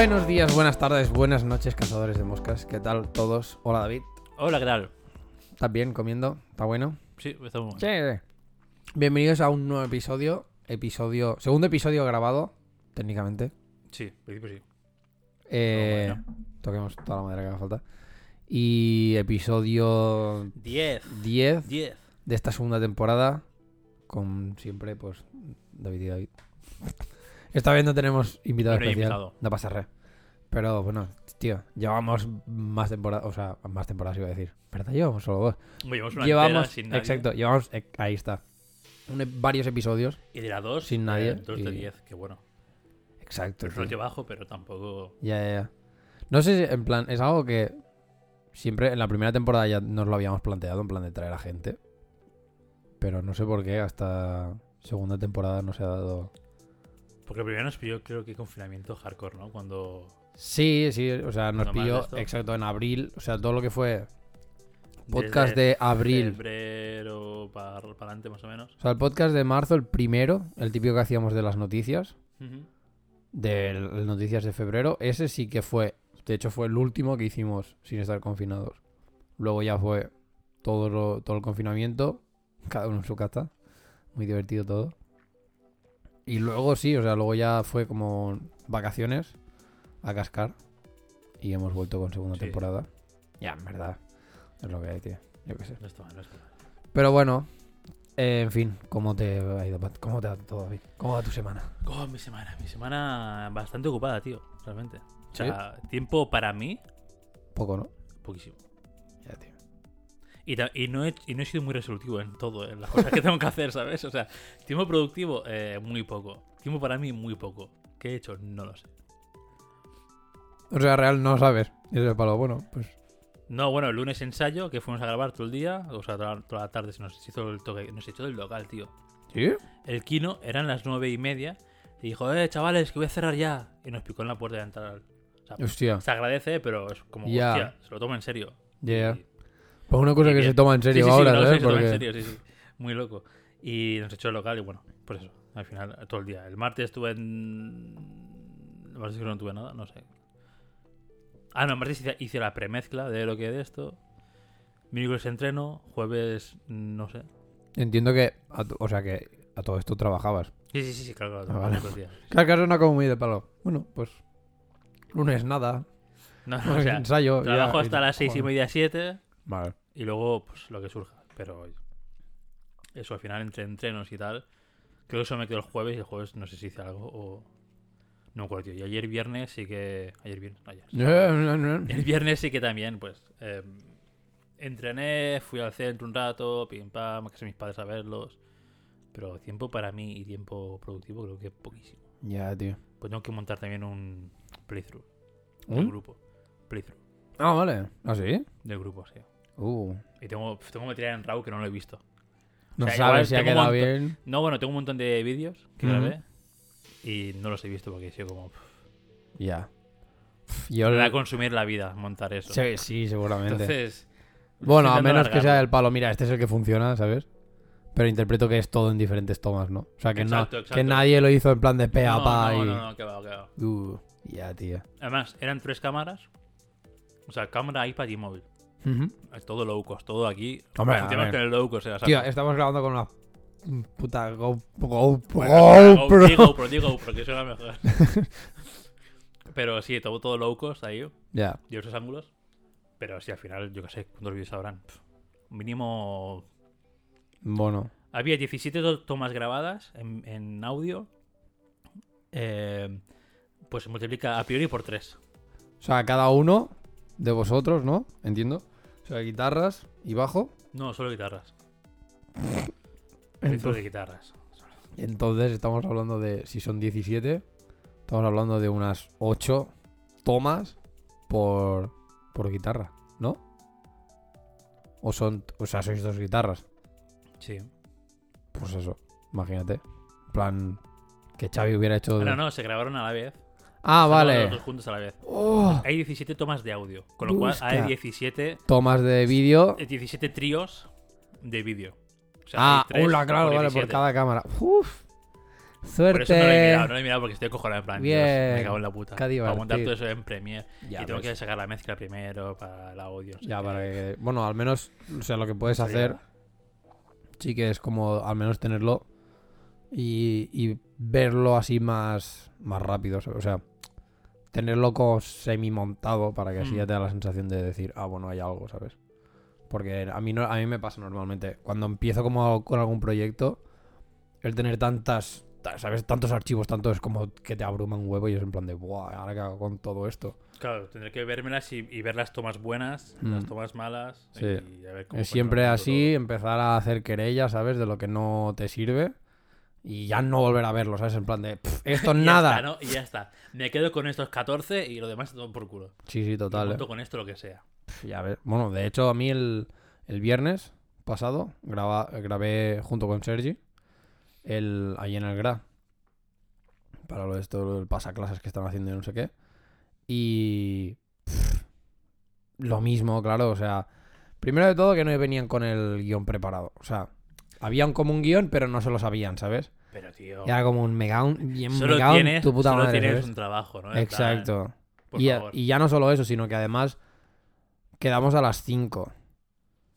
Buenos días, buenas tardes, buenas noches, cazadores de moscas. ¿Qué tal todos? Hola David. Hola, ¿qué tal? ¿Estás bien comiendo? ¿Está bueno? Sí, está muy Sí. bueno. Bienvenidos a un nuevo episodio. Episodio. Segundo episodio grabado, técnicamente. Sí, en principio sí. Eh, Toquemos toda la madera que haga falta. Y episodio 10. 10 10. de esta segunda temporada. Con siempre, pues, David y David. Esta vez no tenemos invitado hay especial. invitado. No pasa re. Pero bueno, tío, llevamos más temporadas, o sea, más temporadas iba a decir. ¿Verdad? Llevamos solo dos. Llevamos una llevamos, sin nadie. exacto, llevamos, eh, ahí está. Un- varios episodios. Y de la 2, Sin nadie, 2 y- de 10, que bueno. Exacto. Es un bajo, pero tampoco. Ya, ya, ya. No sé si, en plan, es algo que siempre en la primera temporada ya nos lo habíamos planteado, en plan de traer a gente. Pero no sé por qué hasta segunda temporada no se ha dado. Porque primero nos pilló, creo que confinamiento hardcore, ¿no? Cuando. Sí, sí, o sea, nos pilló, exacto, en abril, o sea, todo lo que fue podcast de abril. Febrero para adelante, más o menos. O sea, el podcast de marzo, el primero, el típico que hacíamos de las noticias, de las noticias de febrero, ese sí que fue, de hecho fue el último que hicimos sin estar confinados. Luego ya fue todo, lo- todo el confinamiento, cada uno en su casa, muy divertido todo. Y luego sí, o sea, luego ya fue como vacaciones a cascar y hemos vuelto con segunda Sí. temporada. Ya, en verdad, es lo que hay, tío, yo qué sé. No está mal, no está mal. Pero bueno, eh, en fin, ¿cómo te ha ido? ¿Cómo te va todo, David? ¿Cómo va tu semana? Oh, mi semana. Mi semana bastante ocupada, tío. Realmente. O sea, tiempo para mí, Poco, ¿no? poquísimo. Y, no he, y no he sido muy resolutivo en todo, en las cosas que tengo que hacer, ¿sabes? O sea, tiempo productivo, eh, muy poco. Tiempo para mí, muy poco. ¿Qué he hecho? No lo sé. O sea, real no sabes. Y ese palo, bueno, pues. No, bueno, el lunes ensayo, que fuimos a grabar todo el día, o sea, toda, toda la tarde se nos hizo el toque, nos echó del local, tío. ¿Sí? El kino eran las nueve y media, y dijo, eh, chavales, que voy a cerrar ya. Y nos picó en la puerta de entrar. O sea, Hostia. se agradece, pero es como, Ya. hostia, se lo toma en serio. Ya, ya. Y- Pues una cosa que bien. se toma en serio sí, sí, ahora, ¿sabes? se toma Porque... en serio, sí, sí. Muy loco. Y nos echó el local y bueno, pues eso. Al final, todo el día. El martes estuve en... El martes que no tuve nada, no sé. Ah, no, el martes hice, hice la premezcla de lo que de esto. Miércoles entreno, jueves, no sé. Entiendo que. a O sea, que a todo esto trabajabas. Sí, sí, sí, sí claro, claro. Ah, vale. días. Claro, que una como muy de palo. Bueno, pues. Lunes nada. No, no, o sea, ensayo. ya, trabajo y- hasta las seis y media, siete. Vale. Y luego, pues lo que surja. Pero eso al final, entre entrenos y tal. Creo que eso me quedó el jueves y el jueves no sé si hice algo o. No me acuerdo, tío. Y ayer viernes sí que. Ayer viernes, ayer. No, no, no. El viernes sí que también, pues. eh, entrené, fui al centro un rato, pim pam, de mis padres a verlos. Pero tiempo para mí y tiempo productivo creo que es poquísimo. Ya, tío. Pues tengo que montar también un playthrough del ¿Un? grupo. Playthrough Ah, vale. ¿Ah, sí? del grupo, sí. Uh. Y tengo, tengo material en RAW que no lo he visto. No O sea, sabes si ha quedado montón- bien. No, bueno, tengo un montón de vídeos que Ujú. grabé y no los he visto porque he sido como. Ya. Yo va a consumir la vida montar eso. Sí, sí, seguramente. Entonces. Bueno, a menos que sea el palo, mira, este es el que funciona, ¿sabes? Pero interpreto que es todo en diferentes tomas, ¿no? O sea, que, Exacto, no, exacto. que nadie lo hizo en plan de pe a No, pa no, y... no, no, que va, que va. Uh, ya, tío. Además, eran tres cámaras. O sea, cámara, iPad y móvil. Ujú. Es todo low cost, todo aquí. Hombre, a Funciona ver. con el low cost, o sea, Tío, estamos grabando con una puta GoPro. GoPro, di GoPro, que suena mejor. Pero sí, todo, todo low cost ahí, Ya. diversos ángulos. Pero sí, al final, yo qué sé, ¿cuántos vídeos habrán? Pff, mínimo Bueno. Había 17 to- tomas grabadas en, en audio. Eh, pues se multiplica a priori por 3. O sea, cada uno de vosotros, ¿no? Entiendo. O sea, guitarras y bajo. No, solo guitarras. Playthrough de Entonces, guitarras. entonces estamos hablando de, si son 17, estamos hablando de unas 8 tomas por, por guitarra, ¿no? O son, o sea, sois dos guitarras. Sí. Pues eso, imagínate. En plan, que Xavi hubiera hecho... de- No, no, se grabaron a la vez. Ah, vale. Los dos juntos a la vez. Oh, Hay 17 tomas de audio. Con lo cual hay Hostia. 17, tomas de vídeo. eh, 17 tríos de vídeo. O sea, Ah, hola, claro, vale, por 17. cada cámara. Uf. Suerte. Por eso no lo he mirado, no lo he mirado porque estoy cojonado en plan. Bien. Dios, me cago en la puta. Para montar todo eso en Premiere. Ya y tengo ves. que sacar la mezcla primero para el audio. no sé Ya, qué. para que. Bueno, al menos. O sea, lo que puedes hacer. Sí que es como al menos tenerlo. Y, y verlo así más. Más rápido. O sea. Tenerlo como semi montado para que así Mm. ya te da la sensación de decir, ah, bueno, hay algo, ¿sabes? Porque a mí, no, a mí me pasa normalmente. Cuando empiezo como con algún proyecto, el tener tantas. ta- ¿Sabes? Tantos archivos, tanto es como que te abruma un huevo y es en plan de, ¡buah! ¿Ahora qué hago con todo esto? Claro, tendré que vérmelas y, y ver las tomas buenas, Mm. las tomas malas. Sí. Y a ver cómo Es siempre así, todo. empezar a hacer querella, ¿sabes? De lo que no te sirve. Y ya no volver a verlo, ¿sabes? En plan de, "Pff, esto es Y nada. está, ¿no? Y ya está. Me quedo con estos 14 y lo demás todo por culo. Sí, sí, total. monto ¿eh? con esto lo que sea. Pff, Ya ves. Bueno, de hecho, a mí el, el viernes pasado graba- grabé junto con Sergi el, ahí en el GRA. Para lo de esto, del pasaclases que están haciendo y no sé qué. Y. pff, lo mismo, claro. O sea, primero de todo que no venían con el guion preparado. O sea, habían como un guion, pero no se lo sabían, ¿sabes? Pero, tío. Y era como un mega un, solo mega un tienes, tu puta solo madre, tienes ¿sabes? un trabajo, ¿no? Plan, Exacto. Y, favor. y ya no solo eso, sino que además quedamos a las 5.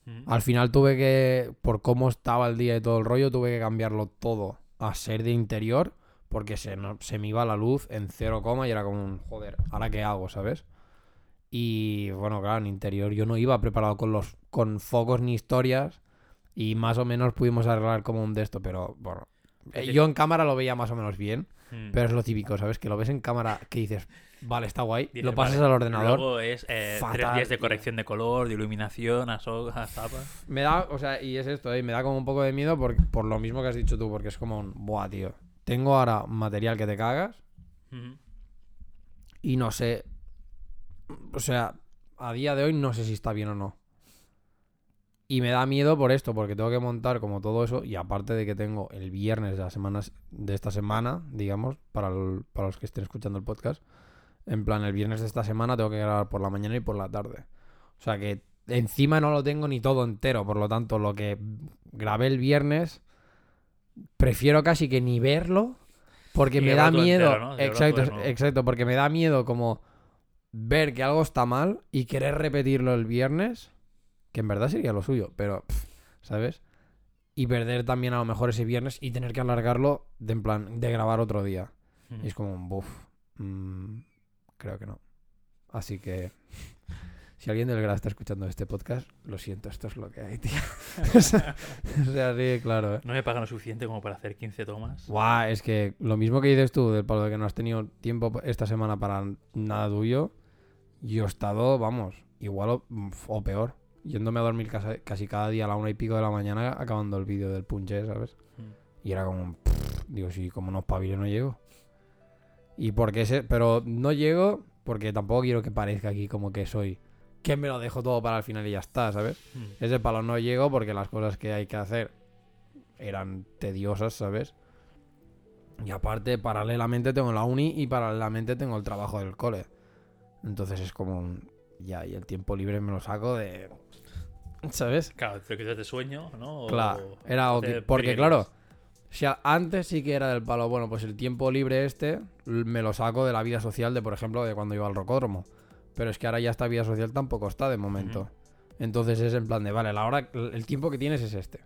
Mm. Al final tuve que, por cómo estaba el día y todo el rollo, tuve que cambiarlo todo a ser de interior porque se, no- se me iba la luz en cero coma y era como un, joder, ¿ahora qué hago, sabes? Y bueno, claro, en interior yo no iba preparado con los con focos ni historias y más o menos pudimos arreglar como un de esto, pero bueno, eh, yo en cámara lo veía más o menos bien, Mm. pero es lo típico, ¿sabes? Que lo ves en cámara que dices, vale, está guay, lo pasas vale, al ordenador. Luego es eh, tres días de corrección de color, de iluminación, a so- a tapas. Me da, o sea, y es esto, ¿eh? me da como un poco de miedo por, por lo mismo que has dicho tú, porque es como un, buah, tío, tengo ahora material que te cagas y no sé, o sea, a día de hoy no sé si está bien o no. Y me da miedo por esto, porque tengo que montar como todo eso, y aparte de que tengo el viernes de, las semanas, de esta semana, digamos, para, el- para los que estén escuchando el podcast, en plan, el viernes de esta semana tengo que grabar por la mañana y por la tarde. O sea que encima no lo tengo ni todo entero, por lo tanto, lo que grabé el viernes, prefiero casi que ni verlo, porque Y me da miedo. entero, ¿no? De Exacto, exacto, porque me da miedo como ver que algo está mal y querer repetirlo el viernes, que en verdad sería lo suyo, pero, pff, ¿sabes? Y perder también a lo mejor ese viernes y tener que alargarlo de en plan de grabar otro día. Y es como un buff. mm, creo que no. Así que si alguien del grado está escuchando este podcast, lo siento, esto es lo que hay, tío. o sea, o sea, sí, claro, ¿eh? No me pagan lo suficiente como para hacer 15 tomas. Guau, es que lo mismo que dices tú, del palo de que no has tenido tiempo esta semana para nada tuyo, yo he estado, vamos, igual o, o peor, yéndome a dormir casi, casi cada día a la una y pico de la mañana acabando el vídeo del punche, ¿sabes? Mm. Y era como, pff, digo, sí, como no espabile no llego. Y porque ese, pero no llego porque tampoco quiero que parezca aquí como que soy, que me lo dejo todo para el final y ya está, ¿sabes? Mm. Ese palo no llego porque las cosas que hay que hacer eran tediosas, ¿sabes? Y aparte, paralelamente tengo la uni y paralelamente tengo el trabajo del cole. Entonces es como un... Ya, y el tiempo libre me lo saco de... ¿Sabes? Claro, te quitas de sueño, ¿no? O- Claro, era... porque claro, o sea, antes sí que era del palo, bueno, pues el tiempo libre este me lo saco de la vida social de, por ejemplo, de cuando iba al rocódromo. Pero es que ahora ya esta vida social tampoco está de momento. Entonces es en plan de, vale, la hora, el tiempo que tienes es este.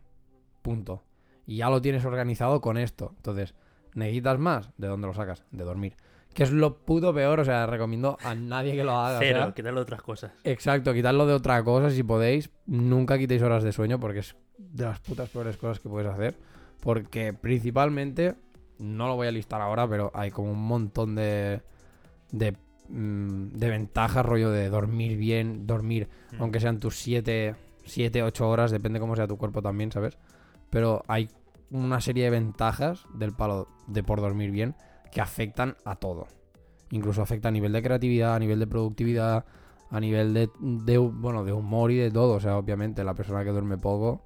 Punto. Y ya lo tienes organizado con esto. Entonces, ¿necesitas más? ¿De dónde lo sacas? De dormir. Que es lo puto peor, o sea, recomiendo a nadie que lo haga. o Cero, sea, quitarle otras cosas. Exacto, quitarlo de otra cosa si podéis. Nunca quitéis horas de sueño porque es de las putas peores cosas que puedes hacer. Porque principalmente, no lo voy a listar ahora, pero hay como un montón de, de, mm, de ventajas, rollo de dormir bien, dormir, Mm. aunque sean tus 7, 7, 8 horas, depende cómo sea tu cuerpo también, ¿sabes? Pero hay una serie de ventajas del palo de por dormir bien que afectan a todo. Incluso afecta a nivel de creatividad, a nivel de productividad, a nivel de, de, bueno, de humor y de todo. O sea, obviamente la persona que duerme poco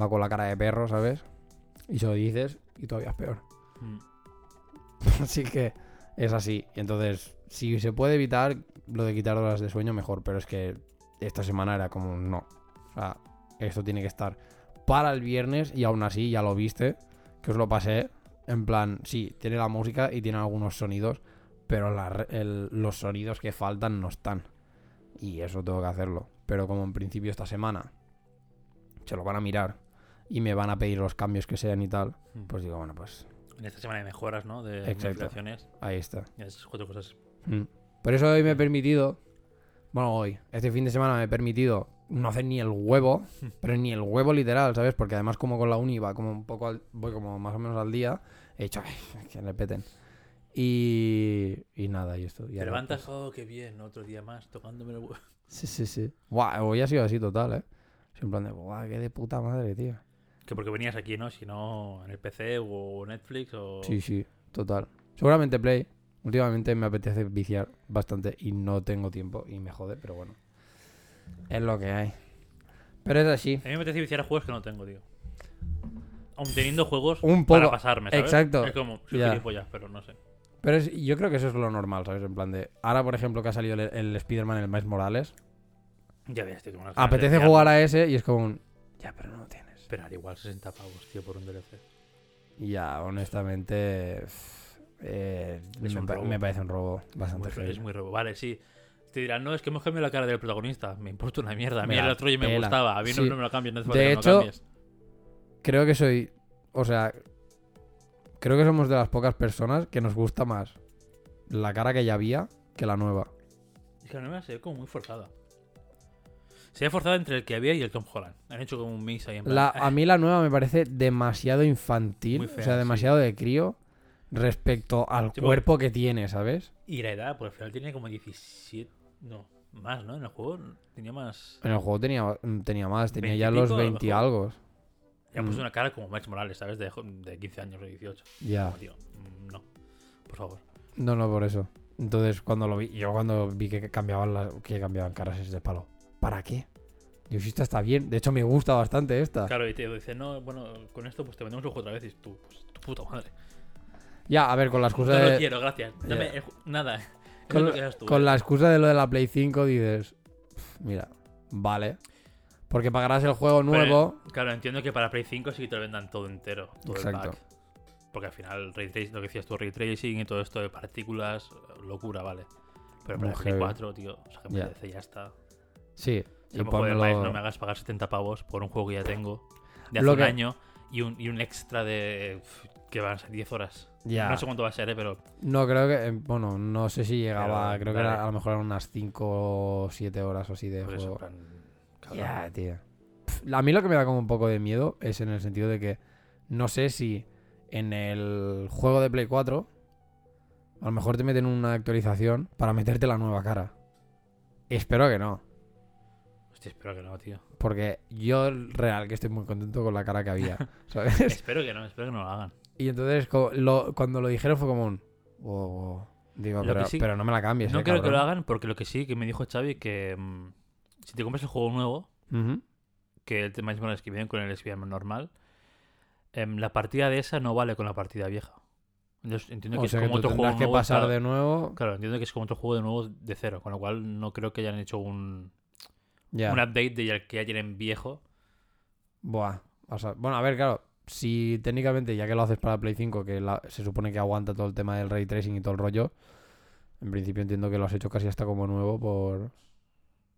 va con la cara de perro, ¿sabes? Y se lo dices y todavía es peor. Mm. Así que es así. Y entonces, si se puede evitar lo de quitar horas de sueño, mejor. Pero es que esta semana era como un no. O sea, esto tiene que estar para el viernes y aún así ya lo viste, que os lo pasé En plan, sí, tiene la música y tiene algunos sonidos, pero la re- el- los sonidos que faltan no están. Y eso tengo que hacerlo. Pero como en principio esta semana se lo van a mirar y me van a pedir los cambios que sean y tal, Mm. pues digo, bueno, pues En esta semana de mejoras, ¿no? De modificaciones. ahí está. Esas cuatro cosas. Mm. Por eso hoy me he permitido, bueno, hoy, este fin de semana me he permitido no hacer ni el huevo, pero ni el huevo literal, ¿sabes? Porque además como con la uni va como un poco, al- voy como más o menos al día, he dicho, "Ay, que le peten. Y, y nada, y esto. y Te levantas, pues, oh, qué bien, otro día más tocándome el huevo. Sí, sí, sí. Buah, hoy ha sido así total, ¿eh? En plan de, buah, qué de puta madre, tío. Que porque venías aquí, ¿no? Si no, en el PC o Netflix o... Sí, sí, total. Seguramente Play. Últimamente me apetece viciar bastante y no tengo tiempo y me jode, pero bueno. Es lo que hay. Pero es así. A mí me apetece viciar a juegos que no tengo, tío. Aun teniendo juegos Un para poco- pasarme, ¿sabes? exacto. Es como, soy Ya. gilipollas, pero no sé. Pero es- yo creo que eso es lo normal, ¿sabes? En plan de. Ahora, por ejemplo, que ha salido el, el Spider-Man, el Miles Morales. Ya ves, tío, como unas ganas de Apetece jugar a ese y es como un. Ya, pero no lo tienes. Esperar igual 60 pavos, tío, por un DLC. Ya, honestamente. pff, eh, Es me, un pa- robo. me parece un robo Es bastante muy, feo. es muy robo. Vale, sí. Te dirán, no, es que hemos cambiado la cara del protagonista. Me importa una mierda. A mí Me el otro ya me pela. gustaba. A mí no, Sí. no me lo cambies. No hace De que me lo hecho, cambies. Creo que soy. O sea. Creo que somos de las pocas personas que nos gusta más la cara que ya había que la nueva. Es que la nueva se ve como muy forzada. Se ve forzada entre el que había y el Tom Holland. Han hecho como un mix ahí en plan, La, "Eh, a mí la nueva me parece demasiado infantil, Muy o sea, sí. demasiado de crío respecto al cuerpo que tiene, ¿sabes? Y la edad, pues al final tiene como 17. No, más, ¿no? En el juego tenía más. En el juego tenía, tenía más, tenía ya 20 y los pico, a lo 20 y mejor. algo. Ya puso Mm. una cara como Max Morales, ¿sabes? De, de 15 años o 18. Ya. Como, tío, mm, no. Por favor. No, no, por eso. Entonces, cuando lo vi, yo cuando vi que cambiaban las, que cambiaban caras es de palo. ¿Para qué? Yo sí, esta está bien. De hecho, me gusta bastante esta. Claro, y te dice, no, bueno, con esto pues te vendemos el juego otra vez. Y tú, pues tu puta madre. Ya, a ver, con la excusa No lo de. quiero, gracias. Dame Ya. el nada. Con, tú, con eh. la excusa de lo de la Play 5 dices, "Pff, mira, vale. Porque pagarás el juego Pero, nuevo. claro, entiendo que para Play 5 sí que te lo vendan todo entero. Todo Exacto. el pack. Porque al final, ray tracing, lo que decías tú, ray tracing y todo esto de partículas, locura, vale. Pero para Play heavy. 4, tío, o sea, que me parece ya está. Sí. Si Y me pónmelo- Miles, no me hagas pagar 70 pavos por un juego que ya tengo de hace Lo un que- año y un, y un extra de. que van a ser 10 horas. Ya. No sé cuánto va a ser, eh, pero. No, creo que. eh, Bueno, no sé si llegaba. Pero, creo que era, a lo mejor eran unas 5 o 7 horas o así de Por en juego. Ya, tío. Pff, A mí lo que me da como un poco de miedo es en el sentido de que no sé si en el juego de Play 4 a lo mejor te meten una actualización para meterte la nueva cara. Espero que no. Hostia, espero que no, tío. Porque yo, real, que estoy muy contento con la cara que había. ¿Sabes? espero que no, espero que no lo hagan. Y entonces, lo- cuando lo dijeron fue como un. Digo, pero, que sí- pero no me la cambies. No eh, creo que lo hagan porque lo que sí que me dijo Xavi que mm, si te compras el juego nuevo, Ujú. que el tema es que viene con el Spider-Man normal, em, la partida de esa no vale con la partida vieja. Entonces entiendo O que sea es que como tú otro juego que nuevo, pasar claro. de nuevo. Claro, entiendo que es como otro juego de nuevo de cero, con lo cual no creo que hayan hecho un, Ya. un update de el que ya tienen viejo. Buah. o sea, bueno, a ver, claro. Si técnicamente, ya que lo haces para Play 5, que la- se supone que aguanta todo el tema del ray tracing y todo el rollo, en principio entiendo que lo has hecho casi hasta como nuevo por.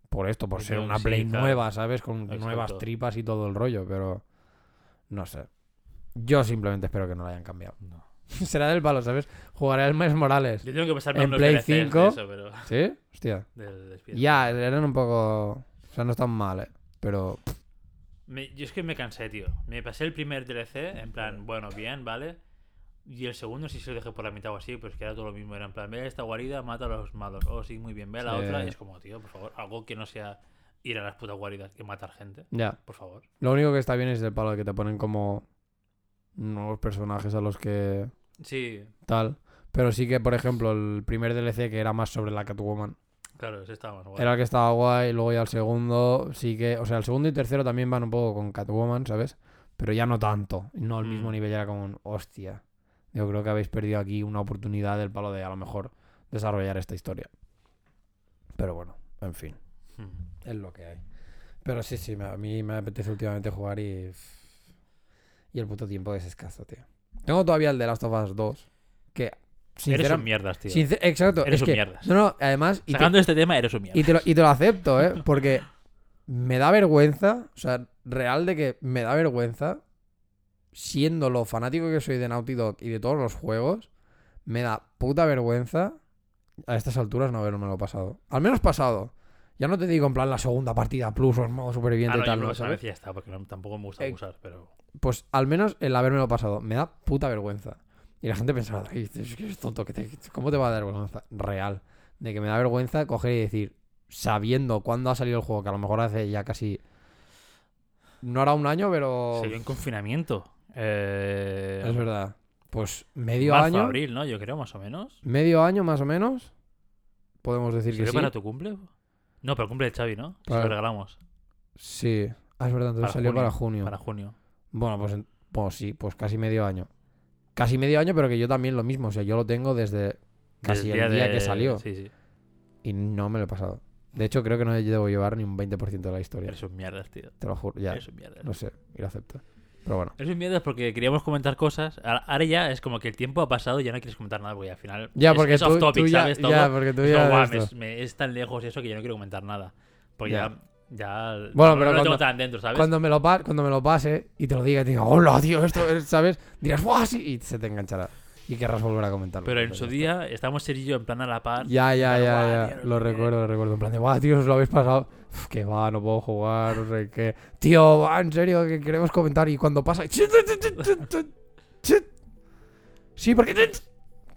Por esto, por ser una sí, Play claro. nueva, ¿sabes? Con Exacto. nuevas tripas y todo el rollo, pero. No sé. Yo simplemente espero que no lo hayan cambiado. No. Será del palo, ¿sabes? Jugaré al Miles Morales. Yo tengo que pasarme En Play DLCs de 5. eso, pero ¿Sí? Hostia. Ya, eran un poco. O sea, no están mal, ¿eh? Pero. Me- yo es que me cansé, tío. Me pasé el primer DLC, en plan, bueno, bien, ¿vale? Y el segundo sí se lo dejé por la mitad o así, pues que era todo lo mismo. Era en plan, ve a esta guarida, mata a los malos. Oh, sí, muy bien. Ve a la Sí. otra y es como, tío, por favor, algo que no sea ir a las putas guaridas y matar gente. Ya. Por favor. Lo único que está bien es el palo que te ponen como nuevos personajes a los que Sí, tal. Pero sí que, por ejemplo, el primer DLC que era más sobre la Catwoman. Claro, ese estaba más guay. Era el que estaba guay, luego ya el segundo, sí que... O sea, el segundo y tercero también van un poco con Catwoman, ¿sabes? Pero ya no tanto. No al mismo Mm. nivel, ya era como un... Hostia. Yo creo que habéis perdido aquí una oportunidad del palo de a lo mejor desarrollar esta historia. Pero bueno, en fin. Hmm. Es lo que hay. Pero sí, sí, a mí me apetece últimamente jugar y. Y el puto tiempo es escaso, tío. Tengo todavía el de Last of Us 2. Que, Eres un mierdas, tío. exacto. Eres es un que, mierdas. No, no, además. Y te, Sacando este tema, eres un mierdas. y, te lo, y te lo acepto, ¿eh? Porque me da vergüenza. O sea, real de que me da vergüenza. Siendo lo fanático que soy de Naughty Dog y de todos los juegos. Me da puta vergüenza. A estas alturas no haberme lo pasado. Al menos pasado. Ya no te digo en plan la segunda partida plus o el modo superviviente Ah, no, y tal, yo ¿no? ¿sabes? ya está, porque no- tampoco me gusta Eh, abusar, pero... pues al menos el haberme pasado me da puta vergüenza. Y la gente pensará, "Ay, es que es tonto, que te- ¿cómo te va a dar vergüenza? Real. De que me da vergüenza coger y decir, sabiendo cuándo ha salido el juego, que a lo mejor hace ya casi... No era un año, pero... Se vio en confinamiento. Eh, Es verdad. Pues medio marzo, año... abril, ¿no? Yo creo, más o menos. Medio año más o menos. Podemos decir que ¿Salió sí. para tu cumple? No, para el cumple de Xavi, ¿no? Se Para- lo regalamos. Sí. Ah, es verdad, entonces Para salió junio, para junio. Para junio. Bueno, pues, pues sí, pues casi medio año. Casi medio año, pero que yo también lo mismo. O sea, yo lo tengo desde casi Desde el día de- que salió. Sí, sí. Y no me lo he pasado. De hecho, creo que no debo llevar ni un 20% de la historia. Eres un mierdas, tío. Te lo juro, ya. Eres un mierdas. No sé, y lo acepto. Pero bueno. Eres un mierdas porque queríamos comentar cosas. Ahora ya es como que el tiempo ha pasado y ya no quieres comentar nada porque al final. Ya, es- porque es tú, off topic, tú ya, ¿sabes? Todo. ya, porque tú Es ya... como, "Guau, esto". me- me- es tan lejos eso que ya no quiero comentar nada. Porque Ya. ya. Ya. Bueno, no- pero no lo tengo tan dentro, ¿sabes? Cuando me, lo pa- cuando me lo pase y te lo diga y te diga, hola, tío, esto es", ¿sabes? Dirás, ¡guau! Sí, y se te enganchará. Y querrás volver a comentarlo. Pero en Pues su día estábamos Ser y yo en plan a la par. Ya, ya, ya, ya. tío, Lo recuerdo, lo recuerdo. En plan de, guau, tío, os lo habéis pasado. Uf, que va, no puedo jugar, no sé qué. Tío, va, en serio, que queremos comentar. Y cuando pasa. Sí, porque.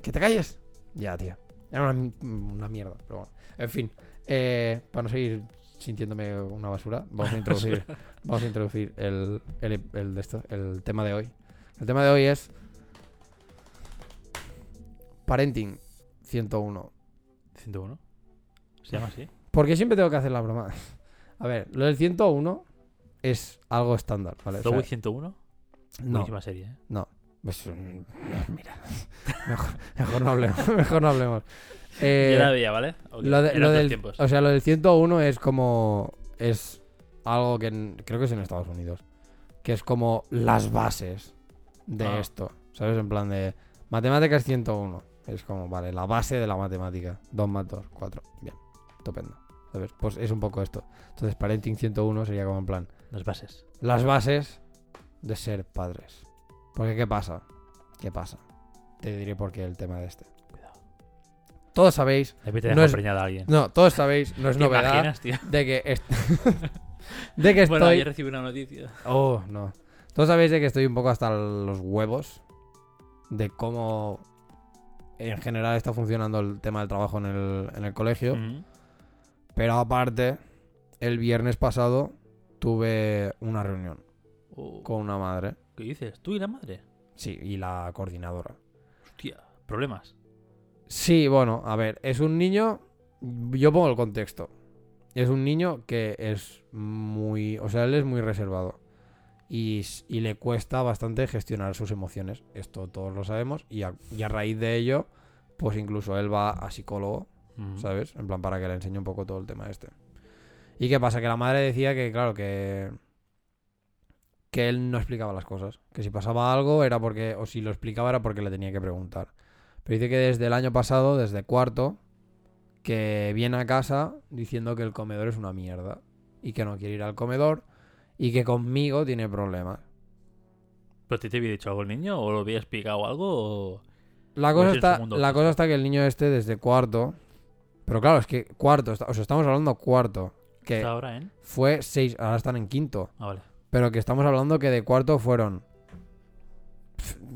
Que te calles. Ya, tío. Era una, una mierda, pero bueno. En fin, eh, para no seguir sintiéndome una basura, vamos a introducir, vamos a introducir el, el, el de esto, el tema de hoy. El tema de hoy es. Parenting 101. 101. ¿Se llama así? Porque siempre tengo que hacer la broma. A ver, lo del 101 es algo estándar, ¿vale? O sea, Zoe 101. no, Buenísima serie, ¿eh? pues, mm, mira, mejor, mejor no hablemos, mejor no hablemos. Eh, Yo la veía, ¿vale? Lo, de- del, o sea, lo del 101 es como, es algo que en- creo que es en Estados Unidos, que es como las bases de Ah. esto, ¿sabes? En plan de matemáticas 101, es como, vale, la base de la matemática, 2 más 2, 4, bien, estupendo, ¿sabes? Pues es un poco esto. Entonces, parenting 101 sería como en plan, Las bases. las bases de ser padres. Porque, ¿qué pasa? ¿Qué pasa? Te diré por qué el tema de este. Todos sabéis, te No es- preñada a alguien. no, todos sabéis, no es ¿Te novedad imaginas, tío? de que est- de que Bueno, estoy ayer recibí una noticia. Oh, no. Todos sabéis de que estoy un poco hasta los huevos de cómo en general está funcionando el tema del trabajo en el, en el colegio. Pero aparte, el viernes pasado tuve una reunión Oh, con una madre. ¿Qué dices? ¿Tú y la madre? Sí, y la coordinadora. Hostia, problemas. Sí, bueno, a ver, es un niño. Yo pongo el contexto. Es un niño que es muy. O sea, él es muy reservado. Y, le cuesta bastante gestionar sus emociones. Esto todos lo sabemos. Y a, y a raíz de ello, pues incluso él va a psicólogo. ¿sabes? En plan, para que le enseñe un poco todo el tema este. ¿Y qué pasa? Que la madre decía que, claro, que. Que él no explicaba las cosas. Que si pasaba algo era porque. O si lo explicaba era porque le tenía que preguntar. Pero dice que desde el año pasado, desde cuarto, que viene a casa diciendo que el comedor es una mierda. Y que no quiere ir al comedor. Y que conmigo tiene problemas. ¿Pero te, te había dicho algo el niño? ¿O lo había explicado algo? O... La cosa, está, la cosa está que el niño este desde cuarto. Pero claro, es que cuarto. está- o sea, estamos hablando cuarto. Que ¿Está ahora en? fue seis. Ahora están en quinto. Ah, vale. Pero que estamos hablando que de cuarto fueron.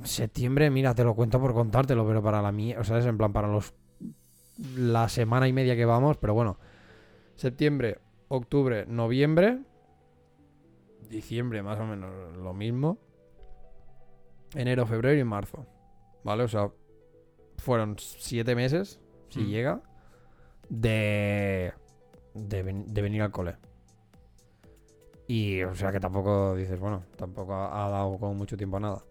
Septiembre, mira, te lo cuento por contártelo, pero para la mía. O sea, es en plan para los. La semana y media que vamos, pero bueno. Septiembre, octubre, noviembre. Diciembre, más o menos lo mismo. Enero, febrero y marzo. ¿Vale? O sea, fueron siete meses, si Mm. llega, de. De, ven- de venir al cole. Y, o sea, que tampoco dices, bueno, tampoco ha, ha dado como mucho tiempo a nada.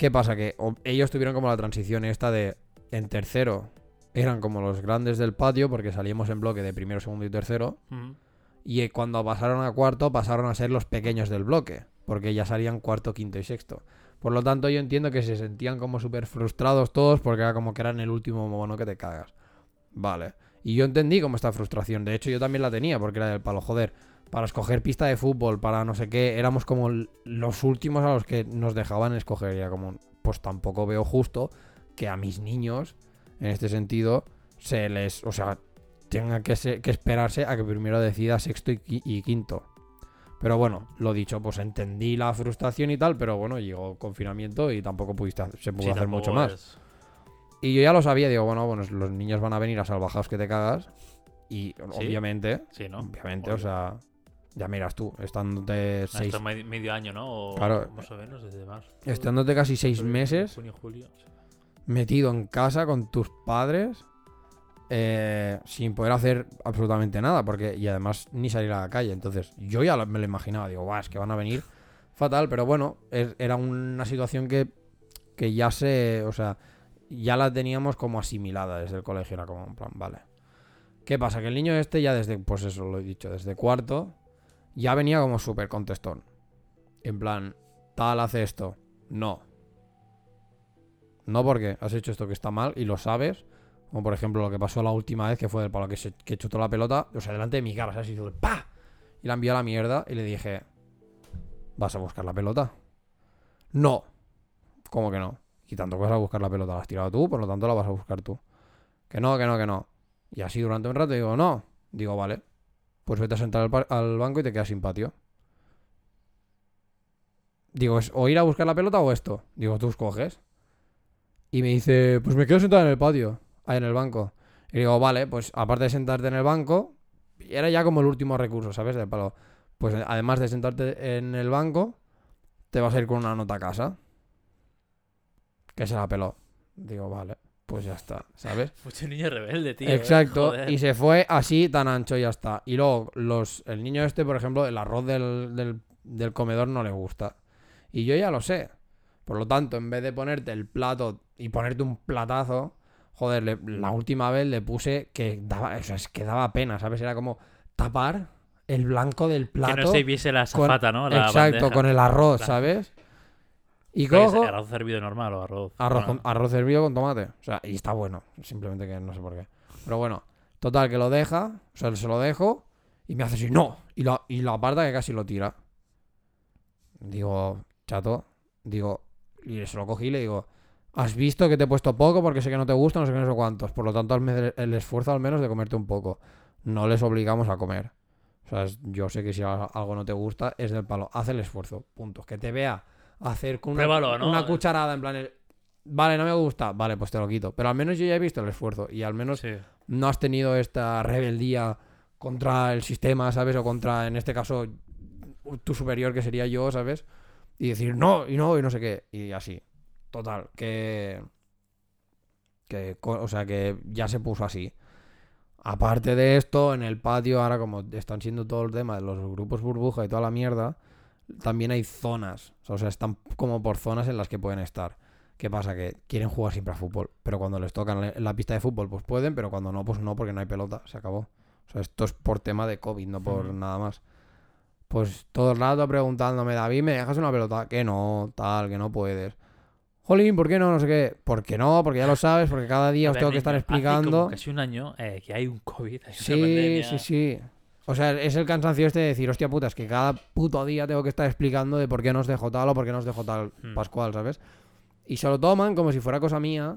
¿Qué pasa? Que ellos tuvieron como la transición esta de, en tercero, eran como los grandes del patio, porque salíamos en bloque de primero, segundo y tercero. Y eh, cuando pasaron a cuarto, pasaron a ser los pequeños del bloque, porque ya salían cuarto, quinto y sexto. Por lo tanto, yo entiendo que se sentían como súper frustrados todos porque era como que eran el último mono que te cagas. Vale. Y yo entendí como esta frustración. De hecho, yo también la tenía porque era del palo, joder. Para escoger pista de fútbol, para no sé qué, éramos como los últimos a los que nos dejaban escoger. Y era como, pues tampoco veo justo que a mis niños, en este sentido, se les, o sea, tenga que, se- que esperarse a que primero decida sexto y, qui- y quinto. Pero bueno, lo dicho, pues entendí la frustración y tal, pero bueno, llegó confinamiento y tampoco pudiste, se pudo Sí, hacer mucho más. Y yo ya lo sabía, digo, bueno, bueno, los niños van a venir a salvajados que te cagas. Y Sí. obviamente, Sí, ¿no? obviamente, o sea, ya miras tú, estándote seis, medio año, ¿no? O Claro. Más o menos, desde marzo. estándote casi seis meses Junio, julio. metido en casa con tus padres eh, sin poder hacer absolutamente nada, porque y además ni salir a la calle. Entonces, yo ya me lo imaginaba, digo, guau, es que van a venir fatal, pero bueno, es- era una situación que, que ya se, o sea, ya la teníamos como asimilada desde el colegio, era como en plan, vale. ¿Qué pasa? Que el niño este ya desde, pues eso lo he dicho, desde cuarto, ya venía como súper contestón. En plan, tal hace esto. No. No porque has hecho esto que está mal y lo sabes. Como por ejemplo lo que pasó la última vez que fue del palo que, se, que chutó la pelota, o sea, delante de mi cara, ¿sabes? Y hizo ¡pa! Y la envió a la mierda y le dije, ¿vas a buscar la pelota? No. ¿Cómo que no? Y tanto que vas a buscar la pelota, la has tirado tú, por lo tanto la vas a buscar tú. Que no, que no, que no. Y así durante un rato digo, no. Digo, vale. Pues vete a sentar al, banco y te quedas sin patio. Digo, ¿es o ir a buscar la pelota o esto? Digo, tú escoges. Y me dice, pues me quedo sentado en el patio, ahí en el banco. Y digo, vale, pues aparte de sentarte en el banco, era ya como el último recurso, ¿sabes? De palo. Pues además de sentarte en el banco, te vas a ir con una nota a casa. Que se la peló. Digo, vale, pues ya está, ¿sabes? Mucho niño rebelde, tío. Exacto, eh, joder. y se fue así tan ancho y ya está. Y luego, los, el niño este, por ejemplo, el arroz del, del, del comedor no le gusta. Y yo ya lo sé. Por lo tanto, en vez de ponerte el plato y ponerte un platazo, joder, le- la última vez le puse que daba, o sea, es que daba pena, ¿sabes? Era como tapar el blanco del plato. Que no se viese la zafata, ¿no? La Exacto, bandeja. con el arroz. ¿sabes? Y cojo ¿Arroz servido normal o arroz? arroz, con- arroz hervido con tomate. O sea, y está bueno. Simplemente que no sé por qué. Pero bueno, total, que lo deja. O sea, se lo dejo. Y me hace así, no. Y lo, y lo aparta que casi lo tira. Digo, chato. Digo, y se lo cogí y le digo, has visto que te he puesto poco porque sé que no te gusta, no sé qué, no sé cuántos. Por lo tanto, el esfuerzo al menos de comerte un poco. No les obligamos a comer. O sea, yo sé que si algo no te gusta, es del palo. Haz el esfuerzo. Punto. Que te vea hacer con una, Pruébalo, ¿no? una cucharada en plan... el- Vale, no me gusta. Vale, pues te lo quito. Pero al menos yo ya he visto el esfuerzo. Y al menos Sí. no has tenido esta rebeldía contra el sistema, ¿sabes? O contra, en este caso, tu superior, que sería yo, ¿sabes? Y decir no, y no, y no sé qué. Y así. Total, que. que o sea, que ya se puso así. Aparte de esto, en el patio, ahora como están siendo todo el tema de los grupos burbuja y toda la mierda, también hay zonas. O sea, están como por zonas en las que pueden estar. ¿Qué pasa? Que quieren jugar siempre a fútbol. Pero cuando les tocan en la pista de fútbol, pues pueden, pero cuando no, pues no, porque no hay pelota. Se acabó. O sea, esto es por tema de COVID, no por Ujú. nada más. Pues todo el rato preguntándome, David, ¿me dejas una pelota? Que no, tal, que no puedes. Jolín, ¿por qué no? No sé qué. ¿Por qué no? Porque ya lo sabes, porque cada día os tengo que estar niño, hace como explicando. casi un año eh, que hay un COVID. hay Sí, sí, sí. O sea, es el cansancio este de decir, hostia puta, es que cada puto día tengo que estar explicando de por qué nos dejo tal o por qué nos dejo tal Hmm. Pascual, ¿sabes? Y se lo toman como si fuera cosa mía.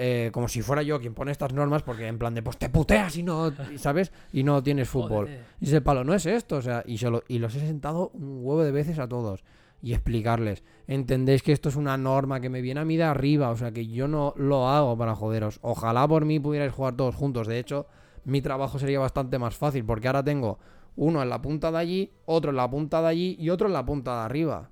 eh, como si fuera yo quien pone estas normas, porque en plan de, pues te puteas y no, ¿sabes? Y no tienes fútbol. Jódete. Y ese palo, no es esto, o sea, y, se lo- y los he sentado un huevo de veces a todos y explicarles, entendéis que esto es una norma que me viene a mí de arriba, o sea, que yo no lo hago para joderos. Ojalá por mí pudierais jugar todos juntos, de hecho, mi trabajo sería bastante más fácil, porque ahora tengo uno en la punta de allí, otro en la punta de allí y otro en la punta de arriba.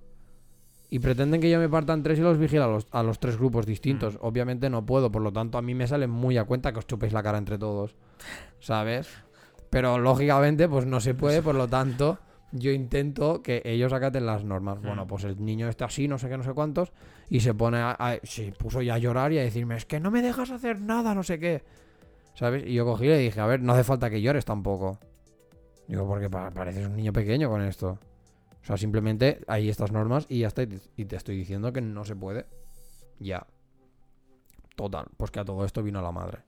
Y pretenden que yo me parta en tres y los vigile a los, a los tres grupos distintos. Obviamente no puedo, por lo tanto a mí me sale muy a cuenta que os chupéis la cara entre todos. ¿Sabes? Pero lógicamente pues no se puede, por lo tanto yo intento que ellos acaten las normas. Bueno, Mm. pues el niño está así, no sé qué, no sé cuántos, y se pone a, a- se puso ya a llorar y a decirme, es que no me dejas hacer nada, no sé qué. ¿Sabes? Y yo cogí y le dije, a ver, no hace falta que llores tampoco. Digo, porque pa- pareces un niño pequeño con esto. O sea, simplemente hay estas normas y ya está. Y te- estoy diciendo que no se puede. Ya. Total. Pues que a todo esto vino la madre.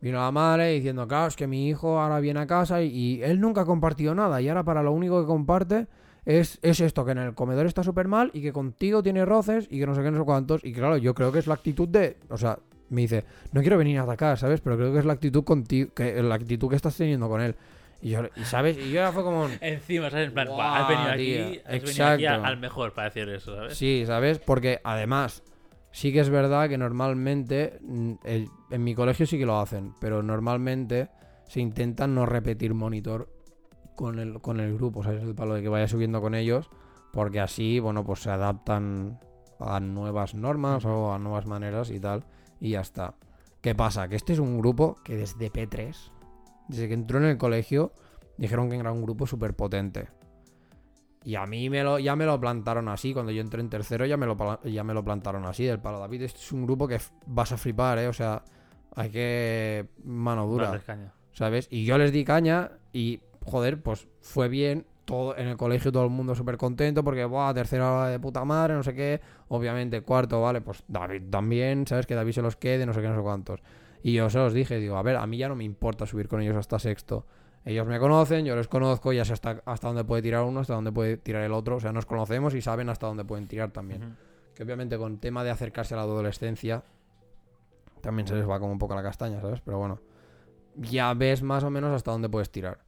Vino la madre diciendo, claro, es que mi hijo ahora viene a casa y, y él nunca ha compartido nada. Y ahora para lo único que comparte es, es esto, que en el comedor está súper mal y que contigo tiene roces y que no sé qué, no sé cuántos. Y claro, yo creo que es la actitud de... O sea, me dice, no quiero venir a atacar, ¿sabes? Pero creo que es la actitud contigo, que, la actitud que estás teniendo con él. Y yo, y ¿sabes? Y yo ya fue como... un- Encima, ¿sabes? En plan, Guau, "Buah, has venido aquí, has venido al mejor para decir eso, ¿sabes? Sí, ¿sabes? Porque además, sí que es verdad que normalmente, mm, el- en mi colegio sí que lo hacen, pero normalmente se intenta no repetir monitor con el, con el grupo, ¿sabes? El palo de que vaya subiendo con ellos, porque así, bueno, pues se adaptan a nuevas normas o a nuevas maneras y tal, y ya está. ¿Qué pasa? Que este es un grupo que desde P3, desde que entró en el colegio, dijeron que era un grupo súper potente. Y a mí me lo, ya me lo plantaron así. Cuando yo entré en tercero ya me lo, ya me lo plantaron así. Del palo David, este es un grupo que vas a flipar, ¿eh? O sea, hay que... Mano dura. Caña. ¿sabes? Y yo les di caña y, joder, pues fue bien. Todo, en el colegio todo el mundo súper contento porque, buah, tercera hora de puta madre, no sé qué. Obviamente, cuarto, vale, pues David también, ¿sabes? Que David se los quede, no sé qué, no sé cuántos. Y yo se los dije, digo, a ver, a mí ya no me importa subir con ellos hasta sexto. Ellos me conocen, yo les conozco, ya sé hasta, hasta dónde puede tirar uno, hasta dónde puede tirar el otro. O sea, nos conocemos y saben hasta dónde pueden tirar también. Que obviamente con tema de acercarse a la adolescencia también se les va como un poco la castaña, ¿sabes? Pero bueno, ya ves más o menos hasta dónde puedes tirar.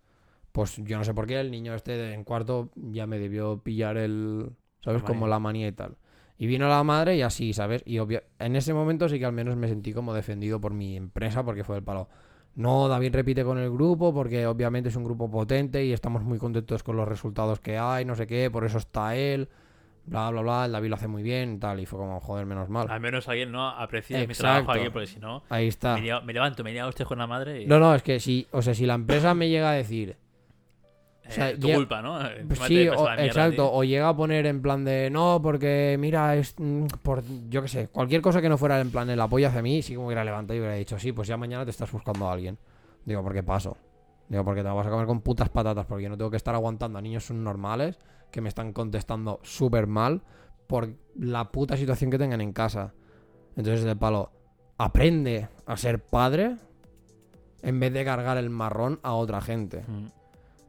Pues yo no sé por qué el niño este de- en cuarto ya me debió pillar el, ¿sabes? La Como la manía y tal. Y vino la madre y así, ¿sabes? Y obvia- en ese momento sí que al menos me sentí como defendido por mi empresa porque fue el palo. No, David repite con el grupo porque obviamente es un grupo potente y estamos muy contentos con los resultados que hay, no sé qué, por eso está él, bla, bla, bla, el David lo hace muy bien y tal. Y fue como, joder, menos mal. Al menos alguien no aprecia mi trabajo aquí, porque si no, Ahí está. me, me levanto, me liado usted con la madre y. No, no, es que si, o sea, si la empresa me llega a decir, o sea, tu ya- culpa, ¿no? Pues sí, o- mierda, exacto, tío. o llega a poner en plan de, no, porque mira, es mm, por, yo qué sé, cualquier cosa que no fuera en plan el apoyo hacia mí, sí que me hubiera levantado y hubiera dicho, sí, pues ya mañana te estás buscando a alguien. Digo, ¿por qué paso? Digo, porque te vas a comer con putas patatas, porque yo no tengo que estar aguantando a niños normales que me están contestando súper mal por la puta situación que tengan en casa. Entonces, de palo, aprende a ser padre en vez de cargar el marrón a otra gente. Mm.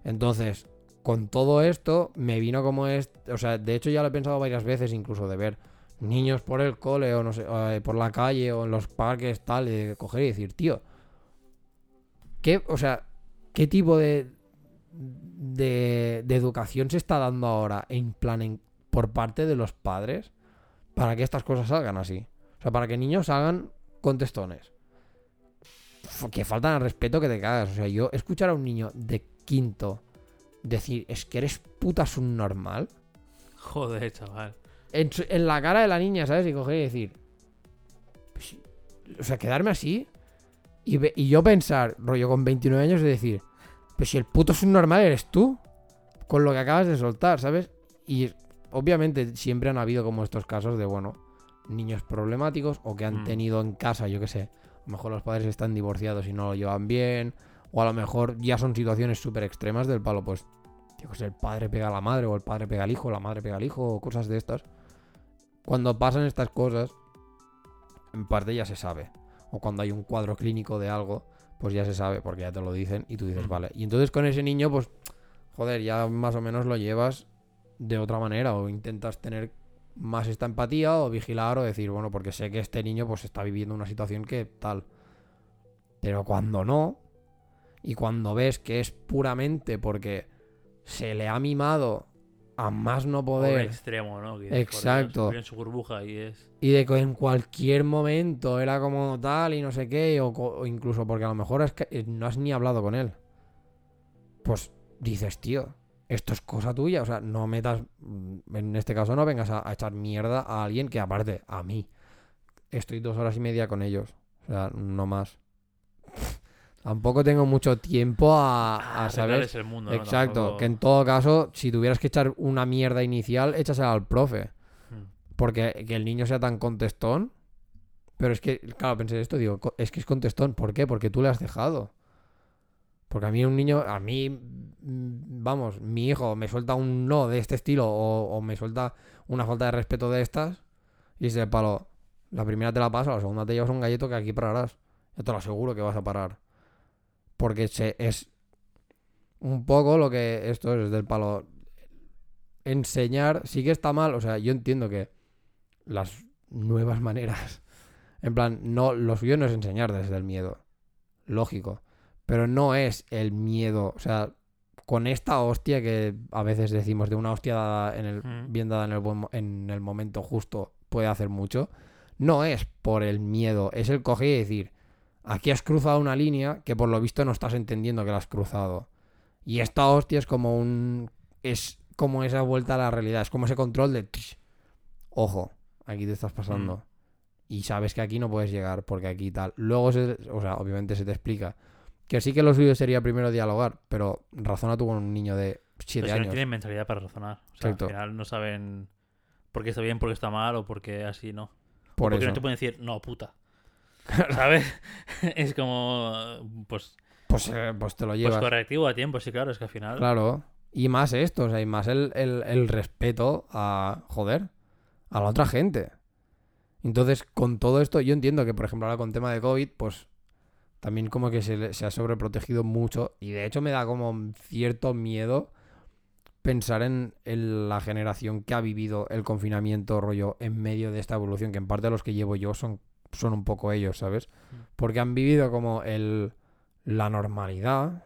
Entonces, con todo esto, me vino como es. O sea, de hecho, ya lo he pensado varias veces, incluso de ver niños por el cole o no sé, eh, por la calle o en los parques, tal, de coger y decir, tío, ¿qué, o sea, qué tipo de, de, educación se está dando ahora en plan en- por parte de los padres para que estas cosas salgan así? O sea, para que niños salgan contestones. Que faltan al respeto que te cagas. O sea, yo escuchar a un niño de quinto decir, es que eres puta subnormal. Joder, chaval. En, su- en la cara de la niña, ¿sabes? Y coger y decir. pues, o sea, quedarme así. Y, ve- y yo pensar, rollo con 29 años, de decir, pues si el puto subnormal eres tú. Con lo que acabas de soltar, ¿sabes? Y obviamente siempre han habido como estos casos de, bueno, niños problemáticos o que han Mm. tenido en casa, yo qué sé. A lo mejor los padres están divorciados y no lo llevan bien. O a lo mejor ya son situaciones súper extremas del palo, pues, sé, el padre pega a la madre, o el padre pega al hijo, o la madre pega al hijo, o cosas de estas. Cuando pasan estas cosas, en parte ya se sabe. O cuando hay un cuadro clínico de algo, pues ya se sabe, porque ya te lo dicen y tú dices, Mm. vale. Y entonces con ese niño, pues, joder, ya más o menos lo llevas de otra manera, o intentas tener más esta empatía, o vigilar, o decir, bueno, porque sé que este niño, pues, está viviendo una situación que tal. Pero cuando no, y cuando ves que es puramente porque se le ha mimado a más no Poder poder extremo, ¿no? Que por Exacto. en su burbuja y es. y de que en cualquier momento era como tal y no sé qué, o incluso porque a lo mejor es que eh, no has ni hablado con él. Pues dices, tío, esto es cosa tuya, o sea, no metas, mm, en este caso no vengas a, a echar mierda a alguien que aparte, a mí, estoy dos horas y media con ellos, o sea, no más. Tampoco tengo mucho tiempo a, a Ah, saber arreglarles el mundo, ¿no? Exacto, Tampoco- que en todo caso, si tuvieras que echar una mierda inicial, échasela al profe. Mm. Porque que el niño sea tan contestón. Pero es que, claro, pensé esto, digo, es que es contestón. ¿Por qué? Porque tú le has dejado. Porque a mí un niño, a mí, mm, vamos, mi hijo me suelta un no de este estilo o, o me suelta una falta de respeto de estas y se palo, la primera te la paso, la segunda te llevas un galleto que aquí pararás. Yo te lo aseguro que vas a parar. Porque se, es un poco lo que esto es del palo. Enseñar sí que está mal, o sea, yo entiendo que las nuevas maneras, en plan, no, lo suyo no es enseñar desde el miedo, lógico, pero no es el miedo, o sea, con esta hostia que a veces decimos de una hostia dada en el, Mm. bien dada en el, buen en el momento justo puede hacer mucho, no es por el miedo, es el coger y decir, aquí has cruzado una línea que por lo visto no estás entendiendo que la has cruzado. Y esta hostia es como un... es como esa vuelta a la realidad, es como ese control de... "Tsh, Ojo, aquí te estás pasando. Mm. Y sabes que aquí no puedes llegar porque aquí tal. Luego, se, o sea, obviamente se te explica. Que sí que lo suyo sería primero dialogar, pero razona tú con un niño de 7 Pero si no años. tienen mentalidad para razonar. O sea, Exacto. al final no saben por qué está bien, por qué está mal o por qué así no. Por Porque eso. no te pueden decir, no, puta. ¿Sabes? es como, pues, Pues, eh, pues te lo pues llevas. correctivo a tiempo, sí, claro, es que al final. Claro. Y más esto, o sea, y más el, el- el respeto a, joder, a la otra gente. Entonces, con todo esto, yo entiendo que, por ejemplo, ahora con tema de COVID, pues también como que se, se ha sobreprotegido mucho. Y de hecho me da como cierto miedo pensar en, en la generación que ha vivido el confinamiento rollo en medio de esta evolución, que en parte los que llevo yo son, son un poco ellos, ¿sabes? Porque han vivido como el, la normalidad,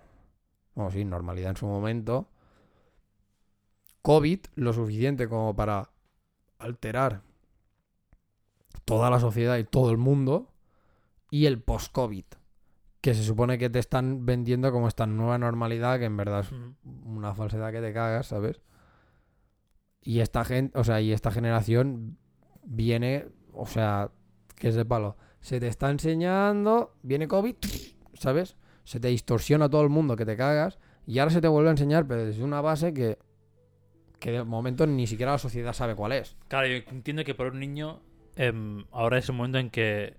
o sí, normalidad en su momento, COVID lo suficiente como para alterar toda la sociedad y todo el mundo, y el post-COVID, que se supone que te están vendiendo como esta nueva normalidad, que en verdad es Ujú. una falsedad que te cagas, ¿sabes? Y esta gente, o sea, y esta generación viene, o sea, que es de palo. Se te está enseñando, viene COVID, ¿sabes? Se te distorsiona todo el mundo que te cagas y ahora se te vuelve a enseñar, pero desde una base que que de momento ni siquiera la sociedad sabe cuál es. Claro, yo entiendo que por un niño em, ahora es un momento en que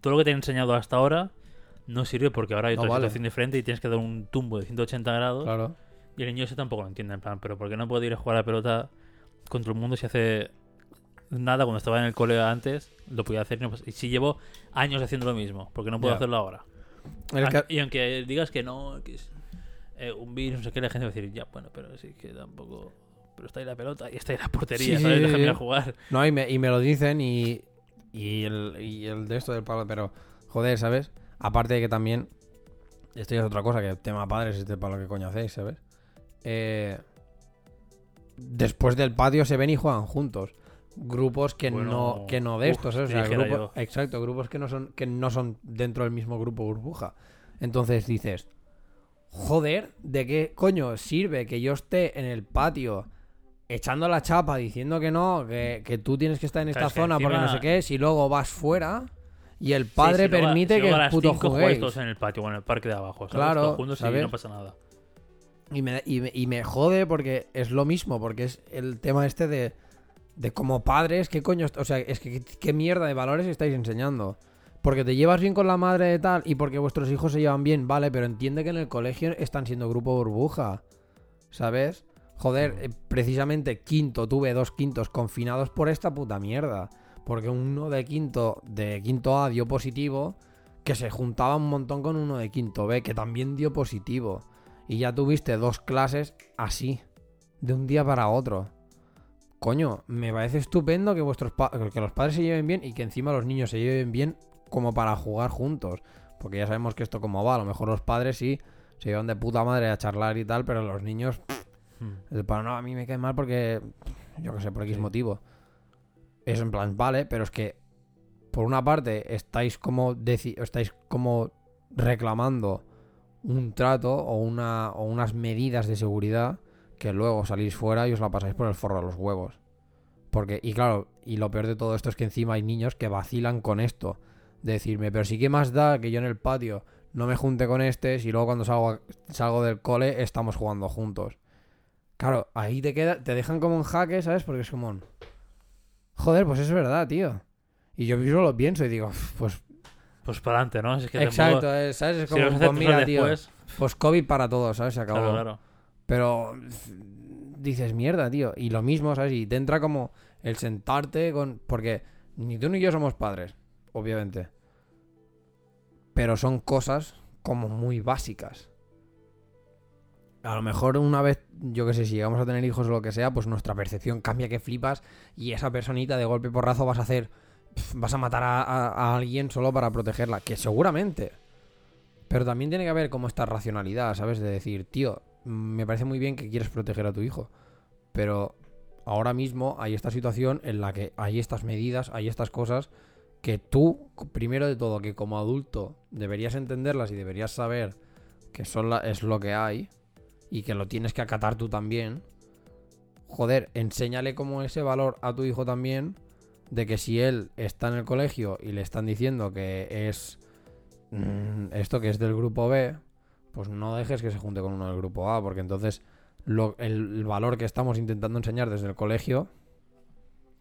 todo lo que te he enseñado hasta ahora no sirve porque ahora hay No otra vale. situación diferente y tienes que dar un tumbo de 180 grados Claro. y el niño ese tampoco lo entiende en plan, pero ¿por qué no puedo ir a jugar a la pelota contra el mundo si hace nada cuando estaba en el cole antes? Lo podía hacer y, no y si llevo años haciendo lo mismo, ¿por qué no puedo hacerlo ahora? Ah, ca- Y aunque digas que no, que es eh, un virus, no sé qué, la gente va a decir, ya, bueno, pero sí que tampoco... Pero está ahí la pelota y está ahí la portería, Sí, ¿sabes? sí, Déjame sí. ir a jugar. No, y me, y me lo dicen y, y, el, y el de esto del palo, pero joder, ¿sabes? Aparte de que también, esto ya es otra cosa, que el tema padres es este palo que coño hacéis, ¿sabes? Eh, después del patio se ven y juegan juntos. Grupos que Bueno, no que no de estos, ¿eh? O sea, grupos- exacto, grupos que no son que no son dentro del mismo grupo burbuja. Entonces dices, joder, ¿de qué coño sirve que yo esté en el patio echando la chapa diciendo que no, que, que tú tienes que estar en esta zona porque no sé qué, si luego vas fuera y el padre Sí, si permite si que el puto todos en el patio o en el parque de abajo. ¿sabes? Claro, juntos y no pasa nada. Y me, y, me, y me jode porque es lo mismo, porque es el tema este de, de como padres, ¿qué coño? O sea, es que ¿qué- qué mierda de valores estáis enseñando. Porque te llevas bien con la madre de tal y porque vuestros hijos se llevan bien, vale, pero entiende que en el colegio están siendo grupo burbuja. ¿Sabes? Joder, eh, precisamente quinto, tuve dos quintos confinados por esta puta mierda. Porque uno de quinto, de quinto A dio positivo, que se juntaba un montón con uno de quinto B, que también dio positivo. Y ya tuviste dos clases así, de un día para otro. Coño, me parece estupendo que vuestros que los padres se lleven bien y que encima los niños se lleven bien como para jugar juntos. Porque ya sabemos que esto como va, a lo mejor los padres sí se llevan de puta madre a charlar y tal, pero los niños, pff, Hmm. el palo, no, a mí me cae mal porque, yo que sé, por X Sí. motivo. Es en plan, vale, pero es que, por una parte, estáis como, estáis como reclamando un trato o, una, o unas medidas de seguridad que luego salís fuera y os la pasáis por el forro de los huevos. Porque, y claro, y lo peor de todo esto es que encima hay niños que vacilan con esto. De decirme, pero sí que más da que yo en el patio no me junte con este si luego cuando salgo, salgo del cole estamos jugando juntos. Claro, ahí te queda, te dejan como en jaque, ¿sabes? Porque es como un... Joder, pues es verdad, tío. Y yo mismo lo pienso y digo, pues Pues para adelante, ¿no? Es que exacto, tampoco- eh, ¿sabes? Es Si como, a pues mira, tío. después, Pues COVID para todos, ¿sabes? Se acabó. Claro, claro. Pero dices, mierda, tío. Y lo mismo, ¿sabes? Y te entra como el sentarte con... Porque ni tú ni yo somos padres, obviamente. Pero son cosas como muy básicas. A lo mejor una vez, yo qué sé, si llegamos a tener hijos o lo que sea, pues nuestra percepción cambia que flipas y esa personita de golpe porrazo vas a hacer... Vas a matar a, a- alguien solo para protegerla. Que seguramente. Pero también tiene que haber como esta racionalidad, ¿sabes? De decir, tío, me parece muy bien que quieres proteger a tu hijo. Pero ahora mismo hay esta situación en la que hay estas medidas, hay estas cosas que tú, primero de todo, que como adulto deberías entenderlas y deberías saber que es lo que hay y que lo tienes que acatar tú también. Joder, enséñale como ese valor a tu hijo también de que si él está en el colegio y le están diciendo que es mm, esto que es del grupo B, pues no dejes que se junte con uno del grupo A, porque entonces lo- el, el valor que estamos intentando enseñar desde el colegio,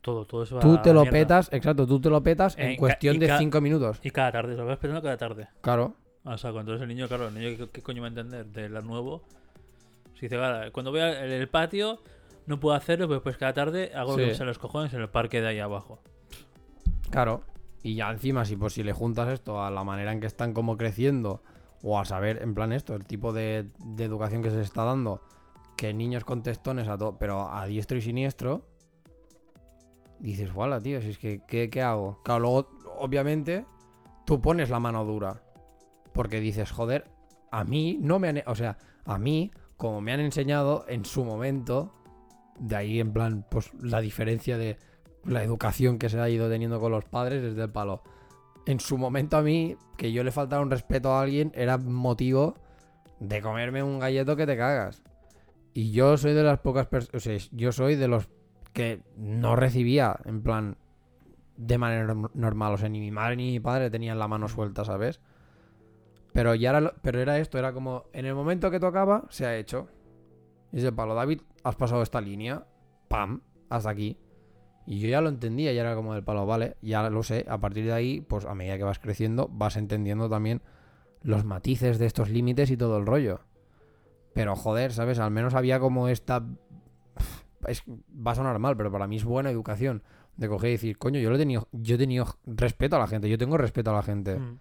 Todo, todo eso va tú a te lo mierda. petas, exacto, tú te lo petas En en ca- cuestión de ca- 5 minutos. Y cada tarde, lo vas pensando cada tarde. Claro, O sea, cuando entonces el niño, claro, el niño, ¿qué, qué coño va a entender de la nuevo? Si dice, vale, cuando voy al el, patio, no puedo hacerlo, pues, pues cada tarde hago lo que sale los cojones en el parque de ahí abajo. claro. Y ya encima, si, pues, si le juntas esto a la manera en que están como creciendo, o a saber, en plan esto, el tipo de, educación que se está dando, que niños con testones a todo, pero a diestro y siniestro, dices, voilà, tío, si es que, ¿qué, qué hago? Claro, luego, obviamente, tú pones la mano dura. Porque dices, joder, a mí no me han... O sea, a mí, como me han enseñado en su momento, de ahí en plan, pues la diferencia de la educación que se ha ido teniendo con los padres desde el palo. En su momento a mí, que yo le faltara un respeto a alguien, era motivo de comerme un galleto que te cagas. Y yo soy de las pocas personas, o sea, yo soy de los que no recibía, en plan, de manera norm- normal. O sea, ni mi madre ni mi padre tenían la mano suelta, ¿sabes? Pero ya era, pero era esto, era como, en el momento que tocaba, se ha hecho. Y es palo, David, has pasado esta línea, pam, hasta aquí. Y yo ya lo entendía, ya era como del palo, vale, ya lo sé. A partir de ahí, pues a medida que vas creciendo, vas entendiendo también los matices de estos límites y todo el rollo. Pero joder, ¿sabes? Al menos había como esta... Es, va a sonar mal, pero para mí es buena educación. De coger y decir, coño, yo, lo he tenido, yo he tenido respeto a la gente, yo tengo respeto a la gente. Mm.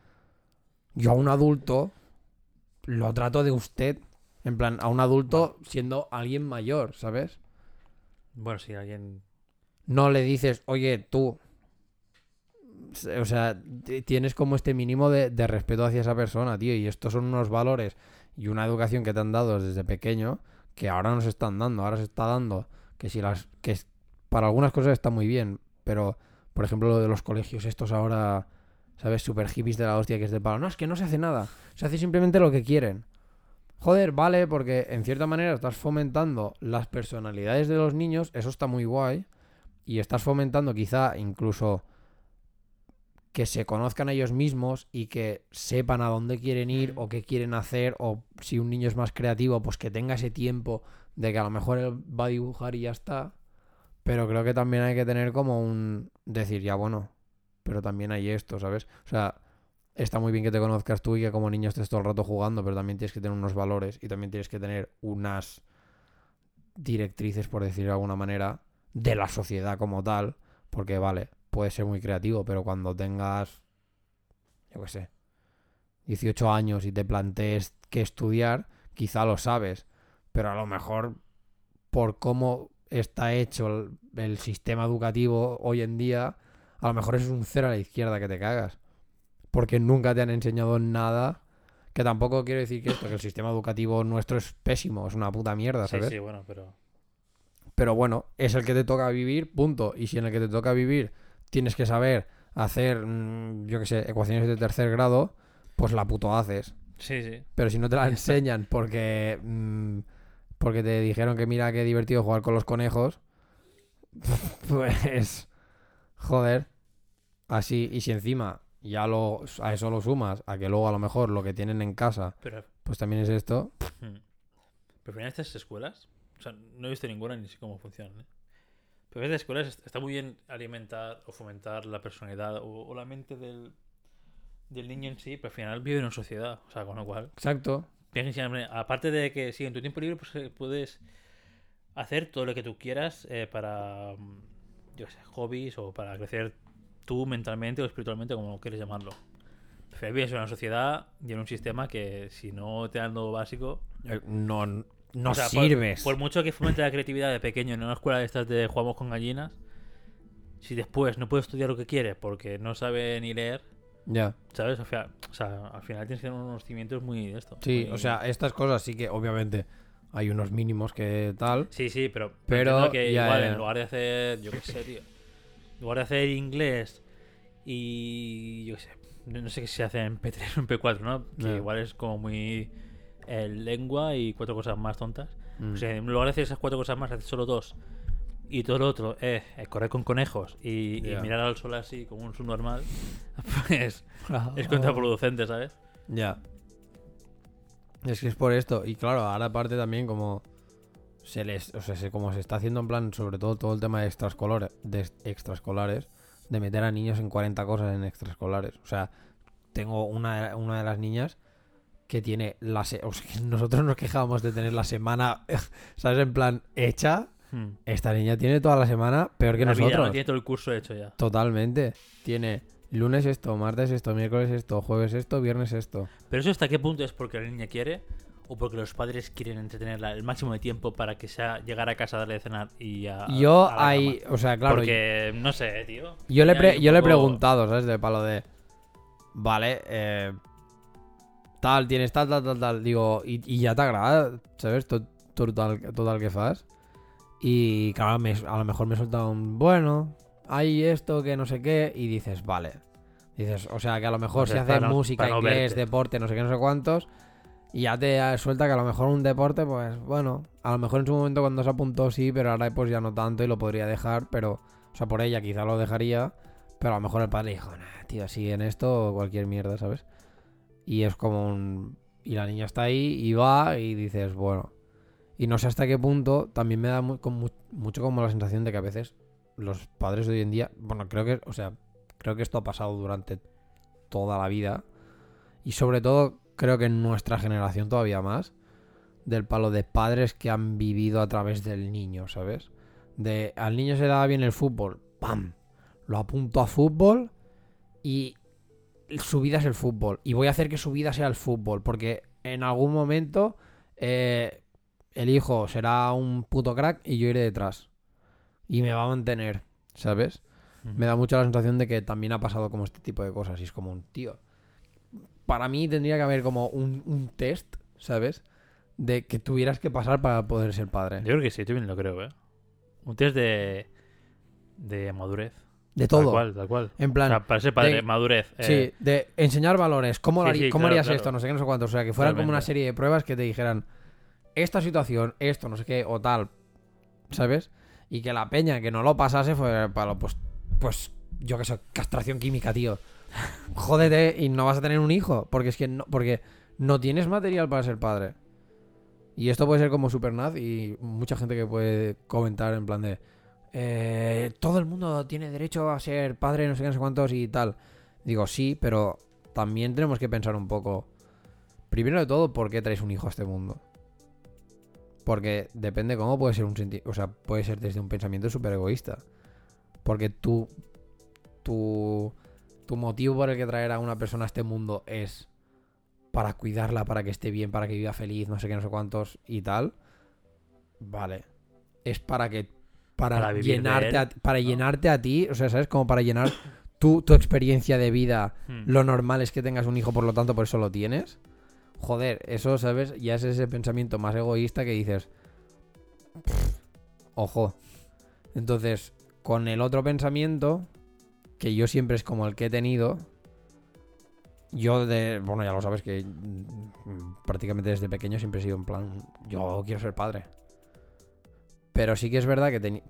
Yo a un adulto lo trato de usted. En plan, a un adulto siendo alguien mayor, ¿sabes? Bueno, si alguien... No le dices, oye, tú. O sea, tienes como este mínimo de, de respeto hacia esa persona, tío. Y estos son unos valores y una educación que te han dado desde pequeño que ahora nos están dando. Ahora se está dando que si las. que es- para algunas cosas está muy bien, pero por ejemplo lo de los colegios estos ahora, ¿sabes? Super hippies de la hostia que es de palo. No, es que no se hace nada. Se hace simplemente lo que quieren. Joder, vale, porque en cierta manera estás fomentando las personalidades de los niños, eso está muy guay, y estás fomentando quizá incluso que se conozcan a ellos mismos y que sepan a dónde quieren ir o qué quieren hacer, o si un niño es más creativo, pues que tenga ese tiempo de que a lo mejor él va a dibujar y ya está. Pero creo que también hay que tener como un decir, ya bueno, pero también hay esto, ¿sabes? O sea, está muy bien que te conozcas tú y que como niño estés todo el rato jugando, pero también tienes que tener unos valores y también tienes que tener unas directrices, por decirlo de alguna manera, de la sociedad como tal, porque vale, puedes ser muy creativo, pero cuando tengas, yo qué sé, 18 años y te plantees qué estudiar, quizá lo sabes, pero a lo mejor por cómo está hecho el, el sistema educativo hoy en día, a lo mejor es un cero a la izquierda que te cagas, porque nunca te han enseñado nada. Que tampoco quiero decir que esto, que el sistema educativo nuestro es pésimo, es una puta mierda, Sí, ¿sabes? sí, bueno, pero... Pero bueno, es el que te toca vivir, punto. Y si en el que te toca vivir tienes que saber hacer, mm, yo qué sé, ecuaciones de tercer grado, pues la puto haces. Sí, sí. Pero si no te la enseñan porque, mm, porque te dijeron que mira qué divertido jugar con los conejos, pues, joder, así. Y si encima ya lo, a eso lo sumas, a que luego a lo mejor lo que tienen en casa, Pero... pues también es esto, mm. Pero al final estas escuelas... O sea, no he visto ninguna ni sé cómo funcionan, ¿eh? Pero estas escuelas est- está muy bien alimentar o fomentar la personalidad o, o la mente del, del niño en sí, pero al final viven en sociedad. O sea, con lo cual... exacto. que aparte de que si en tu tiempo libre pues, eh, puedes hacer todo lo que tú quieras eh, para, mm, yo sé, hobbies o para crecer tú mentalmente o espiritualmente, como quieres llamarlo. Pero vives en una sociedad y en un sistema que si no te dan lo básico... Eh, No, no o sea, por- sirves. Por, mucho que fomente la creatividad de pequeño en una escuela de estas de jugamos con gallinas, si después no puede estudiar lo que quiere porque no sabe ni leer, Ya. ¿sabes? O sea, o sea, al final tienes que tener unos cimientos muy de esto. Sí, muy- o sea, estas cosas sí que obviamente hay unos mínimos que tal. Sí, sí, pero, Pero que ya, igual ya. en lugar de hacer, yo qué sé, tío, en lugar de hacer inglés y yo qué sé, no no sé qué se hace en P3 o en P4, ¿no? Que Ya. igual es como muy eh, lengua y cuatro cosas más tontas. Mm. O sea, en lugar de hacer esas cuatro cosas más, haces solo dos. Y todo lo otro es eh, correr con conejos y, mirar al sol así como un subnormal, pues es contraproducente, ¿sabes? Ya. Es que es por esto. Y claro, ahora aparte también como se les, o sea, se, como se está haciendo en plan, sobre todo todo el tema de extraescolares, de extraescolares, de meter a niños en 40 cosas en extraescolares. O sea, tengo una, una de las niñas que tiene la se- o sea, que nosotros nos quejábamos de tener la semana, ¿sabes? En plan hecha. Hmm. Esta niña tiene toda la semana peor que La nosotros. ¿no? Tiene todo el curso hecho ya. Totalmente. Tiene lunes esto, martes esto, miércoles esto, jueves esto, viernes esto. Pero eso hasta qué punto es porque la niña quiere o porque los padres quieren entretenerla el máximo de tiempo para que sea llegar a casa, darle de cenar y a. Yo a la hay, cama? o sea, claro, Porque, no sé, tío. yo le, pre- yo le he preguntado, ¿sabes? De palo de, vale, eh, tal, tienes tal, tal, tal, tal. Digo, y, y ya te agrada, ¿sabes? To- Total, total que fas. Y claro, me- a lo mejor me suelta un, bueno, hay esto que no sé qué, y dices, vale. Dices, o sea, que a lo mejor O sea, si hace para no- música, no inglés, verte. deporte, no sé qué, no sé cuántos, y ya te suelta que a lo mejor un deporte, pues bueno, a lo mejor en su momento cuando se apuntó sí, pero ahora pues ya no tanto y lo podría dejar, pero, o sea, por ella quizá lo dejaría, pero a lo mejor el padre dijo, nah, tío, sigue en esto o cualquier mierda, ¿sabes? Y es como un... Y la niña está ahí y va y dices, bueno. Y no sé hasta qué punto, también me da mucho como la sensación de que a veces los padres de hoy en día, bueno, creo que, o sea, creo que esto ha pasado durante toda la vida. Y sobre todo, creo que en nuestra generación todavía más. Del palo de padres que han vivido a través del niño, ¿sabes? De al niño se le da bien el fútbol, ¡pam! Lo apunto a fútbol y su vida es el fútbol. Y voy a hacer que su vida sea el fútbol. Porque en algún momento eh, el hijo será un puto crack y yo iré detrás. Y me va a mantener, ¿sabes? Me da mucha la sensación de que también ha pasado como este tipo de cosas. Y es como un tío. Para mí tendría que haber como un, un test, ¿sabes? De que tuvieras que pasar para poder ser padre. Yo creo que sí, bien lo creo, ¿eh? Un test de. de madurez. De Tal todo. cual, tal cual. En O plan, sea, para ser padre, de- madurez. eh, Sí, de enseñar valores. ¿Cómo, lo Sí, harí- sí, cómo claro, harías claro. esto? No sé qué, no sé cuánto. O sea, que fueran como una serie de pruebas que te dijeran esta situación, esto, no sé qué, o tal. ¿Sabes? Y que la peña que no lo pasase fue para lo, pues, pues, yo que sé, castración química, tío. Jódete y no vas a tener un hijo. Porque es que no, porque no tienes material para ser padre. Y esto puede ser como Supernaz y mucha gente que puede comentar en plan de eh, todo el mundo tiene derecho a ser padre, no sé qué, no sé cuántos y tal. Digo, sí, pero también tenemos que pensar un poco. Primero de todo, ¿por qué traes un hijo a este mundo? Porque depende cómo puede ser un senti- O sea, puede ser desde un pensamiento súper egoísta. Porque tú. Tu. Tu motivo por el que traer a una persona a este mundo es. Para cuidarla, para que esté bien, para que viva feliz, no sé qué, no sé cuántos y tal. Vale. Es para que. Para, llenarte, a, para ¿no? llenarte a ti. O sea, ¿sabes? Como para llenar tu, tu experiencia de vida hmm. lo normal es que tengas un hijo, por lo tanto, por eso lo tienes. Joder, eso, ¿sabes? Ya es ese pensamiento más egoísta que dices. "Pff, Ojo. Entonces, con el otro pensamiento, que yo siempre es como el que he tenido. Yo de. Bueno, ya lo sabes que mm, prácticamente desde pequeño siempre he sido en plan. Yo quiero ser padre. Pero sí que es verdad que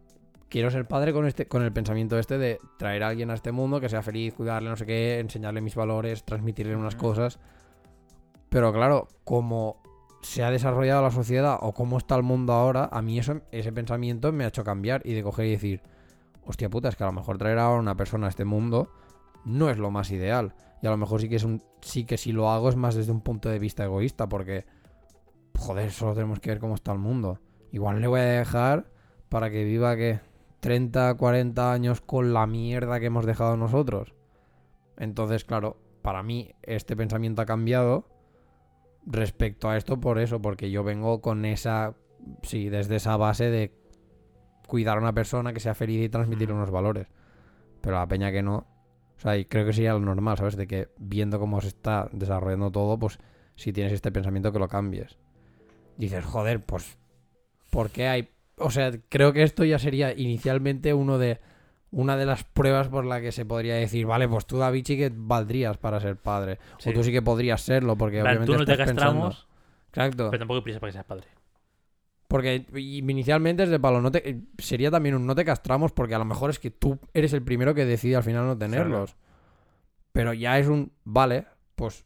quiero ser padre con este, con el pensamiento este de traer a alguien a este mundo que sea feliz, cuidarle, no sé qué, enseñarle mis valores, transmitirle unas Ujú. cosas. Pero claro, como se ha desarrollado la sociedad o cómo está el mundo ahora, a mí eso, ese pensamiento me ha hecho cambiar y de coger y decir, hostia puta, es que a lo mejor traer ahora una persona a este mundo no es lo más ideal. Y a lo mejor sí que es un, sí que si lo hago es más desde un punto de vista egoísta, porque joder, solo tenemos que ver cómo está el mundo. Igual le voy a dejar para que viva que 30, 40 años con la mierda que hemos dejado nosotros. Entonces, claro, para mí este pensamiento ha cambiado respecto a esto por eso, porque yo vengo con esa, sí, desde esa base de cuidar a una persona que sea feliz y transmitir unos valores. Pero a la peña que no, o sea, y creo que sería lo normal, ¿sabes? De que viendo cómo se está desarrollando todo, pues si tienes este pensamiento que lo cambies. Dices, joder, pues, ¿por qué hay...? O sea, creo que esto ya sería inicialmente uno de... Una de las pruebas por la que se podría decir, vale, pues tú David sí que valdrías para ser padre. Sí. O tú sí que podrías serlo, porque obviamente tú no te pensando- castramos, Exacto. pero tampoco hay prisa para que seas padre. Porque inicialmente es de palo, no te, sería también un no te castramos porque a lo mejor es que tú eres el primero que decide al final no tenerlos. Pero ya es un, vale, pues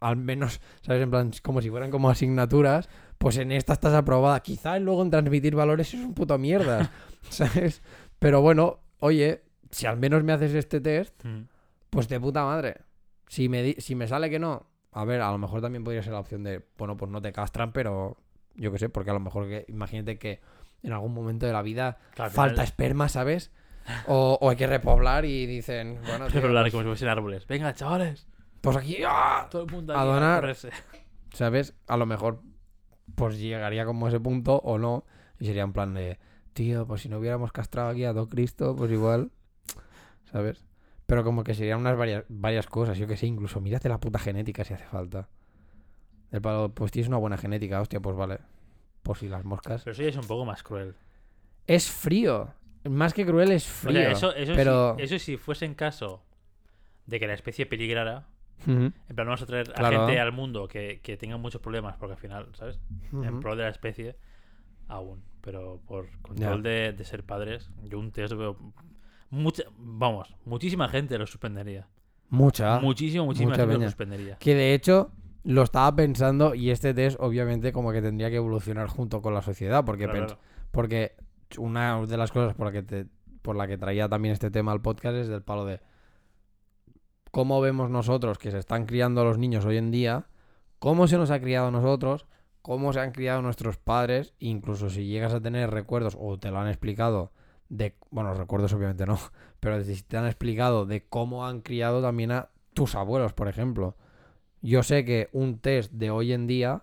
al menos, ¿sabes? En plan, como si fueran como asignaturas, pues en esta estás aprobada. Quizá luego en transmitir valores es un puto mierda, ¿sabes? Pero bueno, oye, si al menos me haces este test, Mm. pues de puta madre. Si me, di- si me sale que no, a ver, a lo mejor también podría ser la opción de, bueno, pues no te castran, pero yo qué sé, porque a lo mejor que, imagínate que en algún momento de la vida Claro, falta final- esperma, ¿sabes? O, o hay que repoblar y dicen, bueno, tío, Pero hablar pues, como si fuesen árboles. Venga, chavales. pues aquí, ¡ah! Todo el mundo A donar. ¿sabes? A lo mejor pues llegaría como a ese punto o no, y sería en plan de, tío, pues si no hubiéramos castrado aquí a Do Cristo, pues igual, ¿sabes? Pero como que serían unas varias, varias cosas, yo que sé, incluso mírate la puta genética si hace falta. El palo, pues tienes una buena genética, hostia, pues vale. Por si las moscas. Pero eso ya es un poco más cruel. Es frío. Más que cruel es O frío. sea, eso, eso, pero... si, eso si fuese en caso de que la especie peligrara, Ujú, en plan, vamos a traer Claro. a gente al mundo que, que tenga muchos problemas, porque al final, ¿sabes? En ujú. pro de la especie, aún. Pero por control de, de ser padres, yo un test veo. Mucha, vamos, muchísima gente lo suspendería. Mucha. Muchísimo, muchísima mucha gente peña. lo suspendería. Que de hecho lo estaba pensando y este test obviamente como que tendría que evolucionar junto con la sociedad porque Claro, porque una de las cosas por la que te- por la que traía también este tema al podcast es del palo de cómo vemos nosotros que se están criando los niños hoy en día, cómo se nos ha criado a nosotros, cómo se han criado nuestros padres, incluso si llegas a tener recuerdos o te lo han explicado de, bueno, recuerdos obviamente no, pero si te han explicado de cómo han criado también a tus abuelos, por ejemplo. Yo sé que un test de hoy en día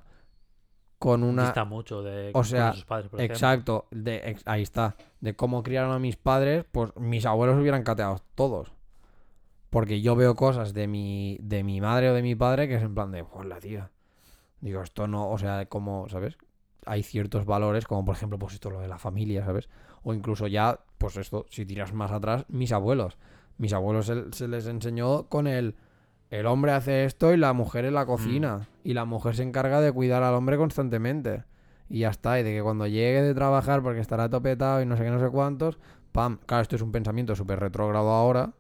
con una Dista mucho de o sea, con sus padres, por ejemplo. Exacto, de, ex- ahí está. De cómo criaron a mis padres, pues mis abuelos hubieran cateado todos. Porque yo veo cosas de mi, de mi madre o de mi padre que es en plan de, la tía. Digo, esto no, o sea, como, ¿sabes? Hay ciertos valores, como por ejemplo, pues esto, lo de la familia, ¿sabes? O incluso ya, pues esto, si tiras más atrás, mis abuelos. Mis abuelos se, se les enseñó con el, el hombre hace esto y la mujer en la cocina. Y la mujer se encarga de cuidar al hombre constantemente. Y ya está, y de que cuando llegue de trabajar porque estará topetado y no sé qué, no sé cuántos, pam, claro, esto es un pensamiento súper retrógrado ahora.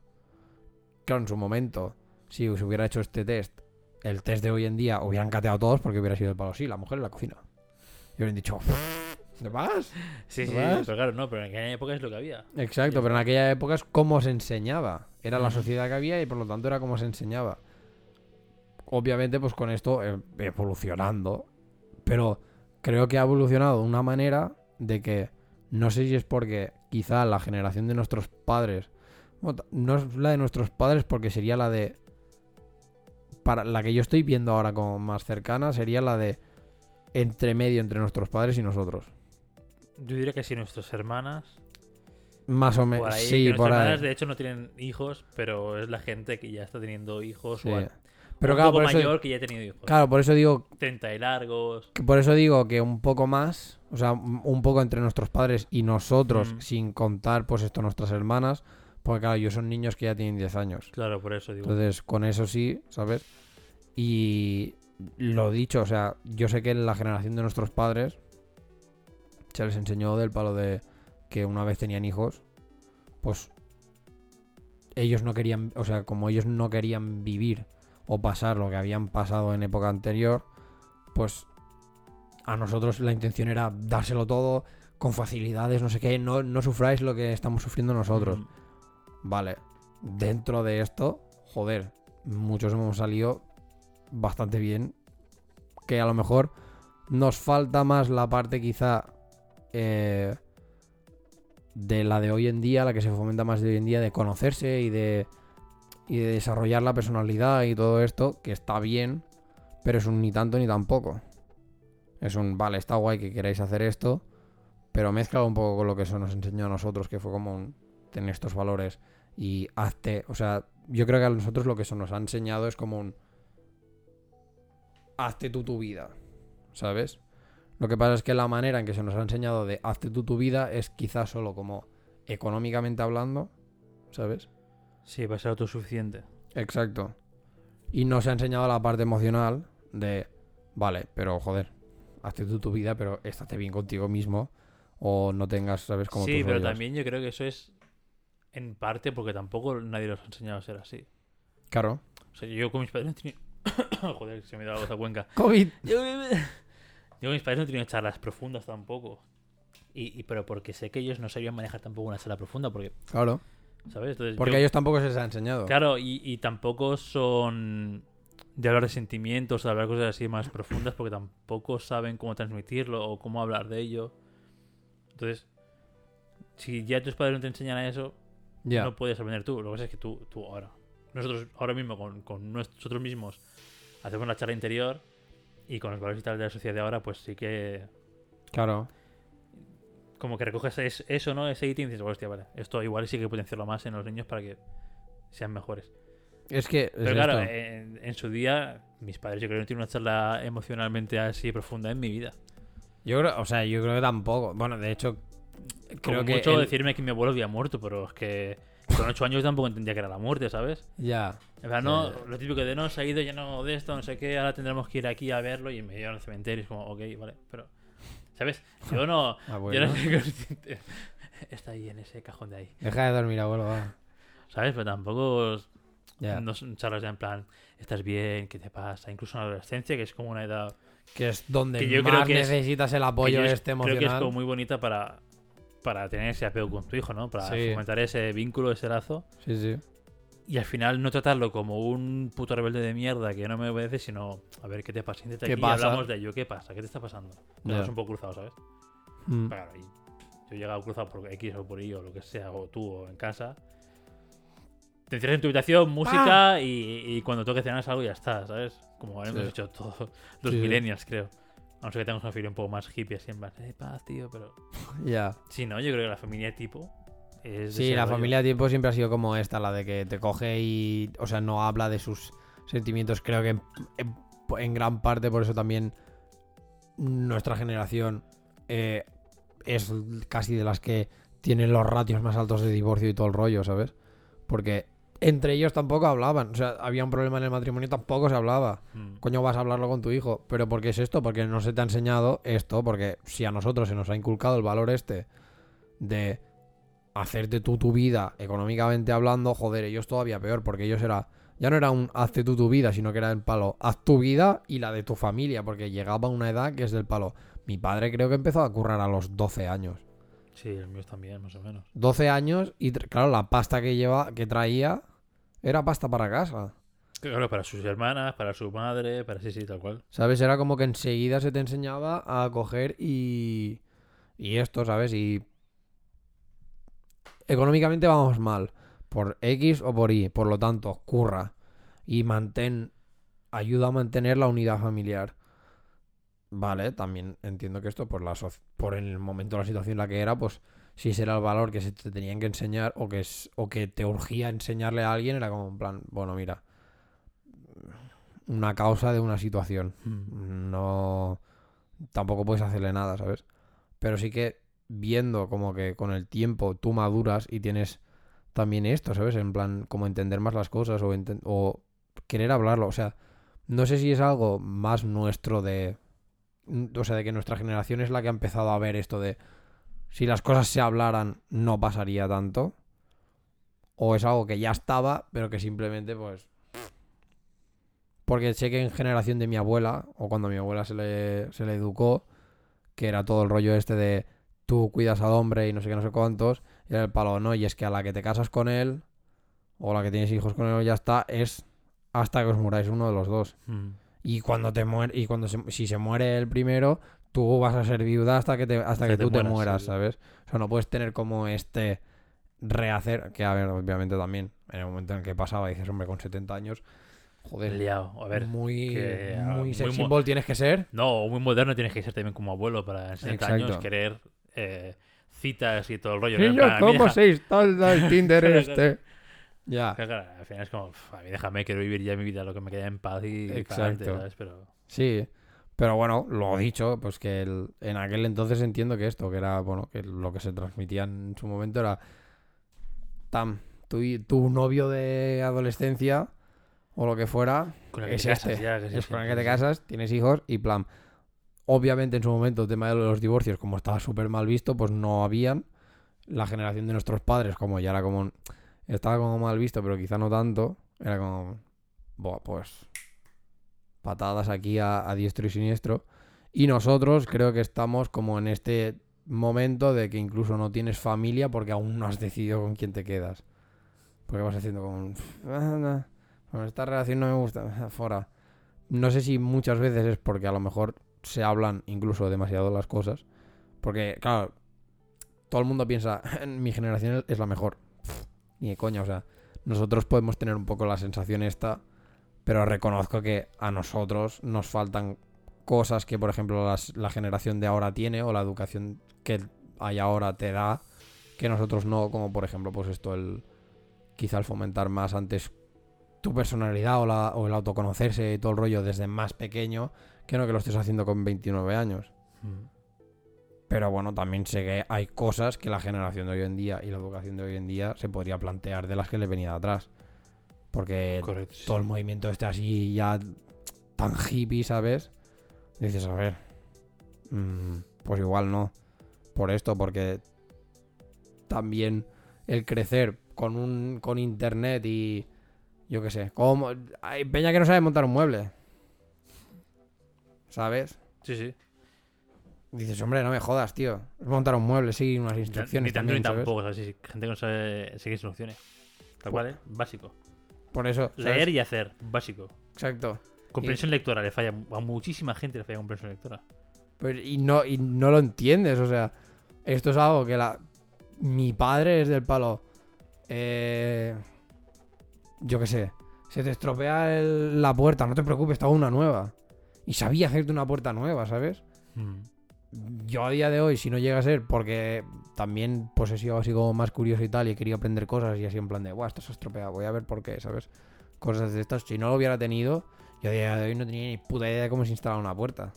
Claro, en su momento, si se hubiera hecho este test, el test de hoy en día, hubieran cateado todos porque hubiera sido el palo, sí, la mujer en la cocina. Y hubieran dicho, ¿de más? Sí, sí, pero claro, no, pero en aquella época es lo que había. Exacto, pero en aquella época es cómo se enseñaba. Era la sociedad que había y por lo tanto era como se enseñaba. Obviamente, pues con esto eh, evolucionando. Pero creo que ha evolucionado de una manera de que no sé si es porque quizá la generación de nuestros padres. No es la de nuestros padres porque sería la de. Para la que yo estoy viendo ahora como más cercana sería la de entre medio entre nuestros padres y nosotros. Yo diría que sí, nuestras hermanas. Más o menos. Sí, por ahí. hermanas de hecho no tienen hijos, pero es la gente que ya está teniendo hijos Sí. o Pero un claro, poco por eso, mayor que ya ha tenido hijos. claro, por eso digo 30 y largos. que por eso digo que un poco más, o sea, un un poco entre nuestros padres y nosotros, Mm. sin contar pues esto nuestras hermanas, porque claro, yo son niños que ya tienen 10 años. Claro, por eso digo. Entonces, con eso sí, ¿sabes? Y lo dicho, o sea, yo sé que en la generación de nuestros padres se les enseñó del palo de que una vez tenían hijos, pues ellos no querían, o sea, como ellos no querían vivir o pasar lo que habían pasado en época anterior, pues a nosotros la intención era dárselo todo con facilidades, no sé qué, no, no sufráis lo que estamos sufriendo nosotros. Mm, Vale, dentro de esto, joder, muchos hemos salido bastante bien. Que a lo mejor nos falta más la parte quizá eh, de la de hoy en día, la que se fomenta más de hoy en día, de conocerse y de, y de desarrollar la personalidad y todo esto, que está bien, pero es un ni tanto ni tampoco. Es un, vale, está guay que queráis hacer esto, pero mezclado un poco con lo que eso nos enseñó a nosotros, que fue como un, tener estos valores y hazte, o sea, yo creo que a nosotros lo que eso nos ha enseñado es como un, hazte tú tu vida, ¿sabes? Lo que pasa es que la manera en que se nos ha enseñado de hazte tú tu vida es quizás solo como económicamente hablando, ¿sabes? Sí, va a ser autosuficiente. Exacto. Y no se ha enseñado la parte emocional de, vale, pero joder, hazte tú tu vida, pero estate bien contigo mismo o no tengas, ¿sabes? Como sí, pero también yo creo que eso es en parte porque tampoco nadie los ha enseñado a ser así. Claro. O sea, yo con mis padres no he tenido... Joder, se me da la voz a cuenca. COVID. Yo, con mis padres no he tenido charlas profundas tampoco. Y, y- pero porque sé que ellos no sabían manejar tampoco una charla profunda, porque, Claro. ¿sabes? Entonces, Porque yo- ellos tampoco se les ha enseñado. Claro, y, y tampoco son de hablar de sentimientos, de hablar cosas así más profundas, porque tampoco saben cómo transmitirlo o cómo hablar de ello. Entonces, si ya tus padres no te enseñan a eso, No puedes aprender tú. Lo que pasa es que tú, tú ahora, nosotros ahora mismo con, con nosotros mismos hacemos la charla interior y con los valores y tal de la sociedad de ahora, pues sí que Claro. como que recoges es- eso, ¿no? Ese ítem y dices, hostia, vale, esto igual sí que potenciarlo más en los niños para que sean mejores. Es que. es Pero claro, en, en su día, mis padres yo creo que no tienen una charla emocionalmente así profunda en mi vida. Yo creo, o sea, yo creo que tampoco. Bueno, de hecho, creo Como que. mucho el- decirme que mi abuelo había muerto, pero es que con ocho años tampoco entendía que era la muerte, ¿sabes? Ya. En plan, no, Ya, ya. lo típico de no, se ha ido lleno de esto, no sé qué, ahora tendremos que ir aquí a verlo y me llevan al cementerio. Es como, ok, vale, pero. ¿Sabes? Yo no. Ah, Yo bueno. no soy consciente. Está ahí en ese cajón de ahí. Deja de dormir, abuelo. va. ¿Sabes? Pero tampoco. Ya. No charlas de en plan, estás bien, ¿qué te pasa? Incluso en la adolescencia, que es como una edad. Que es donde Que yo creo más que es- necesitas el que apoyo yo es- este Creo que es emocional. como muy bonita para, para tener ese apego con tu hijo, ¿no? Para Sí. fomentar ese vínculo, ese lazo. Sí, sí. Y al final no tratarlo como un puto rebelde de mierda que no me obedece, sino a ver qué te pasa. Siéntate ¿Qué aquí pasa? y hablamos de ello. ¿Qué pasa? ¿Qué te está pasando? Estamos un poco cruzados, ¿sabes? Mm. Claro, yo he llegado cruzado por X o por Y o lo que sea, o tú o en casa. Te encierras en tu habitación, música y, y cuando toque cenar algo ya está, ¿sabes? Como hemos Sí. hecho todos los sí. millennials, creo. A no ser que tengamos una familia un poco más hippie, así en plan, eh, paz, tío, pero... Ya. Sí, ¿no? Yo creo que la familia tipo es de Sí, la rollo. familia de tiempo siempre ha sido como esta, la de que te coge y. O sea, no habla de sus sentimientos. Creo que en, en- en gran parte por eso también nuestra generación eh, es casi de las que tienen los ratios más altos de divorcio y todo el rollo, ¿sabes? Porque entre ellos tampoco hablaban. O sea, había un problema en el matrimonio, tampoco se hablaba. Mm. Coño, vas a hablarlo con tu hijo. ¿Pero por qué es esto? Porque no se te ha enseñado esto. Porque si a nosotros se nos ha inculcado el valor este de hacerte tú tu vida económicamente hablando, joder, ellos todavía peor. Porque ellos era. Ya no era un hazte tú tu vida, sino que era el palo. Haz tu vida y la de tu familia. Porque llegaba una edad que es del palo. Mi padre creo que empezó a currar a los 12 años. Sí, el mío también, más o menos. 12 años y claro, la pasta que lleva, que traía, era pasta para casa. Claro, para sus hermanas, para su madre, para sí, sí, tal cual. ¿Sabes? Era como que enseguida se te enseñaba a coger y. Y esto, ¿sabes? Y. Económicamente vamos mal. Por X o por Y. Por lo tanto, curra. Y mantén. Ayuda a mantener la unidad familiar. Vale, también entiendo que esto, por, la soc- por el momento, la situación en la que era, pues si ese era el valor que se te tenían que enseñar o que, es, o que te urgía enseñarle a alguien, era como en plan, bueno, mira, una causa de una situación Mm. no tampoco puedes hacerle nada, ¿sabes? Pero sí que viendo como que con el tiempo tú maduras y tienes también esto, ¿sabes? En plan, como entender más las cosas o, o querer hablarlo. O sea, no sé si es algo más nuestro de... O sea, de que nuestra generación es la que ha empezado a ver esto de... Si las cosas se hablaran, no pasaría tanto. O es algo que ya estaba, pero que simplemente, pues, porque sé que en generación de mi abuela, o cuando a mi abuela se le, se le educó, que era todo el rollo este de tú cuidas al hombre y no sé qué, no sé cuántos, y era el palo, no, y es que a la que te casas con él, o la que tienes hijos con él, ya está, es hasta que os muráis uno de los dos. Mm. Y cuando te muere, y cuando se- si se muere el primero, tú vas a ser viuda hasta que te, hasta que que te tú te mueras, mueras, sí. ¿sabes? O sea, no puedes tener como este rehacer, que a ver, obviamente también, en el momento en el que pasaba, dices, hombre, con 70 años, joder, Liado. A ver. muy, que, ah, muy sex mo- symbol tienes que ser. No, muy moderno tienes que ser también como abuelo para en 60 años Exacto. querer eh, citas y todo el rollo. ¿no? En Niño, plan, a mí ¿cómo deja- se instala el Tinder este? Ya, Claro, al final es como, "Uf, a mí déjame, quiero vivir ya mi vida, lo que me queda en paz y Exacto. para adelante", ¿sabes? Pero sí. Pero bueno, lo dicho, pues que el- en aquel entonces entiendo que esto, que era, bueno, que lo que se transmitía en su momento era, Tam, tu, tu novio de adolescencia o lo que fuera, con el que es te casas este. ya, que es con el que te casas, tienes hijos y plan. Obviamente en su momento el tema de los divorcios, como estaba súper mal visto, pues no habían. La generación de nuestros padres, como ya era como... Estaba como mal visto, pero quizá no tanto. Era como... Buah, pues... Patadas aquí a, diestro y siniestro. Y nosotros creo que estamos como en este momento de que incluso no tienes familia porque aún no has decidido con quién te quedas. Porque vas haciendo como... "Ah, no, Bueno, esta relación no me gusta. Fuera. No sé si muchas veces es porque a lo mejor se hablan incluso demasiado las cosas. Porque, claro, todo el mundo piensa, mi generación es la mejor. Ni de coña, o sea, nosotros podemos tener un poco la sensación esta, pero reconozco que a nosotros nos faltan cosas que, por ejemplo, las- la generación de ahora tiene o la educación que hay ahora te da, que nosotros no, como por ejemplo, pues esto, el quizá el fomentar más antes tu personalidad o, la, o el autoconocerse y todo el rollo desde más pequeño, que no que lo estés haciendo con 29 años. Mm. Pero bueno, también sé que hay cosas que la generación de hoy en día y la educación de hoy en día se podría plantear de las que le venía de atrás. Porque Correcto. sí. todo el movimiento este así ya tan hippie, ¿sabes? Dices, a ver, mm, pues igual no. Por esto, porque también el crecer con un con internet y yo qué sé, como hay peña que no sabe montar un mueble. ¿Sabes? Sí, sí. Dices, hombre, no me jodas, tío. Es montar un mueble, sí, unas Ni instrucciones tanto ni también, ¿sabes? tampoco. O sea, sí, sí, gente que no sabe seguir instrucciones. Tal cual, ¿eh? Básico. Por eso, ¿sabes? Leer y hacer. Básico. Exacto. Comprensión lectora le falla. A muchísima gente le falla comprensión lectora. Pues, y, no, y no lo entiendes, o sea, esto es algo que la mi padre es del palo. Eh, yo qué sé, se te estropea el- la puerta, no te preocupes, está una nueva. Y sabía hacerte una puerta nueva, ¿sabes? Mm. Yo a día de hoy, si no llega a ser porque también pues he sido así como más curioso y tal y he querido aprender cosas y así en plan de, guau, esto se ha estropeado, voy a ver por qué, ¿sabes? Cosas de estas, si no lo hubiera tenido, yo a día de hoy no tenía ni puta idea de cómo se instala una puerta.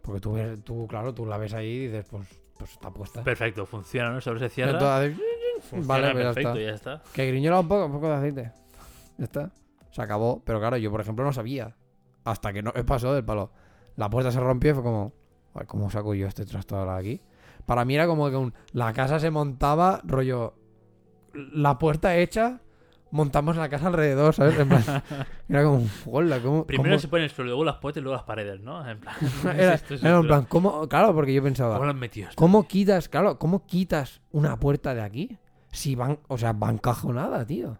Porque tú ves, tú, claro, tú la ves ahí y dices, pues, pues está puesta. Perfecto, funciona, ¿no? Solo se cierra. Entonces, funciona vale, ya perfecto, está. ya está. que griñola un poco, un poco de aceite. Ya está. Se acabó. Pero claro, yo por ejemplo no sabía. Hasta que no me pasó del palo. La puerta se rompió y fue como, "Joder, ¿cómo saco yo este trasto ahora de aquí? Para mí era como que un- la casa se montaba, rollo, la puerta hecha, montamos la casa alrededor, ¿sabes? En plan, era como, hola, ¿cómo? Primero cómo- se pone el suelo, luego las puertas y luego las paredes, ¿no? En plan. era, esto es era en plan, ¿cómo? Claro, porque yo pensaba, ¿Cómo lo han metido? esto? ¿Cómo quitas, claro, cómo quitas una puerta de aquí? Si van, o sea, va encajonada, tío.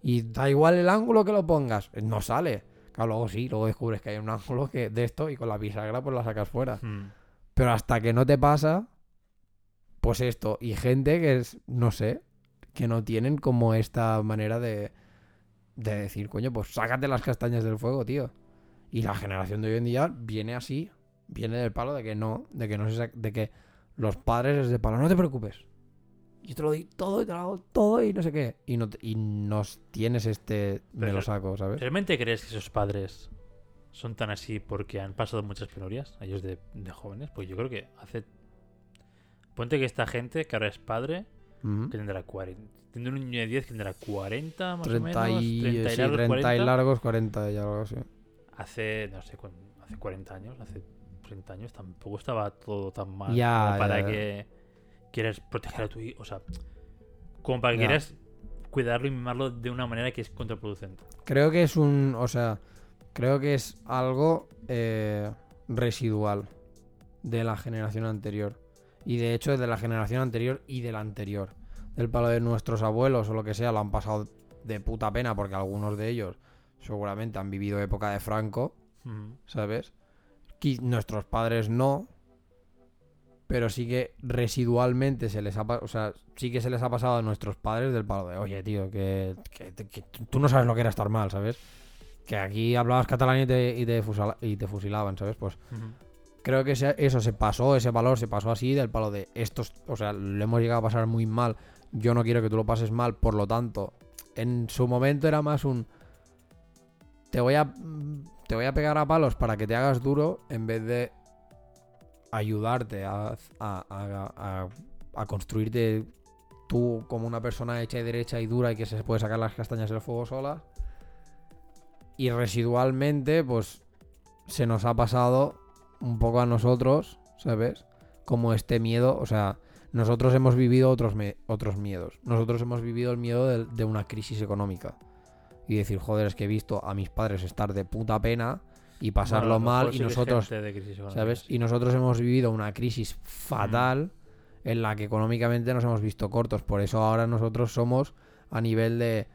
Y da igual el ángulo que lo pongas, no sale. Claro, luego sí, luego descubres que hay un ángulo que de esto y con la bisagra pues la sacas fuera. Mm. Pero hasta que no te pasa, pues esto. Y gente que es, no sé, que no tienen como esta manera de, de decir, coño, pues sácate las castañas del fuego, tío. Y la generación de hoy en día viene así, viene del palo de que no, de que no se de que los padres es de palo, no te preocupes. Yo te lo doy todo y te lo hago todo y no sé qué. Y no, y nos tienes este, me Pero- lo saco, ¿sabes? ¿Realmente crees que esos padres son tan así porque han pasado muchas penurias, ellos de, de jóvenes? Pues yo creo que hace. Ponte que esta gente que ahora es padre, Ujú. que tendrá 40. Tiene un niño de 10 que tendrá 40 más o 30 menos. y, 30 y sí, largos, 30 y 40. largos, 40 y algo así. Hace, no sé, hace 40 años, hace 30 años, tampoco estaba todo tan mal Ya, como para ya, ya. que quieras proteger a tu hijo. O sea, como para que Ya. quieras cuidarlo y mimarlo de una manera que es contraproducente. Creo que es un. O sea, creo que es algo eh, residual de la generación anterior. Y de hecho, de la generación anterior y de la anterior. Del palo de nuestros abuelos o lo que sea, lo han pasado de puta pena porque algunos de ellos seguramente han vivido época de Franco. ¿sabes? Qui- Nuestros padres no, pero sí que residualmente se les ha, o sea, sí que se les ha pasado a nuestros padres del palo de, oye, tío, que, que- que tú no sabes lo que era estar mal, ¿sabes? Que aquí hablabas catalán y te, y te, fusala- y te fusilaban, ¿sabes? Pues. Creo que eso se pasó, ese valor se pasó así del palo de estos, o sea, lo hemos llegado a pasar muy mal, yo no quiero que tú lo pases mal, por lo tanto, en su momento era más un te voy a te voy a pegar a palos para que te hagas duro en vez de ayudarte a, a- a- a construirte tú como una persona hecha y derecha y dura y que se puede sacar las castañas del fuego sola. Y residualmente, pues se nos ha pasado un poco a nosotros, ¿sabes? Como este miedo, o sea, nosotros hemos vivido otros, otros miedos. Nosotros hemos vivido el miedo de, de una crisis económica. Y decir, joder, es que he visto a mis padres estar de puta pena y pasarlo Bueno, mal y nosotros de ¿sabes? Y nosotros hemos vivido una crisis fatal en la que económicamente nos hemos visto cortos. Por eso ahora nosotros somos a nivel de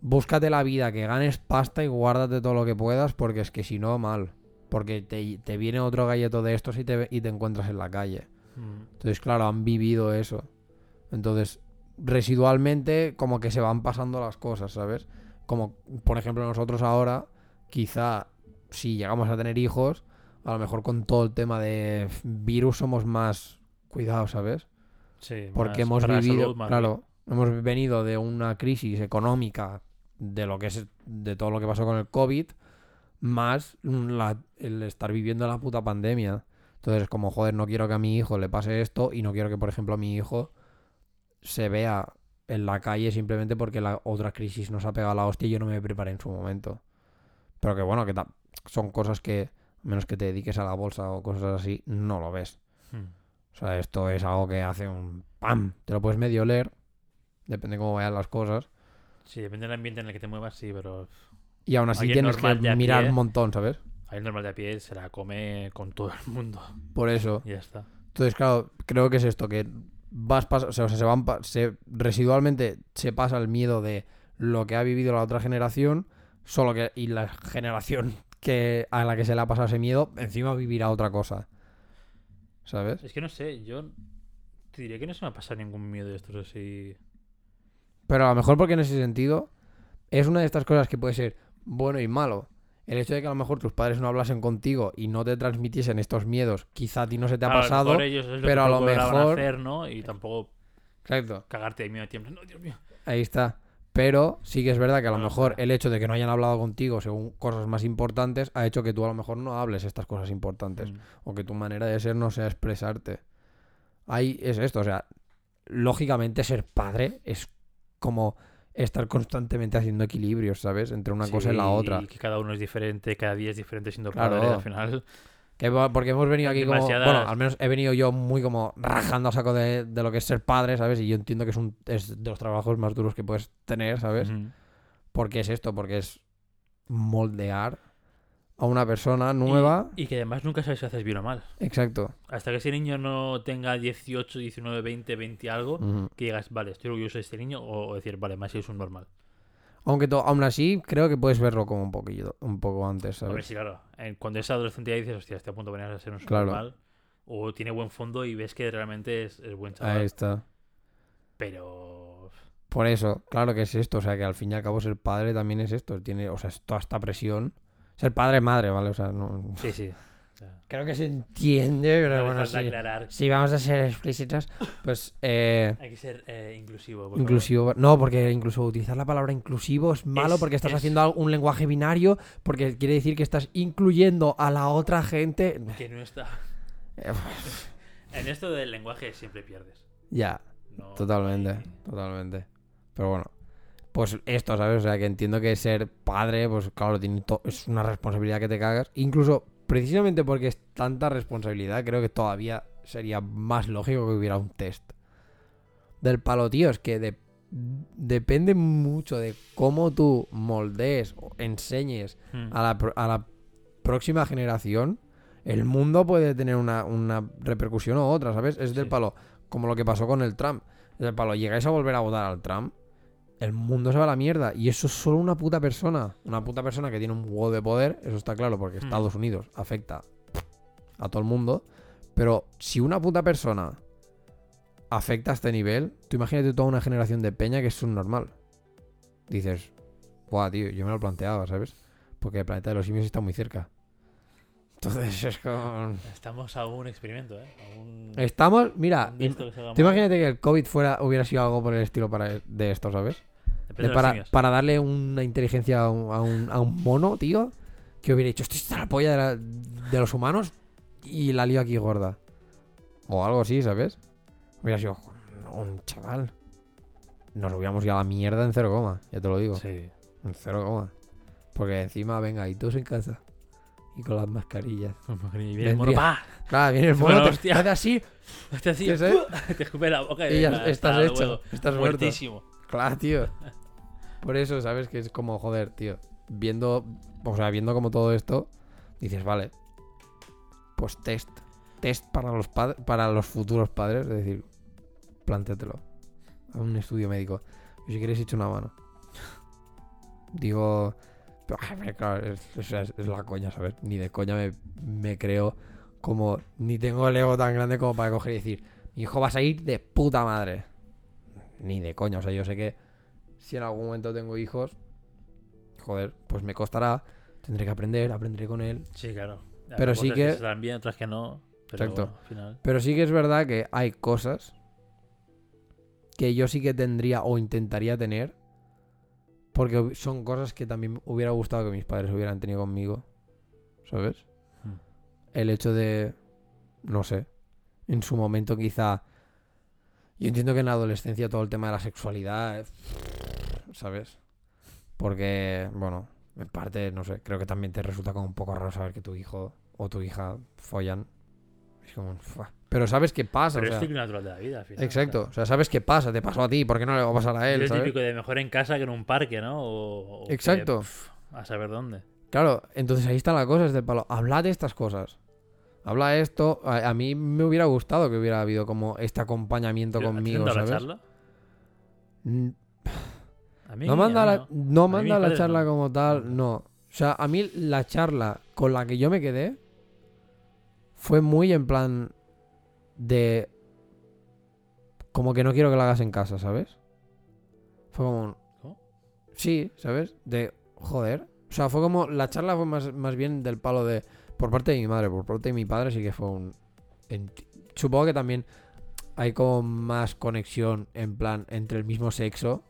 búscate la vida, que ganes pasta y guárdate todo lo que puedas, porque es que si no, mal. Porque te, te viene otro galleto de estos y te, y te encuentras en la calle. Ujú. Entonces, claro, han vivido eso. Entonces, residualmente, como que se van pasando las cosas, ¿sabes? Como, por ejemplo, nosotros ahora, quizá si llegamos a tener hijos, a lo mejor con todo el tema de virus somos más cuidados, ¿sabes? Sí, Porque hemos vivido, salud, claro, hemos venido de una crisis económica de lo que es de todo lo que pasó con el COVID, más la- el estar viviendo la puta pandemia. Entonces, como joder, no quiero que a mi hijo le pase esto y no quiero que, por ejemplo, a mi hijo se vea en la calle simplemente porque la otra crisis nos ha pegado la hostia y yo no me preparé en su momento. Pero que bueno, que son cosas que, a menos que te dediques a la bolsa o cosas así, no lo ves. Ujú. O sea, esto es algo que hace un ¡pam! Te lo puedes medio leer. Depende cómo vayan las cosas. Sí, depende del ambiente en el que te muevas, sí, pero Y aún así tienes que mirar un montón, ¿sabes? alguien normal de a pie se la come con todo el mundo. Por eso. Y ya está. Entonces, claro, creo que es esto, que vas pas- o sea, se van se, residualmente se pasa el miedo de lo que ha vivido la otra generación, solo que y la generación que a la que se le ha pasado ese miedo, encima vivirá otra cosa. ¿Sabes? Es que no sé, yo te diría que no se me ha pasado ningún miedo de estos así. Pero a lo mejor porque en ese sentido es una de estas cosas que puede ser bueno y malo. El hecho de que a lo mejor tus padres no hablasen contigo y no te transmitiesen estos miedos, quizá a ti no se te ha Claro, a lo pasado. mejor ellos es lo pero que a lo mejor- hacer, ¿no? Y tampoco Exacto. cagarte de miedo tiempo. No, Dios mío. Ahí está. Pero sí que es verdad que a lo mejor el hecho de que no hayan hablado contigo según cosas más importantes ha hecho que tú a lo mejor no hables estas cosas importantes. Mm. O que tu manera de ser no sea expresarte. Ahí es esto, o sea, lógicamente ser padre es como estar constantemente haciendo equilibrios, ¿sabes? Entre una cosa y la Sí, otra. que cada uno es diferente, cada día es diferente siendo Claro. padre. Al final, Que porque hemos venido aquí como. Demasiadas- Bueno, al menos he venido yo muy como rajando a saco de, de lo que es ser padre, ¿sabes? Y yo entiendo que es, un, es de los trabajos más duros que puedes tener, ¿sabes? Ujú. Porque es esto, porque es moldear a una persona nueva. Y, y que además nunca sabes si haces bien o mal. Exacto. Hasta que ese niño no tenga 18, 19, 20, 20 algo, que digas, vale, estoy orgulloso de este niño, o, decir, vale, más es un normal. Aunque aún así, creo que puedes verlo como un poquillo, un poco antes, A ver ¿sabes? si, claro, cuando es adolescente ya dices, hostia, este a punto de venir a ser un Claro. normal. O tiene buen fondo y ves que realmente es, es buen chaval. Ahí está. Pero. Por eso, claro que es esto, o sea, que al fin y al cabo ser padre también es esto, tiene, o sea, es toda esta presión. Ser padre madre, ¿vale? O sea, no... Sí, sí. Creo que se entiende, pero no bueno, sí. aclarar. Si vamos a ser explícitas, pues eh, Hay que ser eh, inclusivo. por favor. inclusivo. No, porque incluso utilizar la palabra inclusivo es malo Es- porque estás es- haciendo un lenguaje binario, porque quiere decir que estás incluyendo a la otra gente. Que no está. Eh, En esto del lenguaje siempre pierdes. Ya, No totalmente, hay- totalmente. Pero bueno, pues esto, ¿sabes? O sea, que entiendo que ser padre, pues claro, tiene es una responsabilidad que te cagas. Incluso, precisamente porque es tanta responsabilidad, creo que todavía sería más lógico que hubiera un test. Del palo, tío, es que de- depende mucho de cómo tú moldees o enseñes Mm. a la, a la próxima generación, el mundo puede tener una, una repercusión u otra, ¿sabes? Es del palo, como lo que pasó con el Trump. Es del palo, llegáis a volver a votar al Trump, el mundo se va a la mierda. Y eso es solo una puta persona. Una puta persona que tiene un huevo de poder, eso está claro, porque Hmm. Estados Unidos afecta a todo el mundo. Pero si una puta persona afecta a este nivel, tú imagínate toda una generación de peña que es subnormal. Dices, guau, tío, yo me lo planteaba, ¿sabes? Porque el planeta de los simios está muy cerca. Entonces es como... Estamos a un experimento, ¿eh? Un... Estamos, mira, un tú imagínate que el COVID fuera, hubiera sido algo por el estilo para, de esto, ¿sabes? De para, darle una inteligencia a un, a un- a un mono, tío, que hubiera dicho, esto está la polla de, la- de los humanos y la lío aquí gorda. O algo así, ¿sabes? Hubiera sido un chaval. Nos hubiéramos ido a la mierda en cero coma, ya te lo digo. Sí. En cero coma. Porque encima, venga, y todos en casa. Y con las mascarillas. Y viene el mono, ¡pa! Claro, viene el Bueno, mono, te hace así ¿Qué es, eh? te escupe la boca y ya venga, estás hecho. Estás muerto. Muertísimo. Claro, tío. Por eso, ¿sabes? Que es como, joder, tío. Viendo, o sea, viendo como todo esto, dices, vale. Pues test. Test para los para los futuros padres. Es decir, plántatelo. A un estudio médico. Y si quieres, echa una mano. Digo. pero, claro, es, es- es la coña, ¿sabes? Ni de coña me, creo como. Ni tengo el ego tan grande como para coger y decir, mi hijo va a salir de puta madre. Ni de coña. O sea, yo sé que si en algún momento tengo hijos, joder, pues me costará. Tendré que aprender, aprenderé con él. Sí, claro. Hay Pero sí que- dan bien, otras que no. Pero Exacto. al final. Pero sí que es verdad que hay cosas que yo sí que tendría o intentaría tener. Porque son cosas que también hubiera gustado que mis padres hubieran tenido conmigo. ¿Sabes? Hmm. El hecho de. No sé. En su momento quizá. Yo entiendo que en la adolescencia todo el tema de la sexualidad. ¿Sabes? Porque, bueno, en parte, no sé, creo que también te resulta como un poco raro saber que tu hijo o tu hija follan. Es como. Pero sabes qué pasa. Pero o es sea, ciclo natural de la vida, al final. exacto. o sea. Sabes qué pasa. Te pasó a ti. ¿Por qué no le va a pasar a él? es ¿sabes? típico de mejor en casa que en un parque, ¿no? O, o que, Exacto. a saber dónde. Claro, entonces ahí está la cosa, es del palo. Habla de estas cosas. Habla esto. A, a mí me hubiera gustado que hubiera habido como este acompañamiento Pero, ¿a ti te conmigo, dado la ¿sabes? charla? A mí, No manda a mí la, no. manda la charla no. como tal, no. O sea, a mí la charla con la que yo me quedé fue muy en plan de como que no quiero que la hagas en casa, ¿sabes? Fue como un- ¿Cómo? Sí, ¿sabes? De joder. O sea, fue como la charla fue más, más bien del palo de por parte de mi madre, por parte de mi padre sí que fue un en- supongo que también hay como más conexión en plan entre el mismo sexo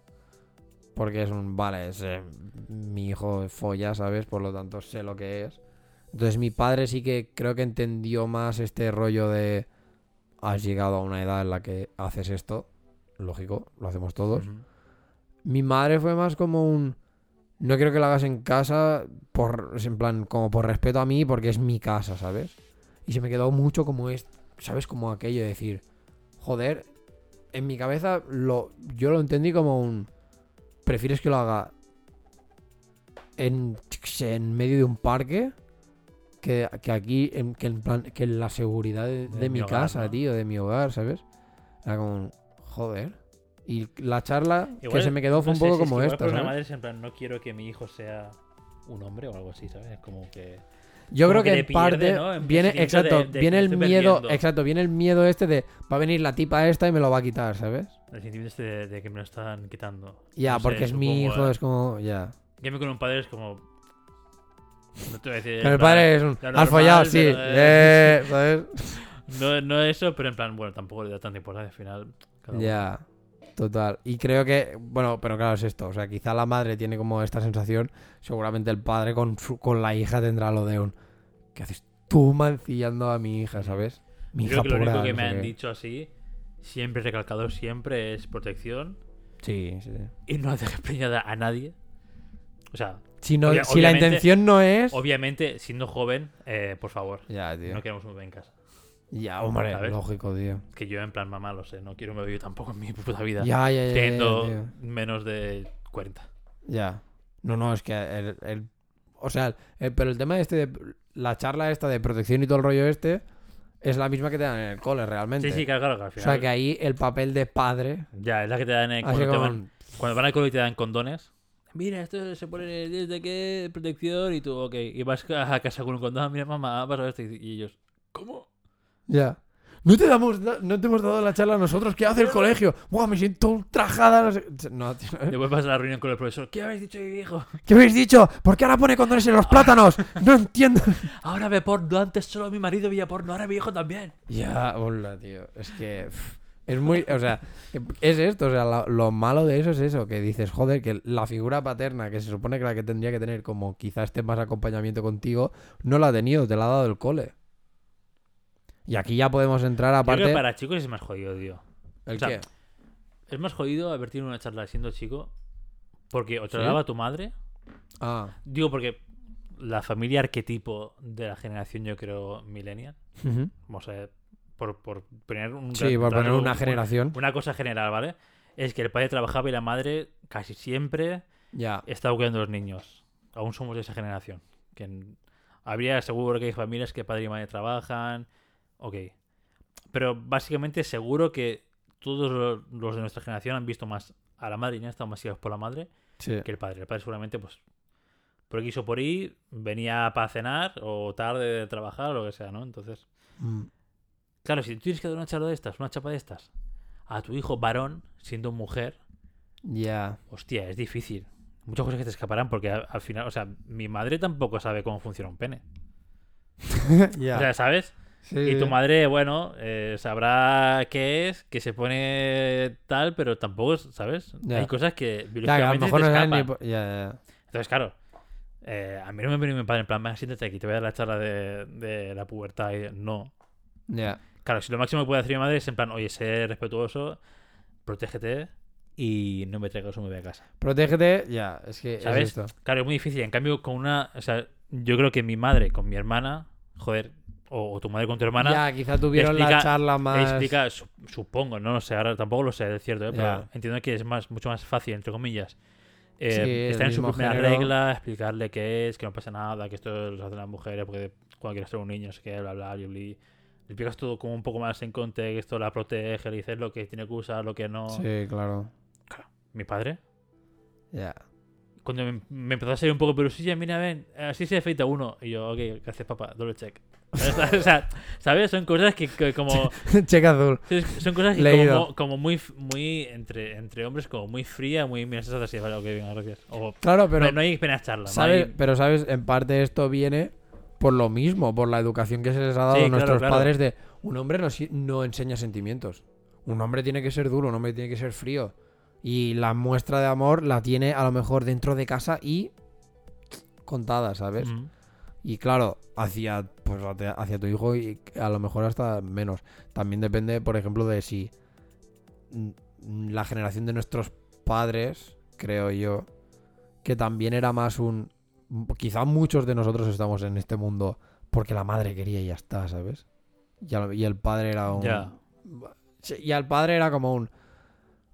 porque es un, vale, es, eh, mi hijo folla, ¿sabes? Por lo tanto sé lo que es. Entonces mi padre sí que creo que entendió más este rollo de has llegado a una edad en la que haces esto, lógico, lo hacemos todos. Mi madre fue más como un no quiero que lo hagas en casa por en plan como por respeto a mí porque es mi casa, ¿sabes? Y se me quedó mucho como es, ¿sabes? Como aquello de decir, joder, en mi cabeza lo yo lo entendí como un prefieres que lo haga en, en medio de un parque que, que aquí en, que en plan que en la seguridad de, de De mi mi hogar, casa, ¿no? tío, de mi hogar, ¿sabes? Era como joder. Y la charla que Igual, se me quedó fue no un poco si es como que igual esta, madre es en plan, no quiero que mi hijo sea un hombre o algo así, ¿sabes? Es como que... Yo como creo que que, en pierde, parte viene, exacto, de- de que viene el miedo, perdiendo. exacto, viene el miedo este de va a venir la tipa esta y me lo va a quitar, ¿sabes? El sentimiento este de, de que me lo están quitando. Ya, No sé, porque es mi hijo, ¿eh? es como, ya. Que con un padre es como... No te voy a decir... El padre es un, has follado, sí, pero, eh, ¿sabes? No, no eso, pero en plan, bueno, tampoco le da tanta importancia al final. Ya, total. Y creo que, bueno, pero claro, es esto. O sea, quizá la madre tiene como esta sensación. Seguramente el padre con, su, con la hija tendrá lo de un. ¿Qué haces tú mancillando a mi hija, ¿sabes? Mi Yo hija creo que lo único que me han qué. dicho así, siempre recalcado siempre, es protección Sí, sí. y no dejes preñada a nadie. O sea, Si, no, Obvia- si la intención no es. obviamente, siendo joven, eh, por favor, Ya, tío. no queremos un bebé en casa. Ya, hombre, ¿Sabes? lógico, tío. Que yo, en plan, mamá, lo sé, no quiero un bebé tampoco en mi puta vida. Ya, ya, ya. ya, teniendo tío. menos de 40. Ya. No, no, es que el, el- o sea, el- pero el tema este de la charla esta de protección y todo el rollo este es la misma que te dan en el cole realmente. Sí, sí, claro, claro, que al o final. sea, que ahí el papel de padre Ya, es la que te dan en te como van, Cuando van al cole y te dan condones. Mira, esto se pone desde qué protección y tú, ok. Y vas a casa con un condón. "Ah, Mira, mamá, pasa esto. Y y ellos, ¿cómo? Ya. No te, damos, da- no te hemos dado la charla a nosotros. ¿Qué hace el colegio? Buah, me siento ultrajada. No, sé- no, tío. Después vas a la reunión con el profesor. ¿Qué habéis dicho hijo? ¿Qué habéis dicho? ¿Por qué ahora pone condones en los plátanos? No entiendo. Ahora ve porno. Antes solo mi marido veía porno. Ahora mi hijo también. Ya, hola, tío. Es que. Es muy. O sea, es esto. O sea, lo malo de eso es eso. Que dices, joder, que la figura paterna, que se supone que la que tendría que tener, como quizás esté más acompañamiento contigo, no la ha tenido, te la ha dado el cole. Y aquí ya podemos entrar Yo creo aparte. que para chicos es más jodido, tío. ¿El o sea, qué? Es más jodido haber tenido una charla siendo chico. Porque o te la ¿Sí? daba tu madre. Ah. Digo, porque la familia arquetipo de la generación, yo creo, millennial. Ujú. Vamos a ver, por, por poner un Sí, por poner una generación. Una cosa general, ¿vale? Es que el padre trabajaba y la madre casi siempre Ya. estaba cuidando a los niños. Aún somos de esa generación. Que habría seguro que hay familias que padre y madre trabajan. Ok. Pero básicamente seguro que todos lo- los de nuestra generación han visto más a la madre y han estado más guiados por la madre Sí. que el padre. El padre seguramente, pues, por aquí o por ahí, venía para cenar o tarde de trabajar o lo que sea, ¿no? Entonces, Mm. claro, si tú tienes que dar una charla de estas, una chapa de estas, a tu hijo varón, siendo mujer, Ya. hostia, es difícil. Muchas cosas que te escaparán porque al, al final, o sea, mi madre tampoco sabe cómo funciona un pene. Ya. O sea, ¿sabes? Sí, Y tu madre, bueno, eh, sabrá qué es, que se pone tal, pero tampoco, ¿sabes? Ya. Hay cosas que Ya, que a lo biológicamente mejor te no por- Ya. Entonces, claro, eh, a mí no me viene mi padre en plan, venga, siéntate aquí, te voy a dar la charla de, de la pubertad. Y no. Ya. Claro, si lo máximo que puede hacer mi madre es en plan, oye, sé respetuoso, protégete y no me traigas un bebé a casa. Protégete, ya. Es que ¿Sabes? es esto. Claro, es muy difícil. En cambio, con una. O sea, yo creo que mi madre con mi hermana, joder, o, o tu madre con tu hermana, Ya, quizá tuvieron la explica- charla más. explica, su- supongo, no lo sé, ahora tampoco lo sé, es cierto, ¿eh? pero Ya. entiendo que es más mucho más fácil, entre comillas. eh, Sí, estar en su primera género. regla, explicarle qué es, que no pasa nada, que esto lo hacen las mujeres porque cuando quieres ser un niño, sé qué, bla, bla, bla, bla. Le explicas todo como un poco más en contexto, la protege, le dices lo que tiene que usar, lo que no. Sí, claro. Mi padre, Ya. cuando me, me empezó a salir un poco perusilla, mira, ven, así se afeita uno. Y yo, ok, gracias papá, doble check. o sea, ¿sabes? Son cosas que, que como... Cheque azul. Son cosas que Leído. como, como muy, muy entre, entre hombres, como muy fría, muy... Mira, estás así, vale, ok, venga, gracias. O, Claro, pero. no, no hay apenas charla. no ¿sabes? hay- Pero, ¿sabes? En parte esto viene por lo mismo, por la educación que se les ha dado Sí, a nuestros claro. padres de un hombre no, enseña sentimientos. Un hombre tiene que ser duro, un hombre tiene que ser frío. Y la muestra de amor la tiene a lo mejor dentro de casa y contada, ¿sabes? Ujú. Y claro, hacia, pues, hacia tu hijo y a lo mejor hasta menos. También depende, por ejemplo, de si la generación de nuestros padres, creo yo, que también era más un... Quizá muchos de nosotros estamos en este mundo porque la madre quería y ya está, ¿sabes? Y, al- y el padre era un... Sí, Y al padre era como un...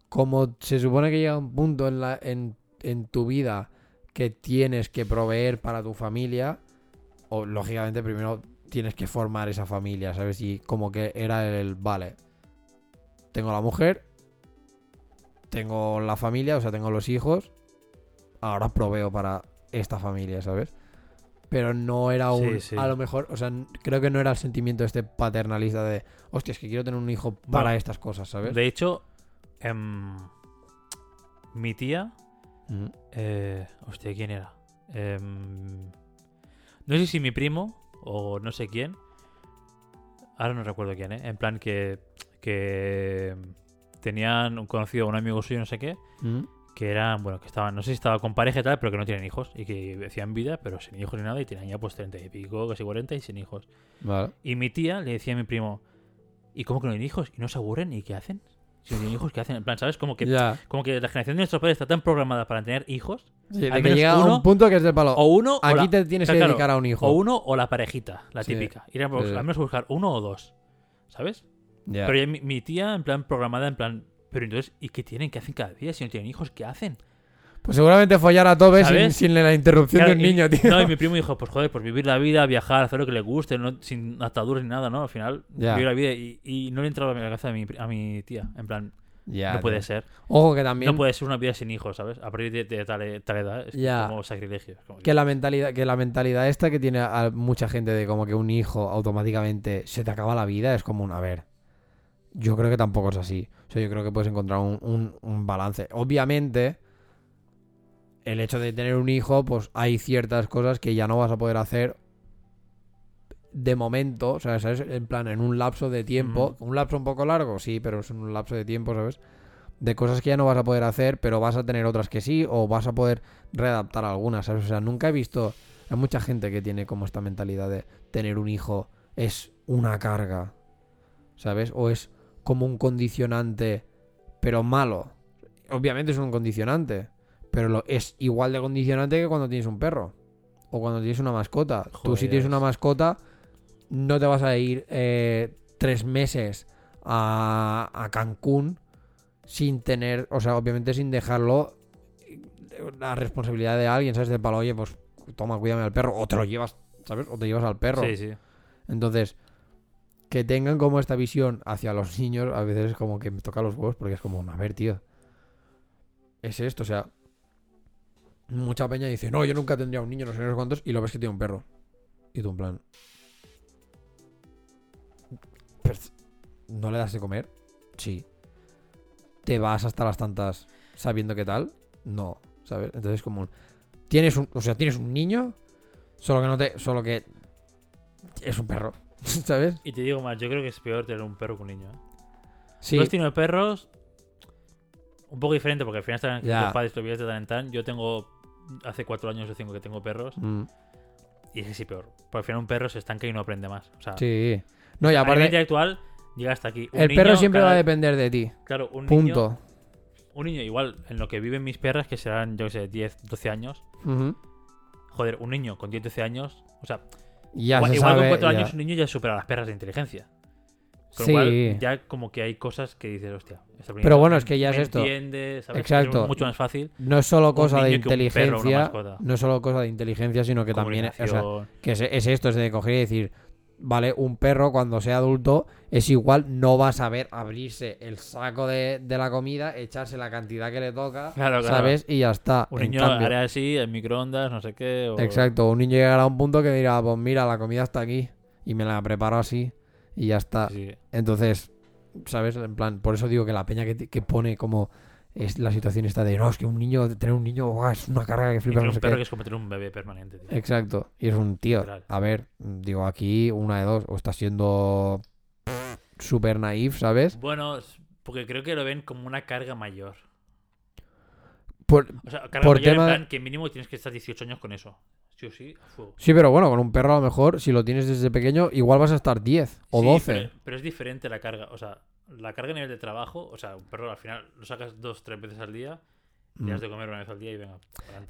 Como se supone que llega un punto en, la, en, en tu vida que tienes que proveer para tu familia, o lógicamente primero tienes que formar esa familia, ¿sabes? Y como que era el, vale, tengo la mujer, tengo la familia, o sea, tengo los hijos, ahora proveo para esta familia, ¿sabes? Pero no era Sí, un, sí. a lo mejor, o sea, creo que no era el sentimiento este paternalista de, hostia, es que quiero tener un hijo para Bueno, estas cosas, ¿sabes? De hecho, em, mi tía... Ujú. Eh, hostia, ¿quién era? Em, no sé si mi primo o no sé quién. Ahora no recuerdo quién, ¿eh? En plan que, que tenían un conocido, un amigo suyo, no sé qué, Ujú. que eran, bueno, que estaban, no sé si estaba con pareja y tal, pero que no tienen hijos y que hacían vida, pero sin hijos ni nada y tenían ya pues 30 y pico, casi 40 y sin hijos. Vale. Y mi tía le decía a mi primo, ¿y cómo que no tienen hijos? ¿Y no se aburren? ¿Y qué hacen? Si no tienen hijos, ¿qué hacen? En plan, ¿sabes? Como que, Ya. como que la generación de nuestros padres está tan programada para tener hijos, Sí, de que llega a un punto que es de palo. o uno o Aquí la- te tienes claro, que dedicar a un hijo. O uno o la parejita, la Sí. típica. Ir a, al menos buscar uno o dos. ¿Sabes? Ya. Pero ya mi, mi tía, en plan, programada, en plan. Pero entonces, ¿y qué tienen? ¿Qué hacen cada día? Si no tienen hijos, ¿qué hacen? Pues seguramente follar a tope sin, sin la interrupción Claro, de un y- niño, tío. No, y mi primo dijo, pues joder, pues vivir la vida, viajar, hacer lo que le guste, no, sin ataduras ni nada, ¿no? Al final, Ya. vivir la vida y, y no le entraba a la cabeza a mi, a mi tía. En plan, Ya, no puede tío. ser. Ojo que también. No puede ser una vida sin hijos, ¿sabes? A partir de, de tal, e- tal edad es Ya. como sacrilegio. como Que la mentalidad, que la mentalidad esta que tiene a mucha gente de como que un hijo automáticamente se te acaba la vida es como un a ver. Yo creo que tampoco es así. O sea, yo creo que puedes encontrar un, un- un balance. Obviamente, el hecho de tener un hijo, pues hay ciertas cosas que ya no vas a poder hacer de momento. O sea, ¿sabes? En plan, en un lapso de tiempo. Un lapso un poco largo, sí, pero es un lapso de tiempo, ¿sabes? De cosas que ya no vas a poder hacer, pero vas a tener otras que sí, o vas a poder readaptar algunas, ¿sabes? O sea, nunca he visto. Hay mucha gente que tiene como esta mentalidad de tener un hijo es una carga, ¿sabes? O es como un condicionante, pero malo. Obviamente es un condicionante, pero lo, es igual de condicionante que cuando tienes un perro o cuando tienes una mascota. Tú si tienes una mascota, no te vas a ir eh, tres meses a, a Cancún sin tener, o sea, obviamente sin dejarlo eh, la responsabilidad de alguien, ¿sabes? De palo, oye, pues toma, cuídame al perro, o te lo llevas, ¿sabes? O te llevas al perro. Sí, sí. Entonces, que tengan como esta visión hacia los niños, a veces es como que me toca los huevos porque es como, a ver, tío. Es esto, o sea. Mucha peña dice, no, yo nunca tendría un niño, no sé cuántos, y lo ves que tiene un perro. Y tú, en plan. "Pero, ¿No le das de comer? Sí. ¿Te vas hasta las tantas sabiendo qué tal? No, ¿sabes? Entonces, como. Tienes un. O sea, tienes un niño, solo que no te. Solo que. Es un perro, ¿sabes? Y te digo más, yo creo que es peor tener un perro que un niño. ¿eh? Sí. Has tenido perros un poco diferente porque al final están los padres tan en tan. Yo tengo hace cuatro años o cinco que tengo perros Mm, y es sí peor. Porque al final un perro se estanca y no aprende más. O sea, sí. No, y aparte, intelectual llega hasta aquí. Un el niño perro siempre cada- va a depender de ti. Claro, un niño, Punto. un niño igual en lo que viven mis perras, que serán, yo qué sé, 10, 12 años. Joder, un niño con 10, 12 años. O sea, Ya igual, se igual sabe, con 4 ya. años un niño ya supera a las perras de inteligencia. Con Sí. lo cual, ya como que hay cosas que dices, hostia. Pero bueno, es que ya es esto. entiende, ¿sabes? Exacto. Es mucho más fácil. No es solo cosa de inteligencia. No es solo cosa de inteligencia, sino que también. O sea, que es, es esto, es de coger y decir. Vale, un perro cuando sea adulto es igual, no va a saber abrirse el saco de, de la comida, echarse la cantidad que le toca, Claro, claro. ¿sabes? Y ya está. Un En niño cambio- hará así, en microondas, no sé qué. o- Exacto, un niño llegará a un punto que dirá, pues mira, la comida está aquí y me la preparo así y ya está. Sí. Entonces, ¿sabes? En plan, por eso digo que la peña que, pone como es la situación está de, no, es que un niño, tener un niño, es una carga que Y flipas, tener no un sé perro qué. que es como tener un bebé permanente, tío. Exacto, y es un tío. Literal. A ver, digo, aquí una de dos, o está siendo súper naif, ¿sabes? Bueno, porque creo que lo ven como una carga mayor. Por- O sea, carga Por mayor tema- en plan que mínimo tienes que estar 18 años con eso. Sí o sí, a fuego. Sí, pero bueno, con un perro a lo mejor, si lo tienes desde pequeño, igual vas a estar 10 o Sí, 12. Pero, pero es diferente la carga. O sea, la carga a nivel de trabajo, o sea, un perro al final lo sacas dos, tres veces al día, le Mm. de comer una vez al día y venga.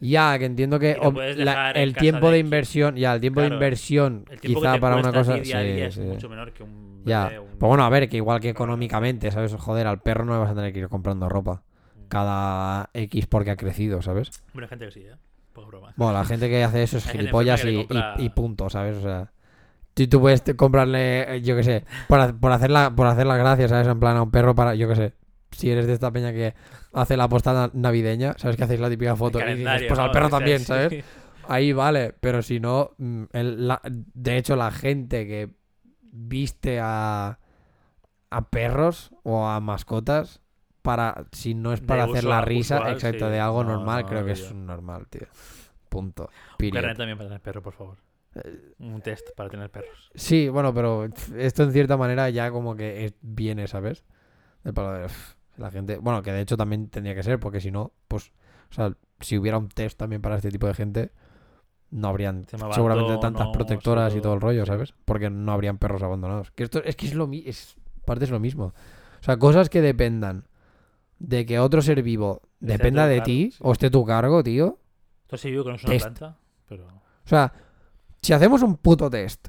Ya, que entiendo que la- el tiempo de inversión, ya, el tiempo de inversión, tiempo quizá para una cosa. día a día sí, es sí. mucho menor que un Ya, bebé, un- pues bueno, a ver, que igual que económicamente, ¿sabes? Joder, al perro no le vas a tener que ir comprando ropa Mm. cada X porque ha crecido, ¿sabes? Bueno, hay gente que sí, ¿eh? Broma. Bueno, la gente que hace eso es gilipollas y, que le compra- y- y punto, ¿sabes? O sea, tú, tú puedes comprarle, eh, yo qué sé, por, por, hacer la, por hacer la gracia, ¿sabes? En plan, a un perro para, yo qué sé, si eres de esta peña que hace la postada navideña, ¿sabes? Que hacéis la típica foto y dices, pues al perro también. ¿sabes? Ahí vale, pero si no, mm, el- la- de hecho la gente que viste a, a perros o a mascotas para si no es De para hacer la risa, usual, exacto, sí. de algo No, normal, no, creo que es normal, tío. Punto. Un carnet también para tener perro, por favor. Un test para tener perros. Sí, bueno, pero esto en cierta manera ya como que es- viene, ¿sabes? Palo de la gente. Bueno, que de hecho también tendría que ser, porque si no, pues, o sea, si hubiera un test también para este tipo de gente, no habrían seguramente abandono, tantas protectoras y todo el rollo. ¿sabes? Porque no habrían perros abandonados. Que esto es que es lo mismo, es parte es lo mismo. O sea, cosas que dependan de que otro ser vivo Esté dependa de ti sí. o esté a tu cargo, tío. Entonces sí vivo que no es una Test. planta, pero... O sea, si hacemos un puto test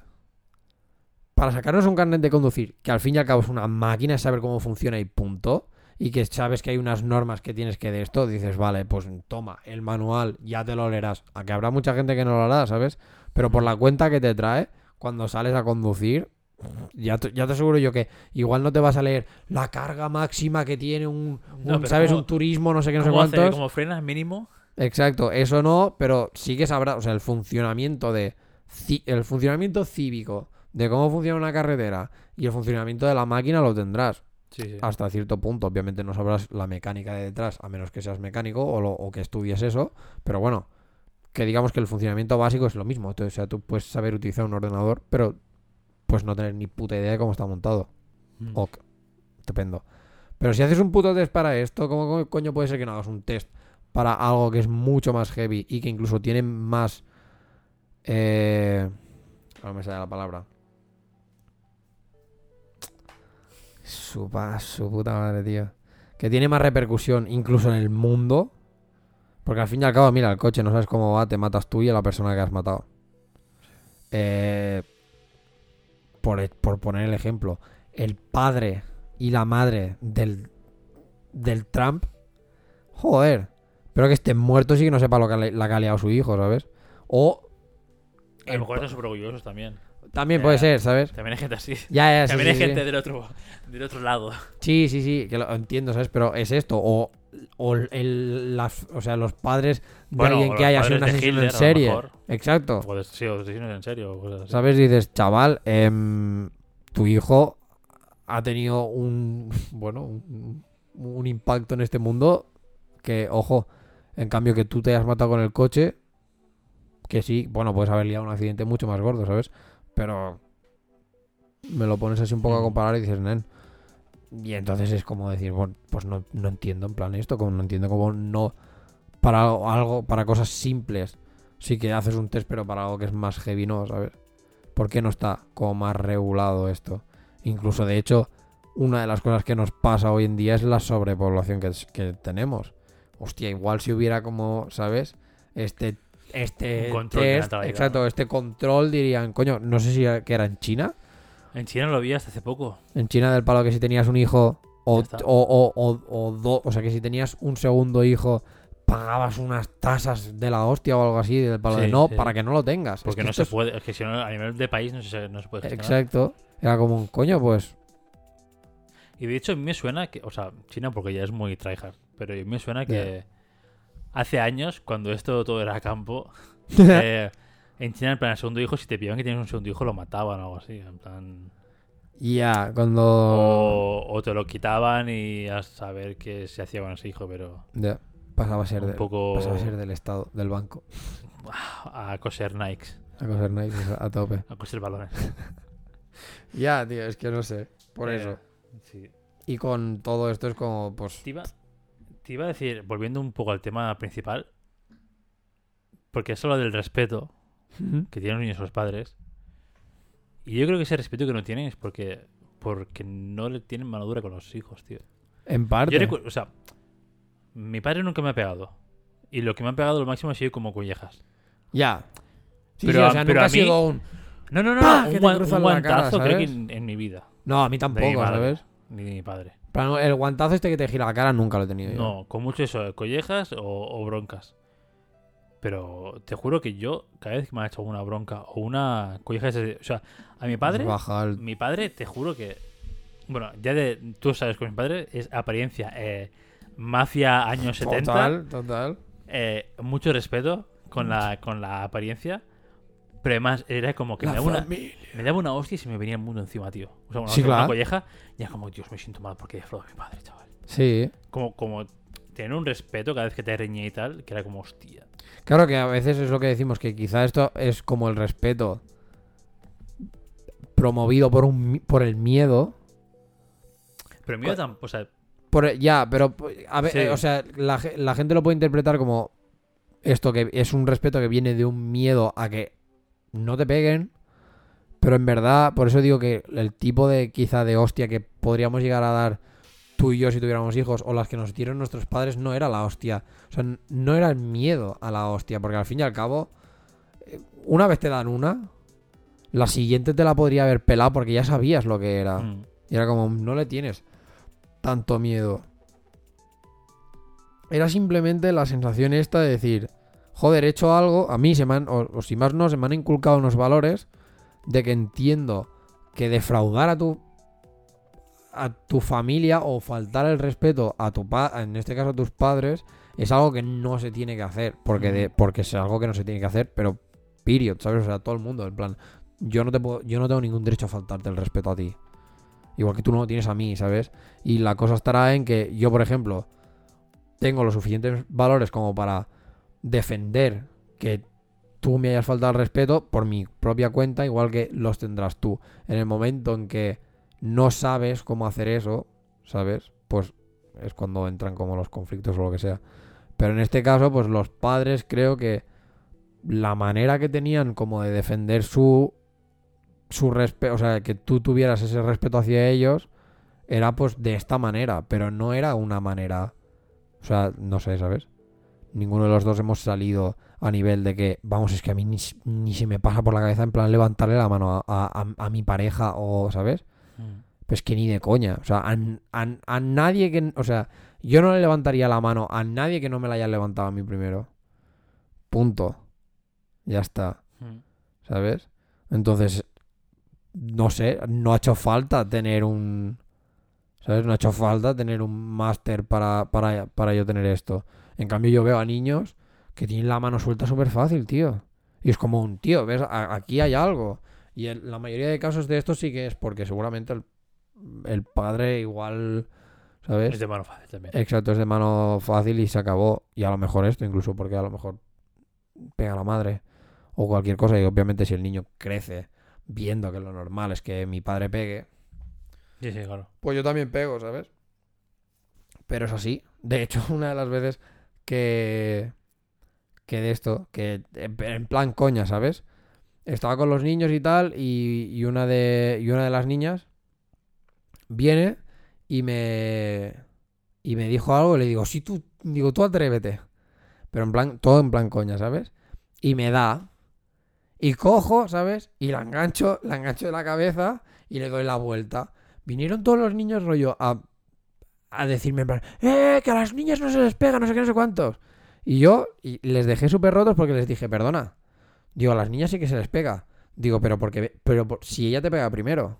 para sacarnos un carnet de conducir, que al fin y al cabo es una máquina, es saber cómo funciona y punto, y que sabes que hay unas normas que tienes que de esto, dices, vale, pues toma, el manual, ya te lo leerás. A que habrá mucha gente que no lo hará, ¿sabes? Pero por la cuenta que te trae, cuando sales a conducir, Ya te, ya te aseguro yo que igual no te vas a leer la carga máxima que tiene un, ¿sabes? ¿cómo- un turismo, no sé qué, no sé ¿Cómo, hace- cuántos. cómo frenas mínimo? Exacto, eso no, pero sí que sabrá, o sea, el funcionamiento de el funcionamiento cívico de cómo funciona una carretera y el funcionamiento de la máquina lo tendrás Sí, sí. hasta cierto punto. Obviamente no sabrás la mecánica de detrás, a menos que seas mecánico o, lo- o que estudies eso, pero bueno, que digamos que el funcionamiento básico es lo mismo. Entonces, o sea, tú puedes saber utilizar un ordenador, pero pues no tener ni puta idea de cómo está montado. Mm. Ok, estupendo. Pero si haces un puto test para esto, ¿cómo co- coño puede ser que no hagas un test para algo que es mucho más heavy y que incluso tiene más... Eh... No me sale la palabra. Su, su puta madre, tío. Que tiene más repercusión incluso en el mundo. Porque al fin y al cabo, mira, el coche no sabes cómo va, te matas tú y a la persona que has matado. Eh, por, e- por poner el ejemplo, el padre y la madre del, del Trump, joder, pero que estén muertos y que no sepa lo que le- la que ha liado su hijo, ¿sabes? O A lo mejor están súper orgullosos también. también puede ser, ¿sabes? También hay gente así. Ya, ya, También sí, hay sí. gente del otro, del otro lado. Sí, sí, sí, que lo entiendo, ¿sabes? Pero es esto, o, o el, las, o sea, los padres de Bueno, alguien que haya sido un asesino en Hitler, serie. Exacto. Sí, o asesinos en serio. o cosas así. ¿Sabes? Dices, chaval, em, tu hijo ha tenido un, bueno, un, un impacto en este mundo que, ojo, en cambio que tú te hayas matado con el coche, que sí, bueno, puedes haber liado un accidente mucho más gordo, ¿sabes? Pero me lo pones así un poco a Mm. comparar y dices, nen. Y entonces es como decir, bueno, pues no, no entiendo en plan esto, como no entiendo cómo no, para algo, algo- para cosas simples, sí que haces un test, pero para algo que es más heavy, no, ¿sabes? ¿Por qué no está como más regulado esto? Incluso, de hecho, una de las cosas que nos pasa hoy en día es la sobrepoblación que, que tenemos. Hostia, igual si hubiera como, ¿sabes? Este, este control de test, exacto, este control dirían, coño, no sé si era, que era en China, En China lo vi hasta hace poco. en China del palo que si tenías un hijo o, o, o, o, do- o sea que si tenías un segundo hijo pagabas unas tasas de la hostia o algo así del palo de no sí. para que no lo tengas. Es Porque que no se puede. Es que si no, a nivel de país no se, no se puede es- gestionar. Exacto. Era como un coño, pues. Y de hecho, a mí me suena que. O sea, China porque ya es muy tryhard. Pero a mí me suena que. Hace años, cuando esto todo era campo. eh, en China, en plan, el segundo hijo, si te pillaban que tienes un segundo hijo, lo mataban o algo así. En plan. Ya, cuando. O, o te lo quitaban y a saber qué se hacía con ese hijo, pero. Ya, pasaba a ser, Un de- poco. pasaba a ser del Estado, del banco. A coser Nikes. A coser nice a tope. A coser balones. Ya, tío, es que no sé. Por eso. Sí. Y con todo esto es como, pues. Te iba, te iba a decir, volviendo un poco al tema principal, porque es lo del respeto que tienen los niños a los padres. Y yo creo que ese respeto que no tienen es porque, porque no le tienen mano dura con los hijos, tío. En parte. Yo o sea, mi padre nunca me ha pegado. Y lo que me ha pegado lo máximo ha sido como collejas. Ya. Sí, Pero sí, o sea, pero nunca a ha sido mí- un. No, no, no, un, guan- un la cara, guantazo creo que en, en mi vida. No, a mí tampoco, madre, ¿sabes? Ni de mi padre. Pero el guantazo este que te gira la cara nunca lo he tenido yo. No, con mucho eso, collejas o, o broncas. Pero te juro que yo, cada vez que me ha hecho una bronca o una colleja, ese- o sea, a mi padre, mi padre, te juro que, bueno, ya de, tú sabes con mi padre, es apariencia, eh, mafia años 70, Total, total. eh, mucho respeto con la, con la apariencia, pero además era como que La me daba, una, me daba una hostia y se me venía el mundo encima, tío. O sea, una, Sí, una claro. colleja, y era como, Dios, me siento mal porque he defraudado a mi padre, chaval Sí. como, como tener un respeto cada vez que te reñía y tal, que era como hostia. Claro que a veces es lo que decimos, que quizá esto es como el respeto promovido por un por el miedo. Pero mío tampoco, o sea, Por, ya, pero a ver, Sí. eh, o sea, la, la gente lo puede interpretar como esto que es un respeto que viene de un miedo a que no te peguen, pero en verdad, por eso digo que el tipo de quizá de hostia que podríamos llegar a dar tú y yo si tuviéramos hijos o las que nos dieron nuestros padres no era la hostia, o sea, no era el miedo a la hostia, porque al fin y al cabo eh, una vez te dan una, la siguiente te la podría haber pelado porque ya sabías lo que era. mm, Y era como, no le tienes tanto miedo. Era simplemente la sensación esta de decir, joder, he hecho algo, a mí se me han, o, o si más no, se me han inculcado unos valores de que entiendo que defraudar a tu a tu familia o faltar el respeto a tu pa en este caso a tus padres es algo que no se tiene que hacer porque de, porque es algo que no se tiene que hacer pero period sabes o sea todo el mundo en plan yo no te puedo yo no tengo ningún derecho a faltarte el respeto a ti. Igual que tú no lo tienes a mí sabes y la cosa estará en que yo por ejemplo tengo los suficientes valores como para defender que tú me hayas faltado el respeto por mi propia cuenta, igual que los tendrás tú. En el momento en que no sabes cómo hacer eso, ¿sabes? Pues es cuando entran como los conflictos o lo que sea. Pero en este caso, pues los padres creo que la manera que tenían como de defender su su respeto, o sea, que tú tuvieras ese respeto hacia ellos, era pues de esta manera, pero no era una manera, o sea, no sé, ¿sabes? Ninguno de los dos hemos salido a nivel de que, vamos, es que a mí ni, ni se me pasa por la cabeza en plan levantarle la mano a, a- a mi pareja o, ¿sabes? Pues que ni de coña. O sea, a, a- nadie que. O sea, yo no le levantaría la mano a nadie que no me la haya levantado a mí primero. Punto. Ya está. ¿Sabes? Entonces, no sé, no ha hecho falta tener un. ¿Sabes? No ha hecho falta tener un máster para, para, para yo tener esto. En cambio, yo veo a niños que tienen la mano suelta súper fácil, tío. Y es como un tío, ¿ves? Aquí hay algo. Y en la mayoría de casos de esto sí que es porque seguramente el, el padre igual. ¿Sabes? Es de mano fácil también. Exacto, es de mano fácil y se acabó. Y a lo mejor esto, incluso porque a lo mejor pega a la madre o cualquier cosa. Y obviamente, si el niño crece viendo que lo normal es que mi padre pegue, Sí, sí, claro. pues yo también pego, ¿sabes? Pero es así. De hecho, una de las veces que. que de esto, que en en plan coña, ¿sabes? Estaba con los niños y tal, y, y una de. y una de las niñas viene y me. y me dijo algo y le digo, sí, tú. digo, tú atrévete. Pero en plan, todo en plan coña, ¿sabes? Y me da. Y cojo, ¿sabes? Y la engancho, la engancho de la cabeza y le doy la vuelta. Vinieron todos los niños, rollo, a, a decirme en plan, ¡eh! Que a las niñas no se les pega, no sé qué, no sé cuántos. Y yo y les dejé súper rotos porque les dije, perdona. Digo, a las niñas sí que se les pega. Digo, pero porque, pero por- si ella te pega primero.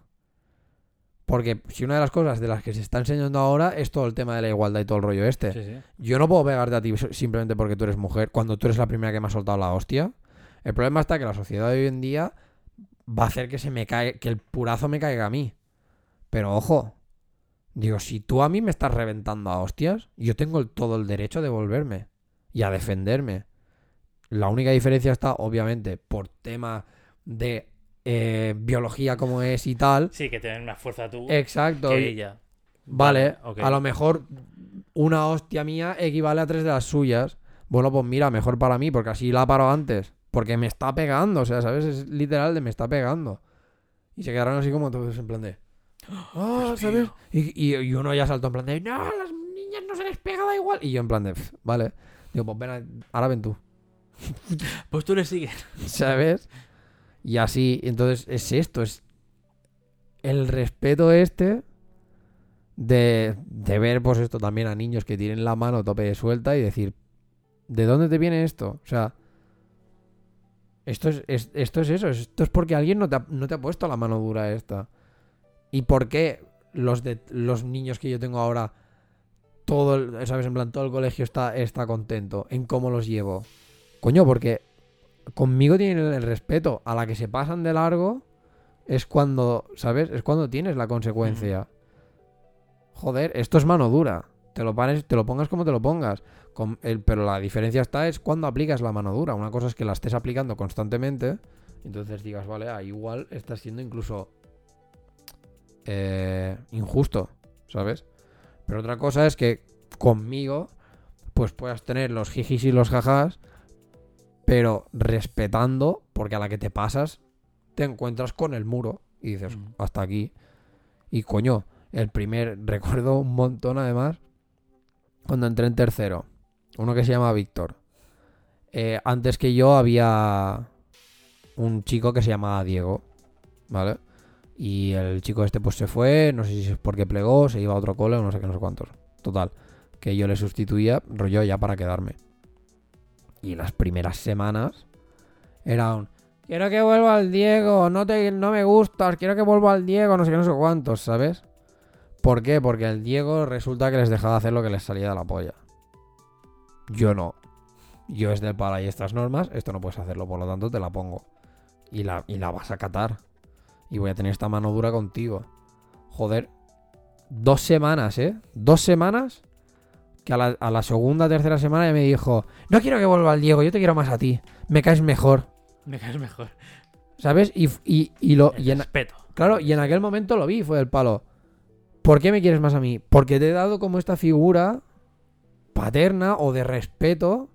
Porque si una de las cosas de las que se está enseñando ahora es todo el tema de la igualdad y todo el rollo este. Sí, sí. Yo no puedo pegarte a ti simplemente porque tú eres mujer, cuando tú eres la primera que me ha soltado la hostia. El problema está que la sociedad de hoy en día va a hacer que se me caiga, que el purazo me caiga a mí. Pero ojo, digo, si tú a mí me estás reventando a hostias, yo tengo el- todo el derecho a devolverme y a defenderme. La única diferencia está, obviamente, por tema de eh, biología como es y tal. Sí, que tienen más fuerza tú Exacto. que ella. Vale, a lo mejor una hostia mía equivale a tres de las suyas. Bueno, pues mira, mejor para mí, porque así la paro antes. Porque me está pegando, o sea, ¿sabes? Es literal de me está pegando. Y se quedaron así como todos en plan de. ¡Ah! Dios ¿Sabes? Y, y- y uno ya saltó en plan de. ¡No! Las niñas no se les pega, da igual. Y yo en plan de. "Pf, Vale. Digo, pues ven, a- ahora ven tú. Pues tú le sigues. ¿Sabes? Y así, entonces es esto, es el respeto este de, de ver pues esto también a niños que tienen la mano tope de suelta y decir, ¿de dónde te viene esto? O sea, esto es, es- esto es eso, esto es porque alguien no te, ha, puesto la mano dura esta. ¿Y por qué los, los niños que yo tengo ahora, todo el, ¿sabes? En plan, todo el colegio está, está contento en cómo los llevo? Coño, porque conmigo tienen el respeto. A la que se pasan de largo es cuando, ¿sabes? Es cuando tienes la consecuencia. Joder, esto es mano dura. Te lo, pares, te lo pongas como te lo pongas. Con el- pero la diferencia está es cuando aplicas la mano dura. Una cosa es que la estés aplicando constantemente. Entonces digas, vale, ah, igual estás siendo incluso eh, injusto, ¿sabes? Pero otra cosa es que conmigo, pues puedas tener los jijis y los jajas, pero respetando, porque a la que te pasas, te encuentras con el muro y dices, Mm. hasta aquí. Y coño, el primer, recuerdo un montón además, cuando entré en tercero, uno que se llama Víctor. Eh, antes que yo había un chico que se llamaba Diego, ¿vale? Y el chico este pues se fue, no sé si es porque plegó, se iba a otro cole o no sé qué, no sé cuántos. Total, que yo le sustituía, rollo ya para quedarme. Y las primeras semanas era un... quiero que vuelva al Diego, no, te, no me gustas, quiero que vuelva al Diego, no sé qué, no sé cuántos, ¿sabes? ¿Por qué? Porque el Diego resulta que les dejaba hacer lo que les salía de la polla. Yo no. Yo es del pala y estas normas, esto no puedes hacerlo, por lo tanto te la pongo. Y la, y la vas a catar. Y voy a tener esta mano dura contigo. Joder. Dos semanas, ¿eh? Dos semanas. Que a la, a la segunda, tercera semana ya me dijo, no quiero que vuelva el Diego, yo te quiero más a ti. Me caes mejor. Me caes mejor. ¿Sabes? Y, y, y lo, El y en, respeto. Claro, y en aquel momento lo vi, fue el palo. ¿Por qué me quieres más a mí? Porque te he dado como esta figura paterna o de respeto.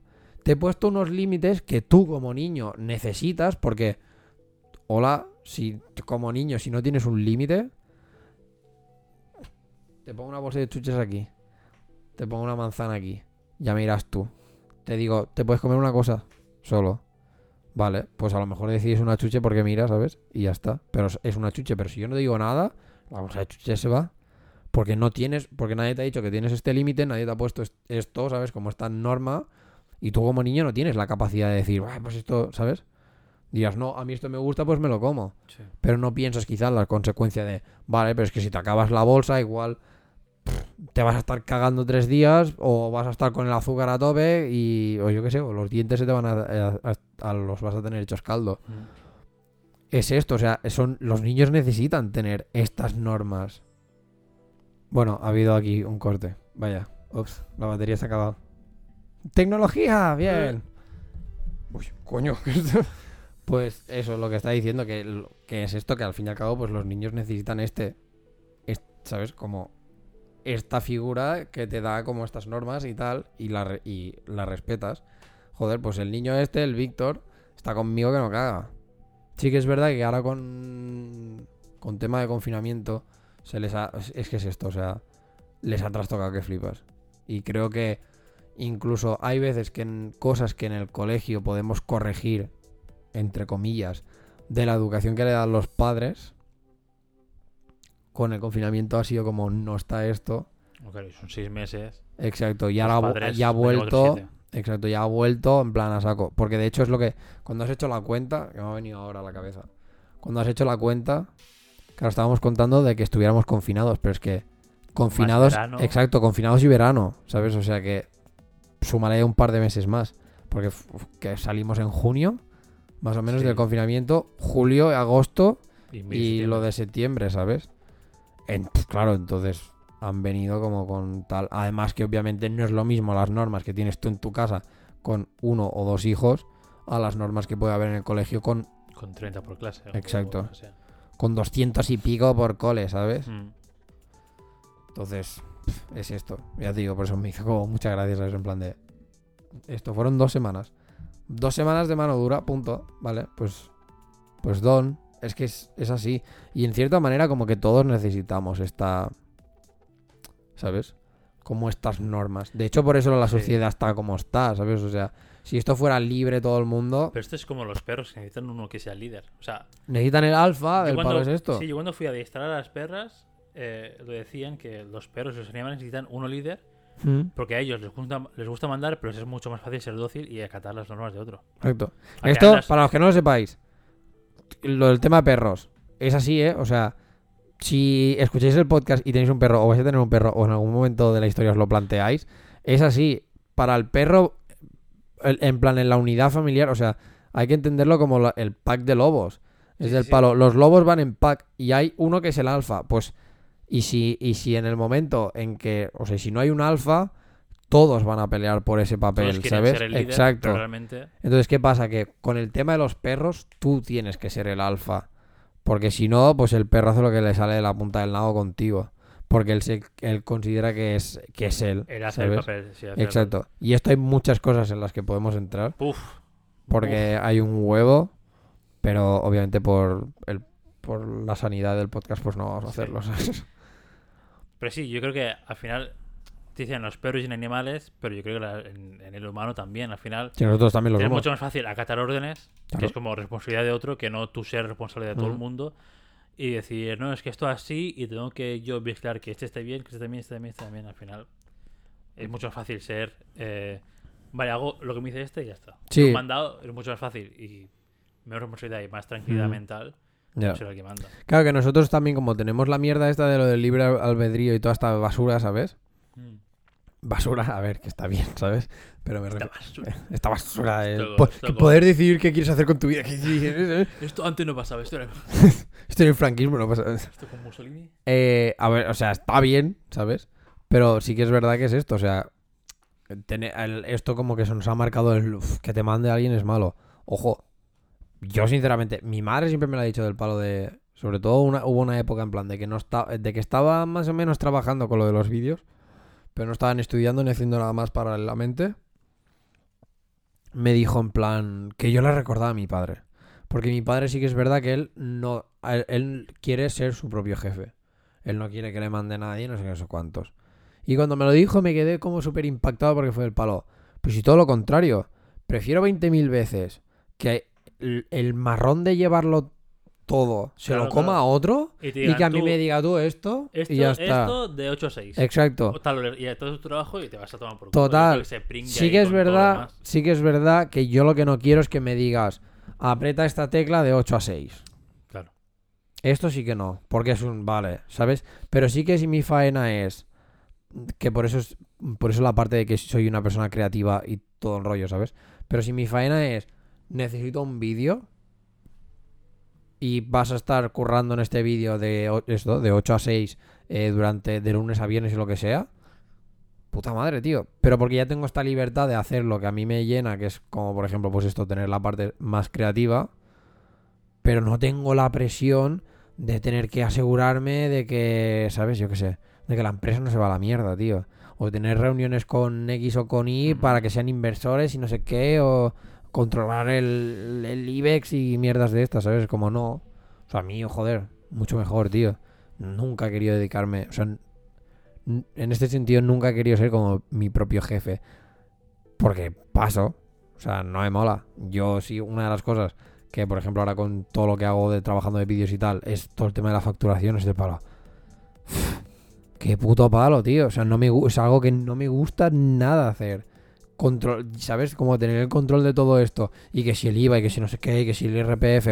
Te he puesto unos límites que tú como niño necesitas porque, hola, si como niño, si no tienes un límite, te pongo una bolsa de chuches aquí, te pongo una manzana aquí, ya me irás tú. Te digo, te puedes comer una cosa solo. Vale, pues a lo mejor decides una chuche porque mira, ¿sabes? Y ya está. Pero es- una chuche. Pero si yo no digo nada, la bolsa de chuche se va. Porque no tienes, porque nadie te ha dicho que tienes este límite, nadie te ha puesto est- esto, ¿sabes? Como esta norma. Y tú como niño no tienes la capacidad de decir, "Ah, pues esto, ¿sabes? Dirás, no, a mí esto me gusta, pues me lo como. Sí. Pero no piensas quizás la consecuencia de, vale, pero es que si te acabas la bolsa, igual te vas a estar cagando tres días o vas a estar con el azúcar a tope y, o yo qué sé, o los dientes se te van a, a- a- a- los vas a tener hechos caldo. Mm. Es esto, o sea, son, los niños necesitan tener estas normas. Bueno, ha habido aquí un corte. Vaya, ups, la batería se ha acabado. ¡Tecnología! ¡Bien! Uy, coño. pues eso es lo que está diciendo, que, que es esto, que al fin y al cabo, pues los niños necesitan este, es- ¿sabes? Como esta figura que te da como estas normas y tal, y la, y la respetas. Joder, pues el niño este, el Víctor, está conmigo que no caga. Sí que es verdad que ahora con, con tema de confinamiento se les ha, es que es esto, o sea, les ha trastocado que flipas. Y creo que incluso hay veces que en cosas que en el colegio podemos corregir, entre comillas, de la educación que le dan los padres, con el confinamiento ha sido como no está esto. Son seis meses. Exacto, y Los ahora padres ya ha vuelto. Exacto, ya ha vuelto en plan a saco. Porque de hecho es lo que. Cuando has hecho la cuenta, que me ha venido ahora a la cabeza. Cuando has hecho la cuenta, claro, estábamos contando de que estuviéramos confinados, pero es que. Confinados. Exacto, confinados y verano, ¿sabes? O sea que. Súmale un par de meses más. Porque que salimos en junio, más o menos, Sí. del confinamiento. Julio, agosto Y, y lo de septiembre, ¿sabes? En- pues claro, entonces han venido como con tal. Además que obviamente no es lo mismo las normas que tienes tú en tu casa con uno o dos hijos a las normas que puede haber en el colegio con, Con 30 por clase. Exacto. o sea. con 200 y pico por cole, ¿sabes? Mm. Entonces, es esto. Ya te digo, por eso me hizo como muchas gracias a eso en plan de... Esto fueron dos semanas. Dos semanas de mano dura, punto. Vale, pues... Pues don. Es que es, es así. Y en cierta manera como que todos necesitamos esta... ¿Sabes? Como estas normas. De hecho, por eso la Sí. sociedad está como está, ¿sabes? O sea, si esto fuera libre todo el mundo, Pero esto es como los perros que necesitan uno que sea líder. O sea, necesitan el alfa, el cuando, palo es esto. Sí, yo cuando fui a adiestrar a las perras, eh, lo decían que los perros y los animales necesitan uno líder Mm, porque a ellos les gusta, les gusta mandar, pero es mucho más fácil ser dócil y acatar las normas de otro. Correcto. Que Esto, para los que no lo sepáis, lo del tema perros, es así, ¿eh? O sea, si escucháis el podcast y tenéis un perro, o vais a tener un perro, o en algún momento de la historia os lo planteáis, es así. Para el perro, el- en plan, en la unidad familiar, o sea, hay que entenderlo como la- el pack de lobos. Es Sí, del sí. palo. Los lobos van en pack y hay uno que es el alfa. Pues, y si, y si en el momento en que, o sea, si no hay un alfa, todos van a pelear por ese Todos papel, quieren ¿sabes? ser el líder, Exacto. realmente Entonces, ¿qué pasa? Que con el tema de los perros, tú tienes que ser el alfa. Porque si no, pues el perro hace lo que le sale de la punta del nabo contigo. Porque él, se, él considera que es, que es él. él hace el papel. sí, hace el- Exacto. Y esto hay muchas cosas en las que podemos entrar. Uf, Porque hay un huevo. Pero obviamente por, el, por la sanidad del podcast, pues no vamos a Sí. hacerlo. ¿sabes? Pero sí, yo creo que al final dicen los perros y en animales, pero yo creo que la- en, en el humano también. Al final Si nosotros también lo es mucho más fácil acatar órdenes, Claro. que es como responsabilidad de otro, que no tú ser responsable de todo el Ujú. mundo. Y decir, no, es que esto así y tengo que yo vigilar que este esté bien, que este también, este también, este también. Al final es mucho más fácil ser. eh, vale, hago lo que me dice este y ya está. Sí. Un mandado es mucho más fácil y menos responsabilidad y más tranquilidad Mm. mental, Ya. será el que manda. Claro que nosotros también, como tenemos la mierda esta de lo del libre albedrío y toda esta basura, ¿sabes? Mm. Basura, a ver, que está bien, ¿sabes? Pero me Esta basura. Esta basura, eh, Esto- po- esto que como- poder decidir qué quieres hacer con tu vida. eh, Esto antes no pasaba, esto era Esto en el franquismo no pasa. esto con Mussolini. Eh, a ver, o sea, está bien, ¿sabes? Pero sí que es verdad que es esto, o sea, tener- el- esto como que se nos ha marcado el "Uf, que te mande alguien es malo. Ojo, yo sinceramente, mi madre siempre me lo ha dicho del palo de, sobre todo una, hubo una época en plan de que no estaba, de que estaba más o menos trabajando con lo de los vídeos, pero no estaban estudiando ni haciendo nada más paralelamente. Me dijo en plan que yo le recordaba a mi padre. Porque mi padre sí que es verdad que él no. a Él, quiere ser su propio jefe. Él no quiere que le mande nadie, no sé qué, sé cuántos. Y cuando me lo dijo me quedé como súper impactado porque fue el palo. Pues si todo lo contrario. Prefiero 20.000 veces que el marrón de llevarlo todo se Claro, lo coma claro. a otro Y, que a mí tú, me diga tú esto esto, y ya está. esto de 8 a 6. Exacto. Tal, y todo es tu trabajo y te vas a tomar por. Total. Que Sí que es verdad, sí que es verdad que yo lo que no quiero es que me digas aprieta esta tecla de 8 a 6. Claro. Esto sí que no, porque es un vale, ¿sabes? Pero sí que si mi faena es que por eso es por eso la parte de que soy una persona creativa y todo el rollo, ¿sabes? Pero si mi faena es necesito un vídeo y vas a estar currando en este vídeo de esto, de 8 a 6 eh, durante de lunes a viernes y lo que sea, puta madre, tío. Pero porque ya tengo esta libertad de hacer lo que a mí me llena, que es como por ejemplo, pues esto, tener la parte más creativa, pero no tengo la presión de tener que asegurarme de que, ¿sabes? Yo qué sé, de que la empresa no se va a la mierda, tío. O tener reuniones con X o con Y para que sean inversores y no sé qué, o controlar el, IBEX y mierdas de estas, ¿sabes? Como no. O sea, mío, joder, mucho mejor, tío. Nunca he querido dedicarme, o sea, en este sentido nunca he querido ser como mi propio jefe. Porque paso, o sea, no me mola. Yo sí, una de las cosas que, por ejemplo, ahora con todo lo que hago de trabajando de vídeos y tal, es todo el tema de la facturación, de palo. Qué puto palo, tío. O sea, no me, es algo que no me gusta nada hacer. Control, ¿sabes? Como tener el control de todo esto. Y que si el IVA, y que si no sé qué, y que si el IRPF.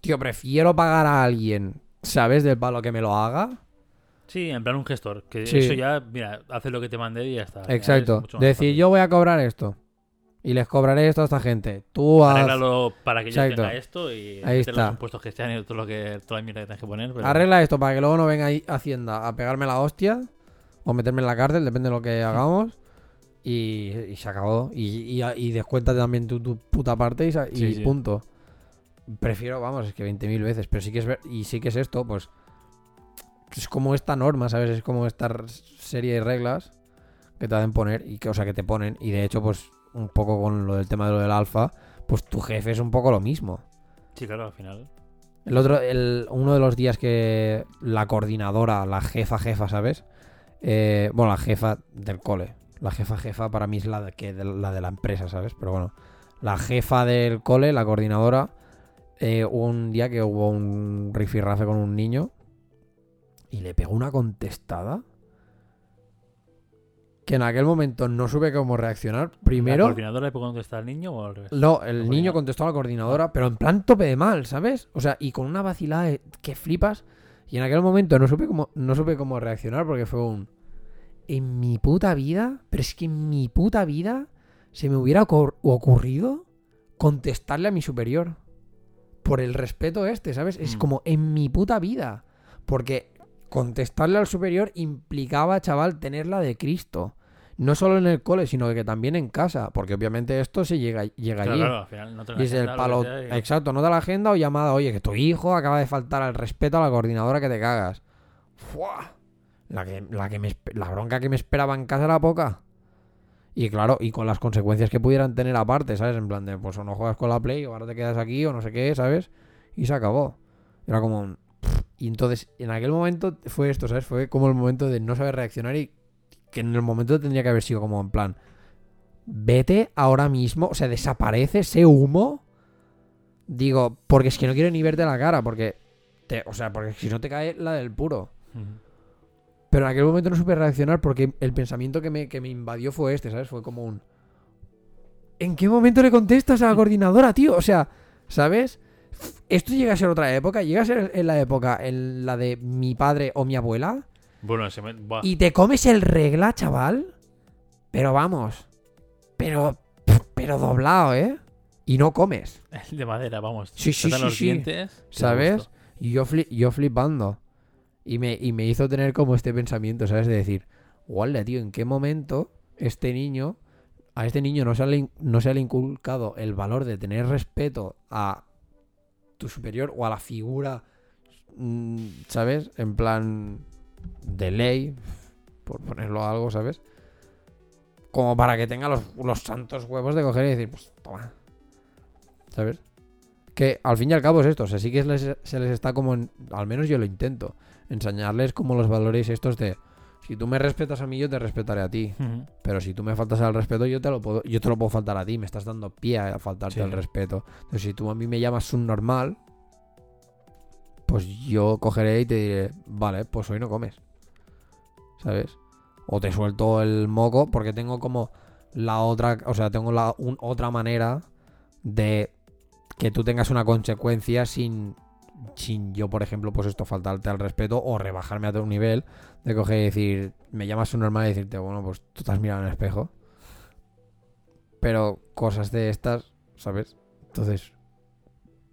Tío, prefiero pagar a alguien, ¿sabes? Del palo que me lo haga. Sí, en plan un gestor. Que Sí. eso ya, mira, hace lo que te mande y ya está. Exacto. Decir, fácil. yo voy a cobrar esto. Y les cobraré esto a esta gente. Tú haz- Arréglalo para que yo Exacto. tenga esto y Ahí está. los impuestos que sean y todo lo que, toda la mierda que tengas que poner. pero- Arregla esto para que luego no venga ahí Hacienda a pegarme la hostia o meterme en la cárcel, depende de lo que hagamos. Y, y se acabó. Y, y, y descuéntate también tu, tu puta parte y, Sí, sí. punto. Prefiero, vamos, es que 20.000 veces. Pero sí que es ver- y sí que es esto, pues. Es como esta norma, ¿sabes? Es como esta serie de reglas que te hacen poner y que, o sea, que te ponen. Y de hecho, pues, un poco con lo del tema de lo del alfa, pues tu jefe es un poco lo mismo. Sí, claro, al final. El otro, el, uno de los días que la coordinadora, la jefa jefa, ¿sabes? Eh, bueno, la jefa del cole. La jefa jefa para mí es la de, que de- la de la empresa, ¿sabes? Pero bueno, la jefa del cole, la coordinadora, eh, hubo un día que hubo un rifirrafe con un niño y le pegó una contestada que en aquel momento no supe cómo reaccionar. ¿La Primero... coordinadora le contestar al niño o al revés? No, el La niño contestó a la coordinadora, pero en plan tope de mal, ¿sabes? O sea, y con una vacilada de- que flipas. Y en aquel momento no supe cómo, no supe cómo reaccionar porque fue un. En mi puta vida, pero es que en mi puta vida se me hubiera ocur- ocurrido contestarle a mi superior. Por el respeto este, ¿sabes? Es Mm. como en mi puta vida. Porque contestarle al superior implicaba, chaval, tenerla de Cristo. No solo en el cole, sino que también en casa. Porque obviamente esto se llega, llega Claro, allí. claro, al final no te Y es el palo. Exacto, nota la agenda o llamada. Oye, que tu hijo acaba de faltar al respeto a la coordinadora que te cagas. ¡Fua! La, que, la, bronca que me esperaba en casa era poca. Y claro, y con las consecuencias que pudieran tener aparte, ¿sabes? En plan de, pues o no juegas con la Play, o ahora te quedas aquí, o no sé qué, ¿sabes? Y se acabó. Era como. Y entonces, en aquel momento fue esto, ¿sabes? Fue como el momento de no saber reaccionar y que en el momento tendría que haber sido como en plan, vete ahora mismo, o sea, desaparece ese humo. Digo, porque es que no quiero ni verte la cara, porque, te, o sea, porque si no te cae la del puro. Pero en aquel momento no supe reaccionar porque el pensamiento que me, que me invadió fue este, ¿sabes? Fue como un... ¿En qué momento le contestas a la coordinadora, tío? O sea, ¿sabes? Esto llega a ser otra época, llega a ser en la época en la de mi padre o mi abuela, Bueno, se me... buah. y te comes el regla, chaval. Pero vamos. Pero. Pero doblado, ¿eh? Y no comes. El de madera, vamos. Sí, sí, sí, los sí. dientes. ¿Sabes? Y yo, fli- yo flipando. Y me, y me hizo tener como este pensamiento, ¿sabes? De decir, guarda, tío, ¿en qué momento este niño, a este niño no se, le, no se ha inculcado el valor de tener respeto a tu superior o a la figura, mm, ¿sabes? En plan de ley, por ponerlo a algo, ¿sabes? Como para que tenga los, los santos huevos de coger y decir, pues toma. ¿Sabes? Que al fin y al cabo es esto, o sea, sí que les- se les está como, en- al menos yo lo intento, enseñarles como los valores estos de, si tú me respetas a mí, yo te respetaré a ti, pero si tú me faltas al respeto, yo te lo puedo, yo te lo puedo faltar a ti, me estás dando pie a faltarte Sí. al respeto. Entonces, si tú a mí me llamas subnormal, pues yo cogeré y te diré, vale, pues hoy no comes. ¿Sabes? O te suelto el moco porque tengo como la otra, o sea, tengo la un- otra manera de que tú tengas una consecuencia sin sin yo, por ejemplo, pues esto, faltarte al respeto o rebajarme a tu nivel de coger y decir, me llamas un normal y decirte, bueno, pues tú estás mirando en el espejo. Pero cosas de estas, ¿sabes? Entonces,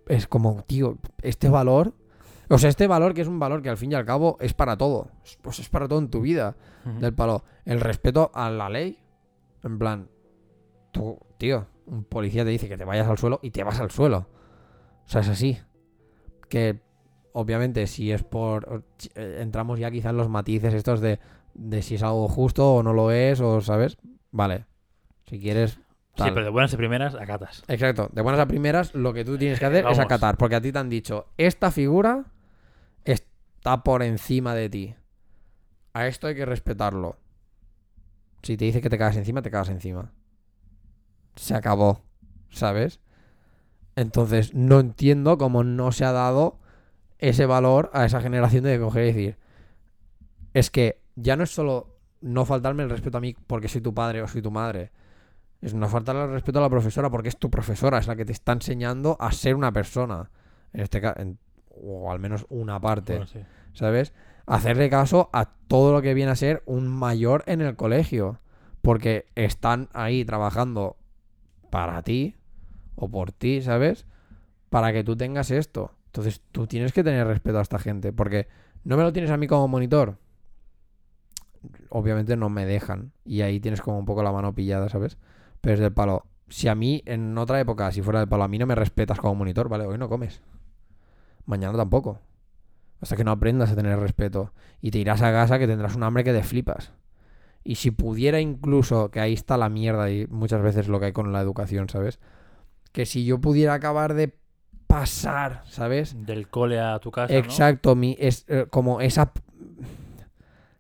es como, tío, este valor, o sea, este valor que es un valor que al fin y al cabo es para todo, pues es para todo en tu vida, del palo, el respeto a la ley, en plan, tú, tío, un policía te dice que te vayas al suelo y te vas al suelo. O sea, es así. Que obviamente si es por... eh, Entramos ya quizá en los matices estos de, de si es algo justo o no lo es, o sabes. Vale. Si quieres... Sí, pero de buenas y primeras, acatas. Exacto. De buenas a primeras, lo que tú tienes que hacer es acatar. Porque a ti te han dicho, esta figura está por encima de ti. A esto hay que respetarlo. Si te dice que te cagas encima, te cagas encima. Se acabó. ¿Sabes? Entonces, no entiendo cómo no se ha dado ese valor a esa generación de coger y decir, es que ya no es solo no faltarme el respeto a mí porque soy tu padre o soy tu madre. Es no faltarle el respeto a la profesora porque es tu profesora, es la que te está enseñando a ser una persona. En este caso, o al menos una parte, Bueno, sí. ¿sabes? Hacerle caso a todo lo que viene a ser un mayor en el colegio. Porque están ahí trabajando para ti o por ti, ¿sabes? Para que tú tengas esto. Entonces tú tienes que tener respeto a esta gente. Porque no me lo tienes a mí como monitor. Obviamente no me dejan. Y ahí tienes como un poco la mano pillada, ¿sabes? Pero es del palo. Si a mí, en otra época, si fuera del palo, a mí no me respetas como monitor, ¿vale? Hoy no comes. Mañana tampoco. Hasta que no aprendas a tener respeto. Y te irás a casa que tendrás un hambre que te flipas. Y si pudiera incluso, que ahí está la mierda y muchas veces lo que hay con la educación, ¿sabes? Que si yo pudiera acabar de pasar, ¿sabes? Del cole a tu casa, ¿no? Exacto, mi, es eh, como esa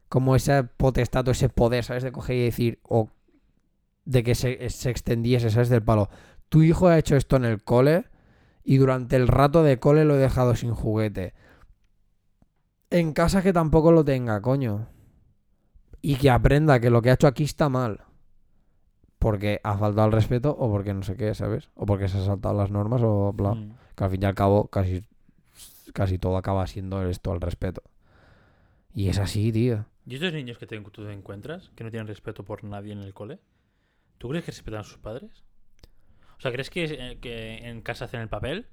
como esa potestad o ese poder, ¿sabes? De coger y decir, o de que se, se extendiese, ¿sabes? Del palo. Tu hijo ha hecho esto en el cole y durante el rato de cole lo he dejado sin juguete. En casa que tampoco lo tenga, coño. Y que aprenda que lo que ha hecho aquí está mal. Porque ha faltado el respeto o porque no sé qué, ¿sabes? O porque se ha saltado las normas o bla Mm. que al fin y al cabo casi, casi todo acaba siendo esto, el respeto. Y es así, tío. ¿Y estos niños que te, tú te encuentras, que no tienen respeto por nadie en el cole? ¿Tú crees que respetan a sus padres? O sea, ¿crees que, eh, que en casa hacen el papel?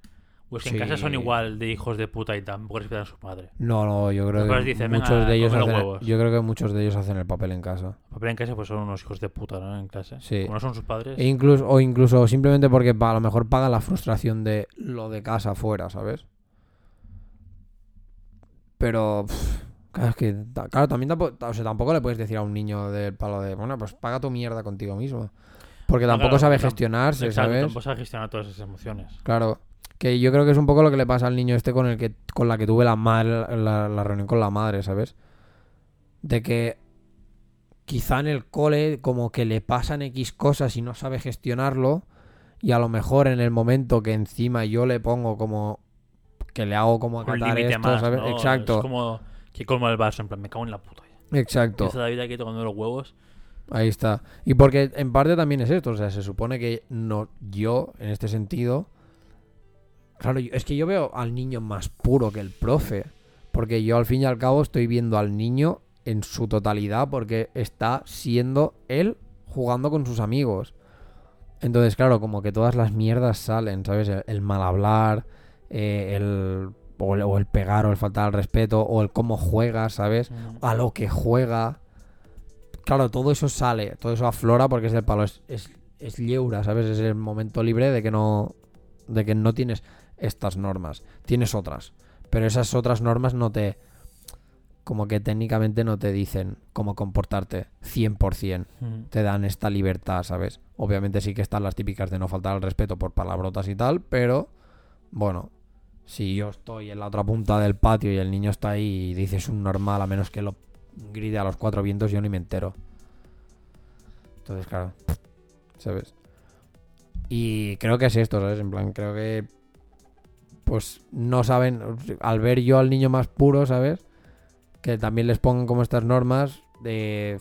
¿O es que en casa son igual de hijos de puta y tampoco respetan a su padre? No, no, yo creo que dicen, muchos "Venga, de ellos hacen, huevos". yo creo que muchos de ellos hacen el papel en casa. El papel en casa pues son unos hijos de puta, ¿no? En clase. Sí. Como no son sus padres. E incluso, o incluso simplemente porque a lo mejor pagan la frustración de lo de casa fuera, ¿sabes? Pero, pff, claro, es que, claro, también tampoco, o sea, tampoco le puedes decir a un niño del palo de, bueno, pues paga tu mierda contigo mismo. Porque tampoco claro, sabe gestionarse, ¿sabes? tampoco sabe gestionar todas esas emociones. Claro. Que yo creo que es un poco lo que le pasa al niño este con el que con la que tuve la madre, la, la reunión con la madre, ¿sabes? De que quizá en el cole como que le pasan X cosas y no sabe gestionarlo y a lo mejor en el momento que encima yo le pongo como que le hago como acatar esto, más, ¿sabes? ¿no? Exacto. Es como que colma el vaso, en plan, me cago en la puta. Exacto. Esa David aquí tocando los huevos. Ahí está. Y porque en parte también es esto, o sea, se supone que no yo, en este sentido, claro, es que yo veo al niño más puro que el profe, porque yo al fin y al cabo estoy viendo al niño en su totalidad porque está siendo él jugando con sus amigos. Entonces, claro, como que todas las mierdas salen, ¿sabes? El, el mal hablar, eh, el, o el o el pegar o el faltar al respeto, o el cómo juega, ¿sabes? Mm. a lo que juega. Claro, todo eso sale, todo eso aflora porque es del palo, es, es, es Lleura, ¿sabes? Es el momento libre de que no. de que no tienes estas normas. Tienes otras. Pero esas otras normas no te. como que técnicamente no te dicen cómo comportarte 100%. Mm. Te dan esta libertad, ¿sabes? Obviamente sí que están las típicas de no faltar al respeto por palabrotas y tal, pero. bueno. Si yo estoy en la otra punta del patio y el niño está ahí y dices un normal, a menos que lo grite a los cuatro vientos, yo ni me entero. Entonces, claro, ¿sabes? Y creo que es esto, ¿sabes? En plan, creo que. Pues no saben. Al ver yo al niño más puro, ¿sabes? Que también les pongan como estas normas de.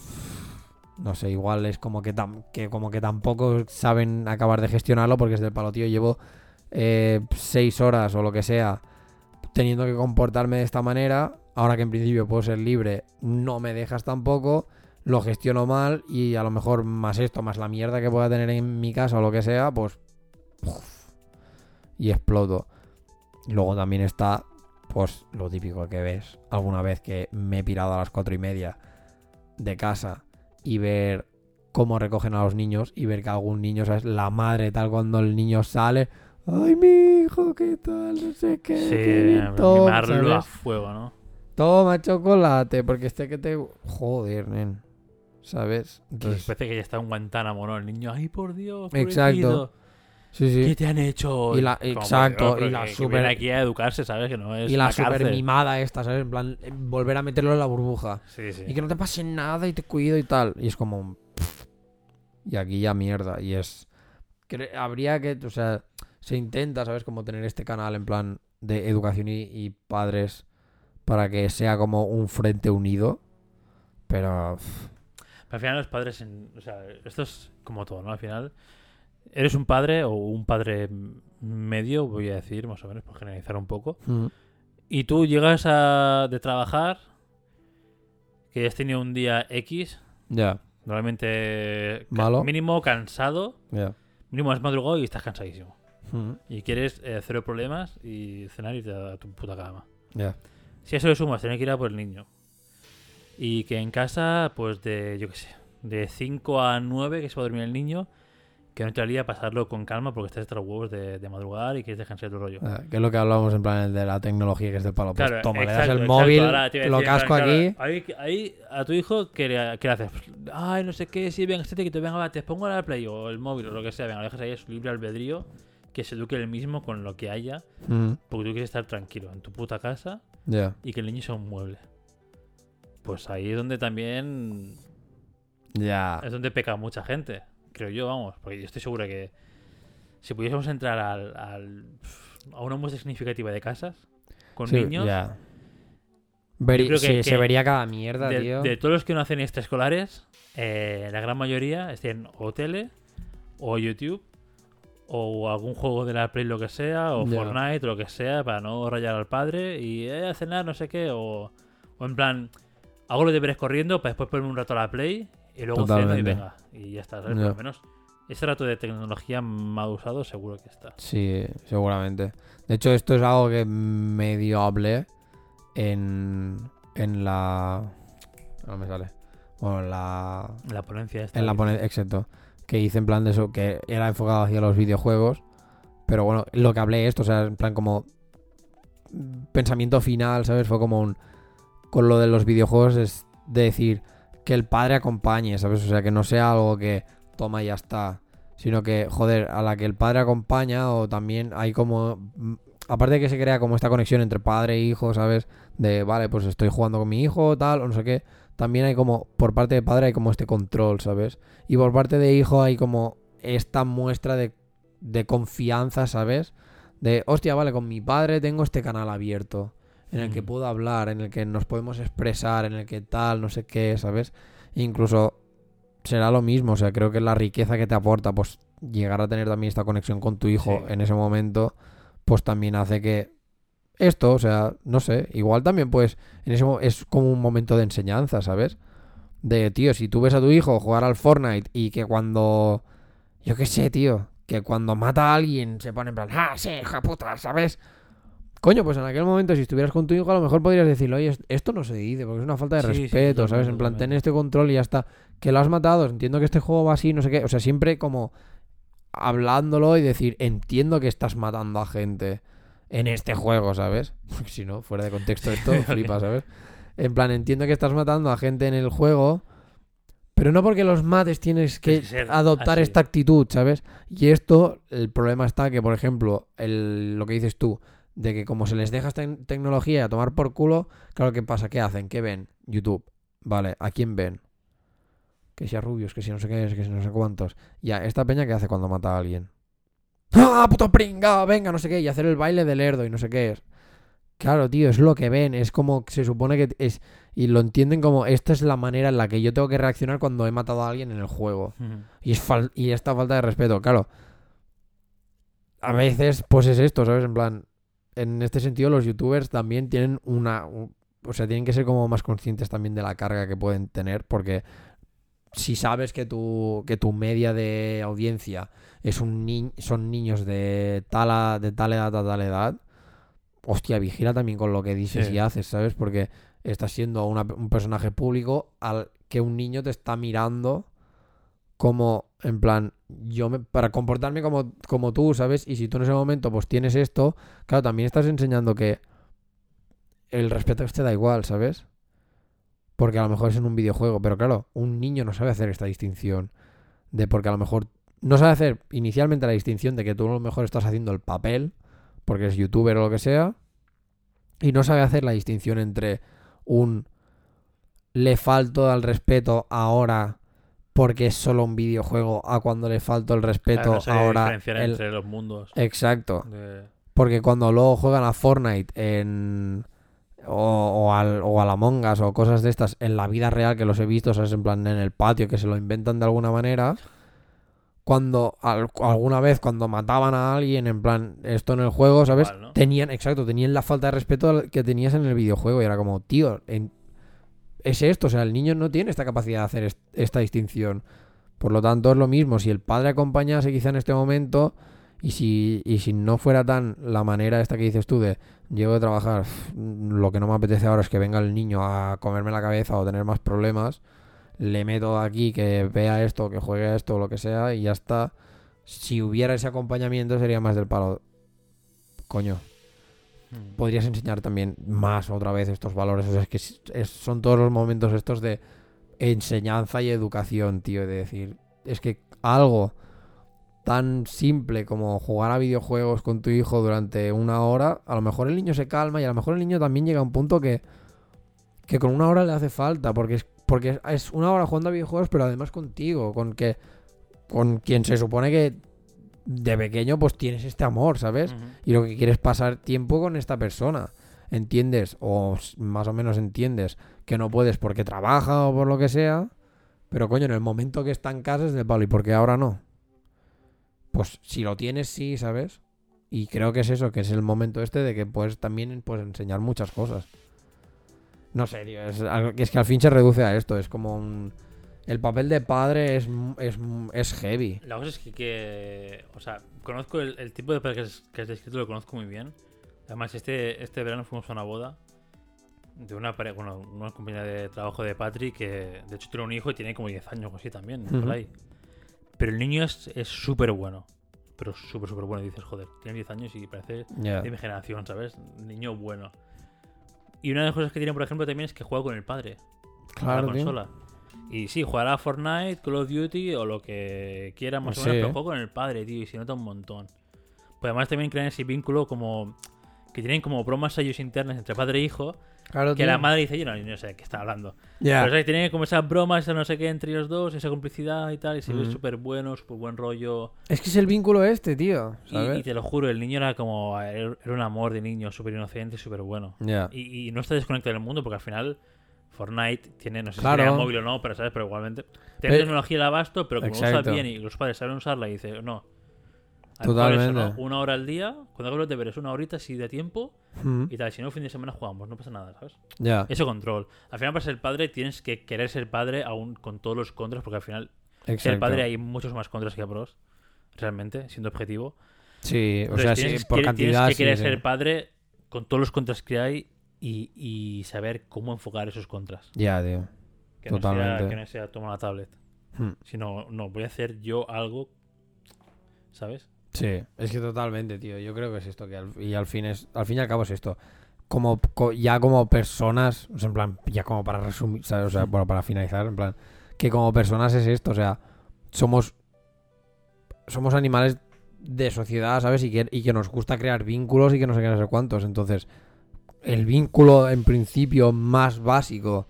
No sé, igual es como que, tam- que como que tampoco saben acabar de gestionarlo porque es del palo, tío. Llevo eh, seis horas o lo que sea teniendo que comportarme de esta manera. Ahora que en principio puedo ser libre, no me dejas tampoco. Lo gestiono mal y a lo mejor más esto, más la mierda que pueda tener en mi casa o lo que sea, pues. y exploto. Luego también está, pues, lo típico que ves alguna vez que me he pirado a las cuatro y media de casa y ver cómo recogen a los niños y ver que algún niño, ¿sabes? La madre tal cuando el niño sale. Ay, mi hijo, ¿qué tal? No sé qué. Sí, qué todo", mimarlo a fuego, ¿no? Toma chocolate, porque este que te... Joder, nen. ¿Sabes? Entonces, parece que ya está en Guantánamo, ¿no? El niño, ay, por Dios, Exacto. Sí, sí. ¿Qué te han hecho? Y la- Como, exacto, pero y la que- super- aquí a educarse, ¿sabes? Que no es Y la super cárcel. mimada esta, ¿sabes? En plan, eh, volver a meterlo en la burbuja. Sí, sí. Y que no te pase nada y te cuido y tal. Y es como... Y aquí ya mierda. Y es... Habría que... O sea, se intenta, ¿sabes? Como tener este canal en plan de educación y, y padres para que sea como un frente unido. Pero... pff, Al final los padres, en- o sea, esto es como todo, ¿no? Al final, eres un padre o un padre medio, voy a decir, más o menos, por generalizar un poco. mm, Y tú llegas a, de trabajar, que has tenido un día X, Ya, normalmente ca- Malo. mínimo cansado, ya. mínimo has madrugado y estás cansadísimo. Mm, Y quieres eh, cero problemas y cenar y irte a tu puta cama. Ya. Si a eso le sumas, tener que ir a por el niño. Y que en casa, pues de, yo qué sé, de 5 a 9 que se va a dormir el niño, que no te haría pasarlo con calma porque estás los huevos de, de madrugar y quieres descansar tu rollo. Ah, Que es lo que hablábamos en plan el de la tecnología que es del palo. Pues Claro, toma, le das el móvil, lo casco claro, aquí. Ahí, ahí a tu hijo, ¿qué le, qué le haces? Ay, no sé qué, sí, venga, este que te venga, va, te pongo la play o el móvil o lo que sea, venga, lo dejas ahí su libre albedrío, que se eduque él mismo con lo que haya, Mm, porque tú quieres estar tranquilo en tu puta casa Ya. y que el niño sea un mueble. Pues ahí es donde también Ya. es donde peca mucha gente, creo yo, vamos, porque yo estoy seguro que si pudiésemos entrar al, al- a una muestra significativa de casas con Sí, niños, ya. Veri- Yo creo que- sí, que se vería cada mierda, de, tío. de todos los que no hacen extraescolares, eh, la gran mayoría estén o tele, o YouTube, o algún juego de la Play, lo que sea, o. Fortnite, o lo que sea, para no rayar al padre y eh, a cenar, no sé qué, o, o en plan, hago los deberes corriendo para después ponerme un rato a la Play y luego ceno y Totalmente. venga. Y ya está, ¿sabes? Por lo menos ese rato de tecnología mal usado seguro que está. Sí, seguramente. De hecho, esto es algo que medio hablé en, en la... No me sale. Bueno, en la... La ponencia esta. En la ponencia, exacto. Que hice en plan de eso, que era enfocado hacia los videojuegos. Pero bueno, lo que hablé esto, o sea, en plan como pensamiento final, ¿sabes? Fue como un... Con lo de los videojuegos es de decir que el padre acompañe, ¿sabes? O sea, que no sea algo que toma y ya está. Sino que, joder, a la que el padre acompaña o también hay como... mm, Aparte de que se crea como esta conexión entre padre e hijo, ¿sabes? De, vale, pues estoy jugando con mi hijo, tal, o no sé qué. También hay como, por parte de padre hay como este control, ¿sabes? Y por parte de hijo hay como esta muestra de, de confianza, ¿sabes? De, hostia, vale, con mi padre tengo este canal abierto, en el que puedo hablar, en el que nos podemos expresar, en el que tal, no sé qué, ¿sabes? Incluso será lo mismo. O sea, creo que la riqueza que te aporta, pues llegar a tener también esta conexión con tu hijo Sí. en ese momento, pues también hace que esto, o sea, no sé, igual también pues en ese es como un momento de enseñanza, ¿sabes? De, tío, si tú ves a tu hijo jugar al Fortnite y que cuando, yo qué sé, tío, que cuando mata a alguien se pone en plan, ah, sí, hija puta, ¿sabes? Coño, pues en aquel momento, si estuvieras con tu hijo, a lo mejor podrías decirle, oye, es- esto no se dice, porque es una falta de Sí, sí, respeto, ¿sabes? En plan, ten este control y ya está. Que lo has matado, entiendo que este juego va así, no sé qué. O sea, siempre como hablándolo y decir, entiendo que estás matando a gente en este juego, ¿sabes? Porque si no, fuera de contexto esto, flipa, ¿sabes? En plan, entiendo que estás matando a gente en el juego, pero no porque los mates tienes que adoptar así. esta actitud, ¿sabes? Y esto, el problema está que, por ejemplo, el, lo que dices tú, de que como se les deja esta tec- tecnología a tomar por culo, claro, ¿qué pasa? ¿Qué hacen? ¿Qué ven? YouTube. Vale, ¿a quién ven? Que sea rubios, que si no sé qué es, que si no sé cuántos. Ya, esta peña que hace cuando mata a alguien. ¡Ah, puto pringa! Venga, no sé qué. Y hacer el baile del lerdo y no sé qué es. Claro, tío, es lo que ven. Es como se supone que es. Y lo entienden como esta es la manera en la que yo tengo que reaccionar cuando he matado a alguien en el juego. Y, es fal- y esta falta de respeto, claro. A veces, pues es esto, ¿sabes? En plan, en este sentido, los youtubers también tienen una. un- o sea, tienen que ser como más conscientes también de la carga que pueden tener, porque si sabes que tu, que tu media de audiencia es un ni- son niños de tal, a- de tal edad a tal edad, hostia, vigila también con lo que dices Sí. y haces, ¿sabes? Porque estás siendo una- un personaje público al que un niño te está mirando como, en plan, yo me, para comportarme como, como tú, ¿sabes? Y si tú en ese momento pues tienes esto, claro, también estás enseñando que el respeto este da igual, ¿sabes? Porque a lo mejor es en un videojuego, pero claro, un niño no sabe hacer esta distinción de porque a lo mejor no sabe hacer inicialmente la distinción de que tú a lo mejor estás haciendo el papel, porque eres youtuber o lo que sea, y no sabe hacer la distinción entre un le falto al respeto ahora porque es solo un videojuego a cuando le falto el respeto Claro, no sé ahora el- entre los mundos. exacto de- porque cuando luego juegan a Fortnite en o, o al, o al Among Us o cosas de estas en la vida real que los he visto, ¿sabes? En plan en el patio, que se lo inventan de alguna manera. Cuando al- alguna vez cuando mataban a alguien, en plan, esto en el juego, ¿sabes? Igual, ¿no? Tenían, exacto, tenían la falta de respeto que tenías en el videojuego. Y era como, tío, en- es esto, o sea, el niño no tiene esta capacidad de hacer est- esta distinción. Por lo tanto, es lo mismo. Si el padre acompañase quizá en este momento, y si, y si no fuera tan la manera esta que dices tú de llego de trabajar, "Uf, lo que no me apetece ahora es que venga el niño a comerme la cabeza o tener más problemas, le meto aquí que vea esto, que juegue a esto lo que sea y ya está. Si hubiera ese acompañamiento sería más del palo. Coño, Podrías enseñar también más otra vez estos valores. O sea, es que son todos los momentos estos de enseñanza y educación, tío. De decir, es que algo tan simple como jugar a videojuegos con tu hijo durante una hora, a lo mejor el niño se calma y a lo mejor el niño también llega a un punto que, que con una hora le hace falta, porque es, porque es una hora jugando a videojuegos, pero además contigo, con que con quien se supone que de pequeño pues tienes este amor, ¿sabes? Y lo que quieres es pasar tiempo con esta persona. ¿Entiendes? O más o menos entiendes que no puedes porque trabaja o por lo que sea. Pero coño, en el momento que está en casa es del palo. ¿Y por qué ahora no? Pues si lo tienes, sí, ¿sabes? Y creo que es eso, que es el momento este de que puedes también pues, enseñar muchas cosas. No sé, tío. Es, es que al fin se reduce a esto. Es como un... El papel de padre es, es, es heavy. La cosa es que, que- o sea, conozco el, el tipo de padre que has, que has descrito, lo conozco muy bien. Además, este, este verano fuimos a una boda de una pareja, bueno, una compañera de trabajo de Patrick que de hecho tiene un hijo y tiene como 10 años o así también, por Ujú. ahí. Pero el niño es es súper bueno. Pero súper, súper bueno. Y dices, joder, tiene 10 años y parece Ya. de mi generación, ¿sabes? Niño bueno. Y una de las cosas que tiene, por ejemplo, también es que juega con el padre. Claro, la tío. Y sí, jugará a Fortnite, Call of Duty o lo que quiera más o Sí, menos, pero ¿eh? juega con el padre, tío, y se nota un montón. Pues además también crean ese vínculo como que tienen como bromas ellos internas entre padre e hijo, Claro, que tío. la madre dice, yo no, no sé de qué está hablando. Ya. Pero ¿sabes? tienen como esas bromas, esa no sé qué entre ellos dos, esa complicidad y tal, y se ve Mm. súper bueno, súper buen rollo. Es que es el vínculo este, tío. Y, ¿Sabes? y te lo juro, el niño era como, era un amor de niño, súper inocente, súper bueno. Ya. Y, y no está desconectado del mundo porque al final Fortnite tiene, no sé Claro. si sería móvil o no, pero sabes, pero igualmente. Tiene Pero- tecnología al abasto, pero como lo usa Exacto. bien y los padres saben usarla y dice, no. Totalmente. eso, ¿no? Una hora al día, cuando hago los deberes, una horita si de tiempo Mm, y tal. Si no, fin de semana jugamos, no pasa nada, ¿sabes? Ya. Eso control. Al final, para ser padre, tienes que querer ser padre aún con todos los contras, porque al final, ser padre hay muchos más contras que pros, realmente, siendo objetivo. Sí, o Entonces, sea, tienes, sí, por que- cantidad. tienes que querer sí. ser padre con todos los contras que hay y, y saber cómo enfocar esos contras. Ya, tío. Que no sea, que no sea toma la tablet. Hmm. Sino, no, voy a hacer yo algo, ¿sabes? Sí, es que totalmente, tío. Yo creo que es esto que al, y al fin es al fin y al cabo es esto. Como co- ya como personas, o sea, en plan, ya como para resumir, ¿sabes? o sea, bueno, para finalizar, en plan, que como personas es esto, o sea, somos somos animales de sociedad, ¿sabes? Y que, y que nos gusta crear vínculos y que no sé qué, no sé cuántos. Entonces, el vínculo en principio más básico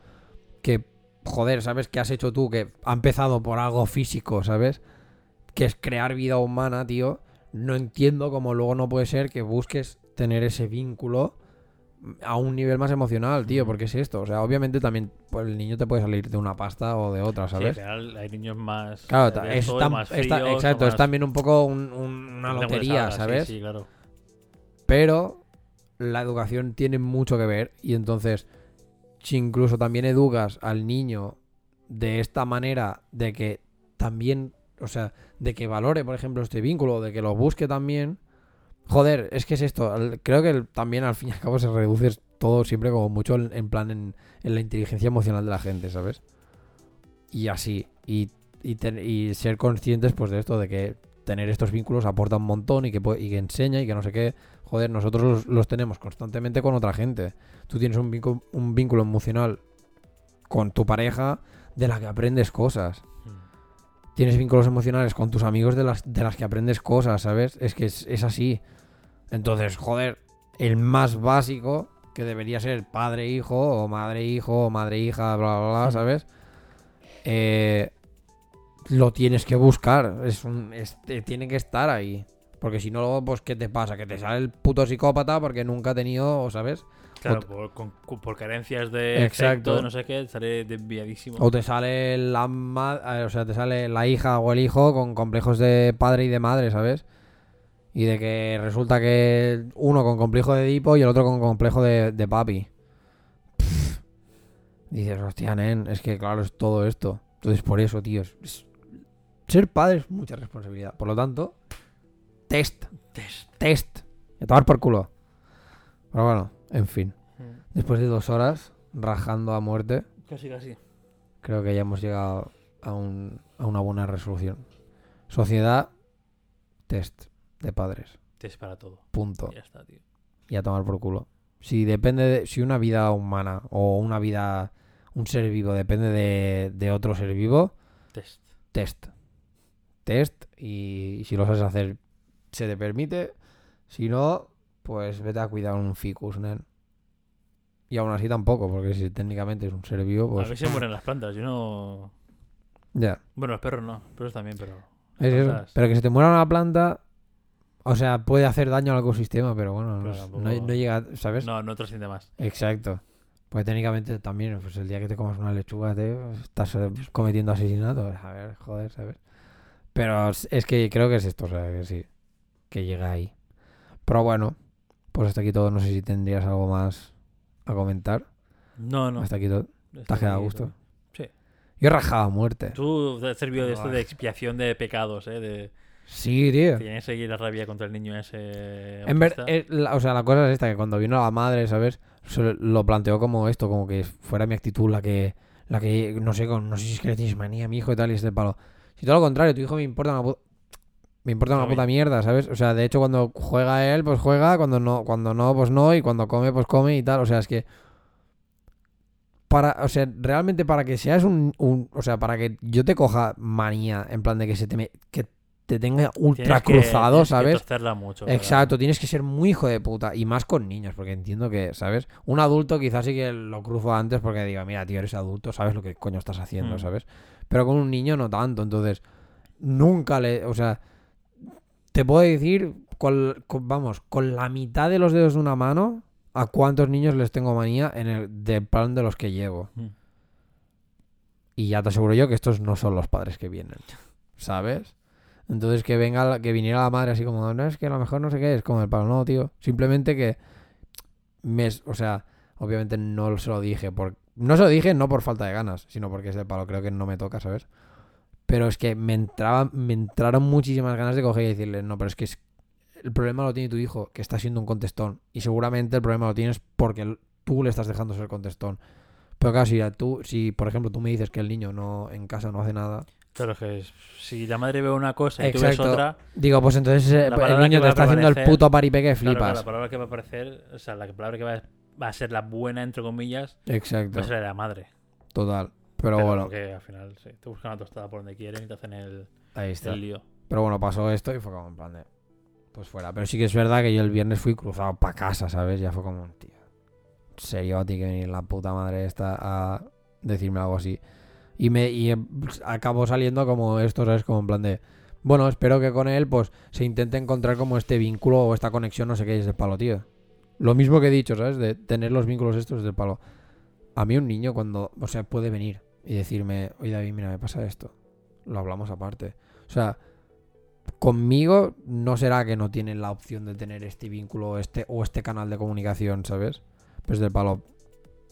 que, joder, ¿sabes? Que has hecho tú, que ha empezado por algo físico, ¿sabes? Que es crear vida humana, tío. No entiendo cómo luego no puede ser que busques tener ese vínculo a un nivel más emocional, tío, porque es esto. O sea, obviamente también pues, el niño te puede salir de una pasta o de otra, Sí, ¿sabes? al final hay niños más. Claro, abiertos, es tan- más está- fríos, exacto, más- es también un poco un- un- una lotería, hablas, sí, ¿sabes? Sí, claro. Pero la educación tiene mucho que ver y entonces si incluso también educas al niño de esta manera de que también, o sea, de que valore, por ejemplo, este vínculo, de que lo busque también, joder, es que es esto, creo que también al fin y al cabo se reduce todo siempre como mucho en, plan en, la inteligencia emocional de la gente, ¿sabes? Y así, y, y, y ser conscientes pues de esto, de que tener estos vínculos aporta un montón y que, y que enseña y que no sé qué, joder, nosotros los, los tenemos constantemente con otra gente. Tú tienes un vínculo, un vínculo emocional con tu pareja de la que aprendes cosas. Mm. Tienes vínculos emocionales con tus amigos de las, de las que aprendes cosas, ¿sabes? Es que es, es así. Entonces, joder, el más básico, que debería ser padre-hijo, o madre-hijo, o madre-hija, bla, bla, bla, ¿sabes? Eh, lo tienes que buscar. Es un, es- tiene que estar ahí. Porque si no, luego, pues, ¿qué te pasa? Que te sale el puto psicópata porque nunca ha tenido, ¿sabes? Claro, por, con- con- por carencias de Exacto. efecto, no sé qué, sale desviadísimo. O te sale la eh, o sea, te sale la hija o el hijo con complejos de padre y de madre, ¿sabes? Y de que resulta que uno con complejo de Edipo y el otro con complejo de, de papi. Pff. Dices, hostia, nen, es que claro, es todo esto. Entonces, por eso, tío, es- ser padre es mucha responsabilidad. Por lo tanto, test, Test. test. Y a tomar por culo. Pero bueno, en fin. Mm. Después de dos horas, rajando a muerte. Casi, casi. Creo que ya hemos llegado a, un- a una buena resolución. Sociedad, test de padres. Test para todo. Punto. Ya está, tío. Y a tomar por culo. Si depende de. Si una vida humana o una vida. Un ser vivo depende de, de otro ser vivo, Test. test. Test. Y, si lo sabes hacer, se te permite. Si no, pues vete a cuidar un ficus, nen. Y aún así tampoco, porque si técnicamente es un ser vivo, a pues. ver si mueren las plantas. Yo no. Ya. Bueno, los perros no. Los perros también, pero. Es eso. Pero que se te muera una planta, o sea, puede hacer daño al ecosistema, pero bueno, no, Pero es- tampoco- no, no llega, ¿sabes? No, no trasciende más. Exacto. Pues técnicamente también, pues el día que te comas una lechuga, te estás eh, cometiendo asesinato. A ver, joder, ¿sabes? Pero es que creo que es esto, o sea, que sí, que llega ahí. Pero bueno, pues hasta aquí todo. No sé si tendrías algo más a comentar. No, no. Hasta aquí todo. ¿Te has quedado a gusto? Sí. Yo he rajado a muerte. Tú te has servido de esto de expiación de pecados, ¿eh? De... Sí, tío. Tienes que seguir la rabia contra el niño ese. En ver, eh, la- o sea, la cosa es esta, que cuando vino la madre, ¿sabes? Se lo planteó como esto, como que fuera mi actitud la que, la que, no sé, con, no sé si es que le tienes manía a mi hijo y tal, y este palo. Si todo lo contrario, tu hijo me importa una puta, me importa una puta mierda, ¿sabes? O sea, de hecho, cuando juega él, pues juega, cuando no, cuando no, pues no, y cuando come, pues come y tal. O sea, es que para, o sea, realmente para que seas un, un- o sea, para que yo te coja manía, en plan de que se te me- que te tenga ultra Tienes que- cruzado, que ¿sabes? torcerla mucho. ¿verdad? Exacto, tienes que ser muy hijo de puta. Y más con niños, porque entiendo que, ¿sabes? Un adulto quizás sí que lo cruzo antes porque diga, mira, tío, eres adulto, sabes lo que coño estás haciendo, Mm. ¿sabes? Pero con un niño no tanto. Entonces, nunca le. O sea, te puedo decir, con, con- vamos, con la mitad de los dedos de una mano, a cuántos niños les tengo manía en el de plan de los que llevo. Mm. Y ya te aseguro yo que estos no son los padres que vienen. ¿Sabes? Entonces que venga, la- que viniera la madre así como, no es que a lo mejor no sé qué, es como el palo, no, tío. Simplemente que me, o sea, obviamente no se lo dije por, no se lo dije no por falta de ganas, sino porque es del palo, creo que no me toca, ¿sabes? Pero es que me entraba, me entraron muchísimas ganas de coger y decirle, no, pero es que es- el problema lo tiene tu hijo, que está siendo un contestón. Y seguramente el problema lo tienes porque tú le estás dejando ser contestón. Pero claro, si, a tú, si por ejemplo tú me dices que el niño no en casa no hace nada, Claro que si la madre ve una cosa y tú ves Exacto. otra, digo, pues entonces eh, el niño te a está haciendo el puto paripe que claro, claro, flipas. la palabra que va a aparecer, o sea, la palabra que va, va a ser la buena, entre comillas, Exacto, va a ser la de la madre. total. Pero, bueno, Que al final sí, te buscan la tostada por donde quieren y te hacen el, ahí está. el lío. Pero bueno, pasó esto y fue como en plan de. Pues fuera. Pero sí que es verdad que yo el viernes fui cruzado para casa, ¿sabes? Ya fue como, tío. ¿En serio tiene que venir la puta madre esta a decirme algo así? Y me y eh, acabó saliendo como esto, ¿sabes? Como en plan de. Bueno, espero que con él, pues, se intente encontrar como este vínculo o esta conexión, no sé qué, es del palo, tío. Lo mismo que he dicho, ¿sabes? De tener los vínculos estos del palo. A mí un niño cuando, o sea, puede venir y decirme, oye David, mira, me pasa esto. Lo hablamos aparte. O sea, conmigo no será que no tienen la opción de tener este vínculo este, o este canal de comunicación, ¿sabes? Pues del palo.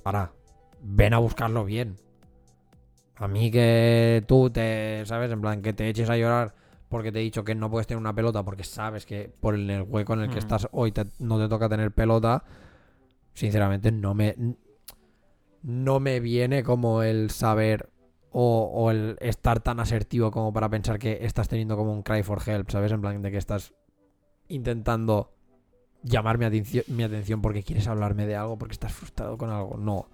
Ahora, ven a buscarlo bien. A mí que tú te, ¿sabes? En plan, que te eches a llorar porque te he dicho que no puedes tener una pelota porque sabes que por el, el hueco en el que Mm. estás hoy te- no te toca tener pelota. Sinceramente, no me. No me viene como el saber o, el estar tan asertivo como para pensar que estás teniendo como un cry for help, ¿sabes? En plan de que estás intentando llamar mi atención, mi atención porque quieres hablarme de algo, porque estás frustrado con algo. No.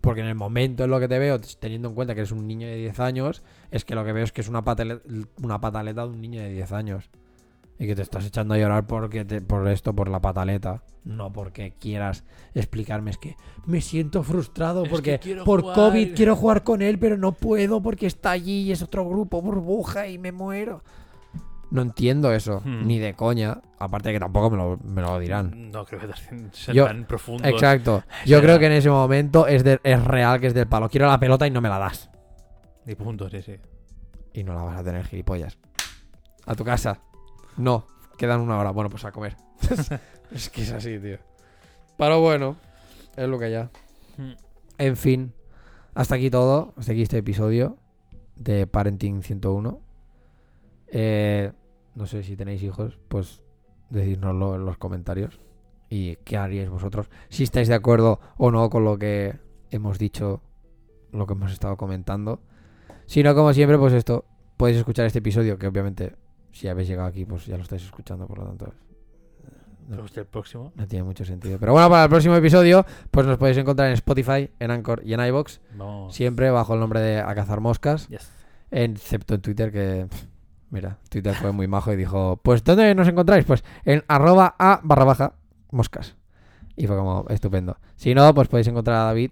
Porque en el momento en lo que te veo, teniendo en cuenta que eres un niño de 10 años, es que lo que veo es que es una, patale- una pataleta de un niño de 10 años. Y que te estás echando a llorar porque te- por esto, por la pataleta. No porque quieras explicarme. Es que me siento frustrado Es porque por jugar. COVID quiero jugar con él, pero no puedo porque está allí y es otro grupo, burbuja y me muero. No entiendo eso, Hmm. ni de coña. Aparte de que tampoco me lo, me lo dirán. No creo que sean tan profundos. Exacto. Yo creo que en ese momento es, de- es real que es del palo. Quiero la pelota y no me la das. Ni puntos, sí, sí. Y no la vas a tener, gilipollas. A tu casa. No. Quedan una hora. Bueno, pues a comer. es que es así, tío. Pero bueno. Es lo que ya. Mm. En fin. Hasta aquí todo. Hasta aquí este episodio de Parenting 101. Eh, no sé si tenéis hijos, pues decídnoslo en los comentarios. Y qué haríais vosotros. Si estáis de acuerdo o no con lo que hemos dicho, lo que hemos estado comentando. Si no, como siempre, pues esto. Podéis escuchar este episodio, que obviamente, si habéis llegado aquí, pues ya lo estáis escuchando, por lo tanto. Pero hasta el próximo. No tiene mucho sentido. Pero bueno, para el próximo episodio, pues nos podéis encontrar en Spotify, en Anchor y en iBox. Vamos. Siempre bajo el nombre de A Cazar Moscas. Yes. Excepto en Twitter, que. Mira, Twitter fue muy majo y dijo: Pues ¿dónde nos encontráis? Pues en arroba a barra baja moscas. Y fue como estupendo. Si no, pues podéis encontrar a David.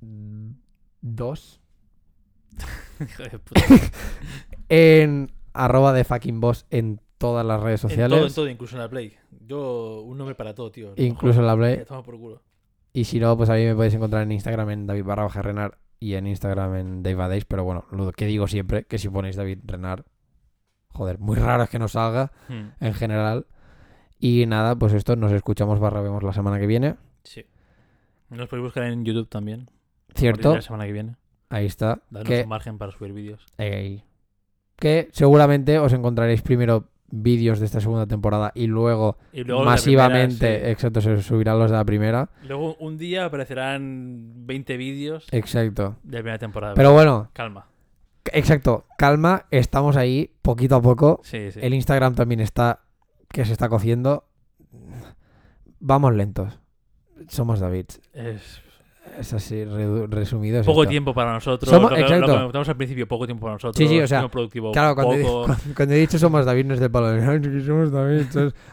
2 Hijo de puta. en arroba de fucking boss en todas las redes En sociales. todo, en todo, incluso en la Play. Yo, un nombre para todo, tío. Incluso en la Play. Toma por culo. Y si no, pues a mí me podéis encontrar en Instagram en David barra baja Renar y en Instagram en Dave. Pero bueno, lo que digo siempre, que si ponéis David Renar, joder, muy raro es que no salga Hmm. en general. Y nada, pues esto, nos escuchamos barra vemos la semana que viene. Sí. Nos podéis buscar en YouTube también. ¿Cierto? La semana que viene. Ahí está. Danos Que, un margen para subir vídeos. ey, que seguramente os encontraréis primero vídeos de esta segunda temporada y luego, Y masivamente, primera, sí. exacto, se subirán los de la primera. Luego un día aparecerán 20 vídeos Exacto. de la primera temporada. Pero bueno, Calma. exacto, calma, estamos ahí poquito a poco. Sí, sí. El Instagram también está, que se está cociendo. Vamos lentos. Somos David. Es Es así, resumido. es poco esto. tiempo para nosotros. Somos- lo, lo exacto. comentamos al principio, poco tiempo para nosotros. Sí, sí, o sea, tiempo productivo Claro, cuando, he- poco. cuando- cuando he dicho somos David no es del palo de "Ay, que somos David.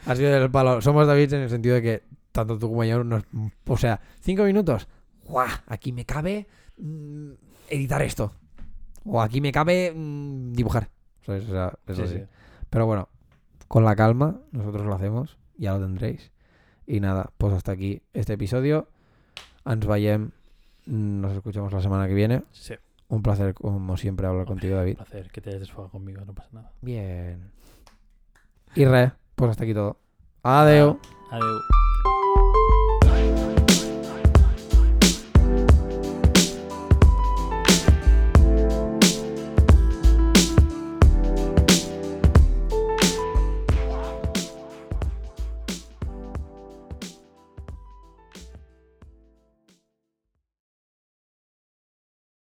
Ha sido del palo. Somos David en el sentido de que tanto tú como yo nos. O sea, cinco minutos. ¡Guau! Aquí me cabe mm, editar esto. O aquí me cabe mm, dibujar. ¿Sabes? O sea, es Sí, así. sí. Pero bueno, con la calma, nosotros lo hacemos. Ya lo tendréis. Y nada, pues hasta aquí este episodio. Ens veiem. Nos escuchamos la semana que viene. Sí, Un placer, como siempre, hablar contigo, un David. placer que te hayas desfogado conmigo, no pasa nada. Bien. Y re, pues hasta aquí todo. Adeu. Adeu.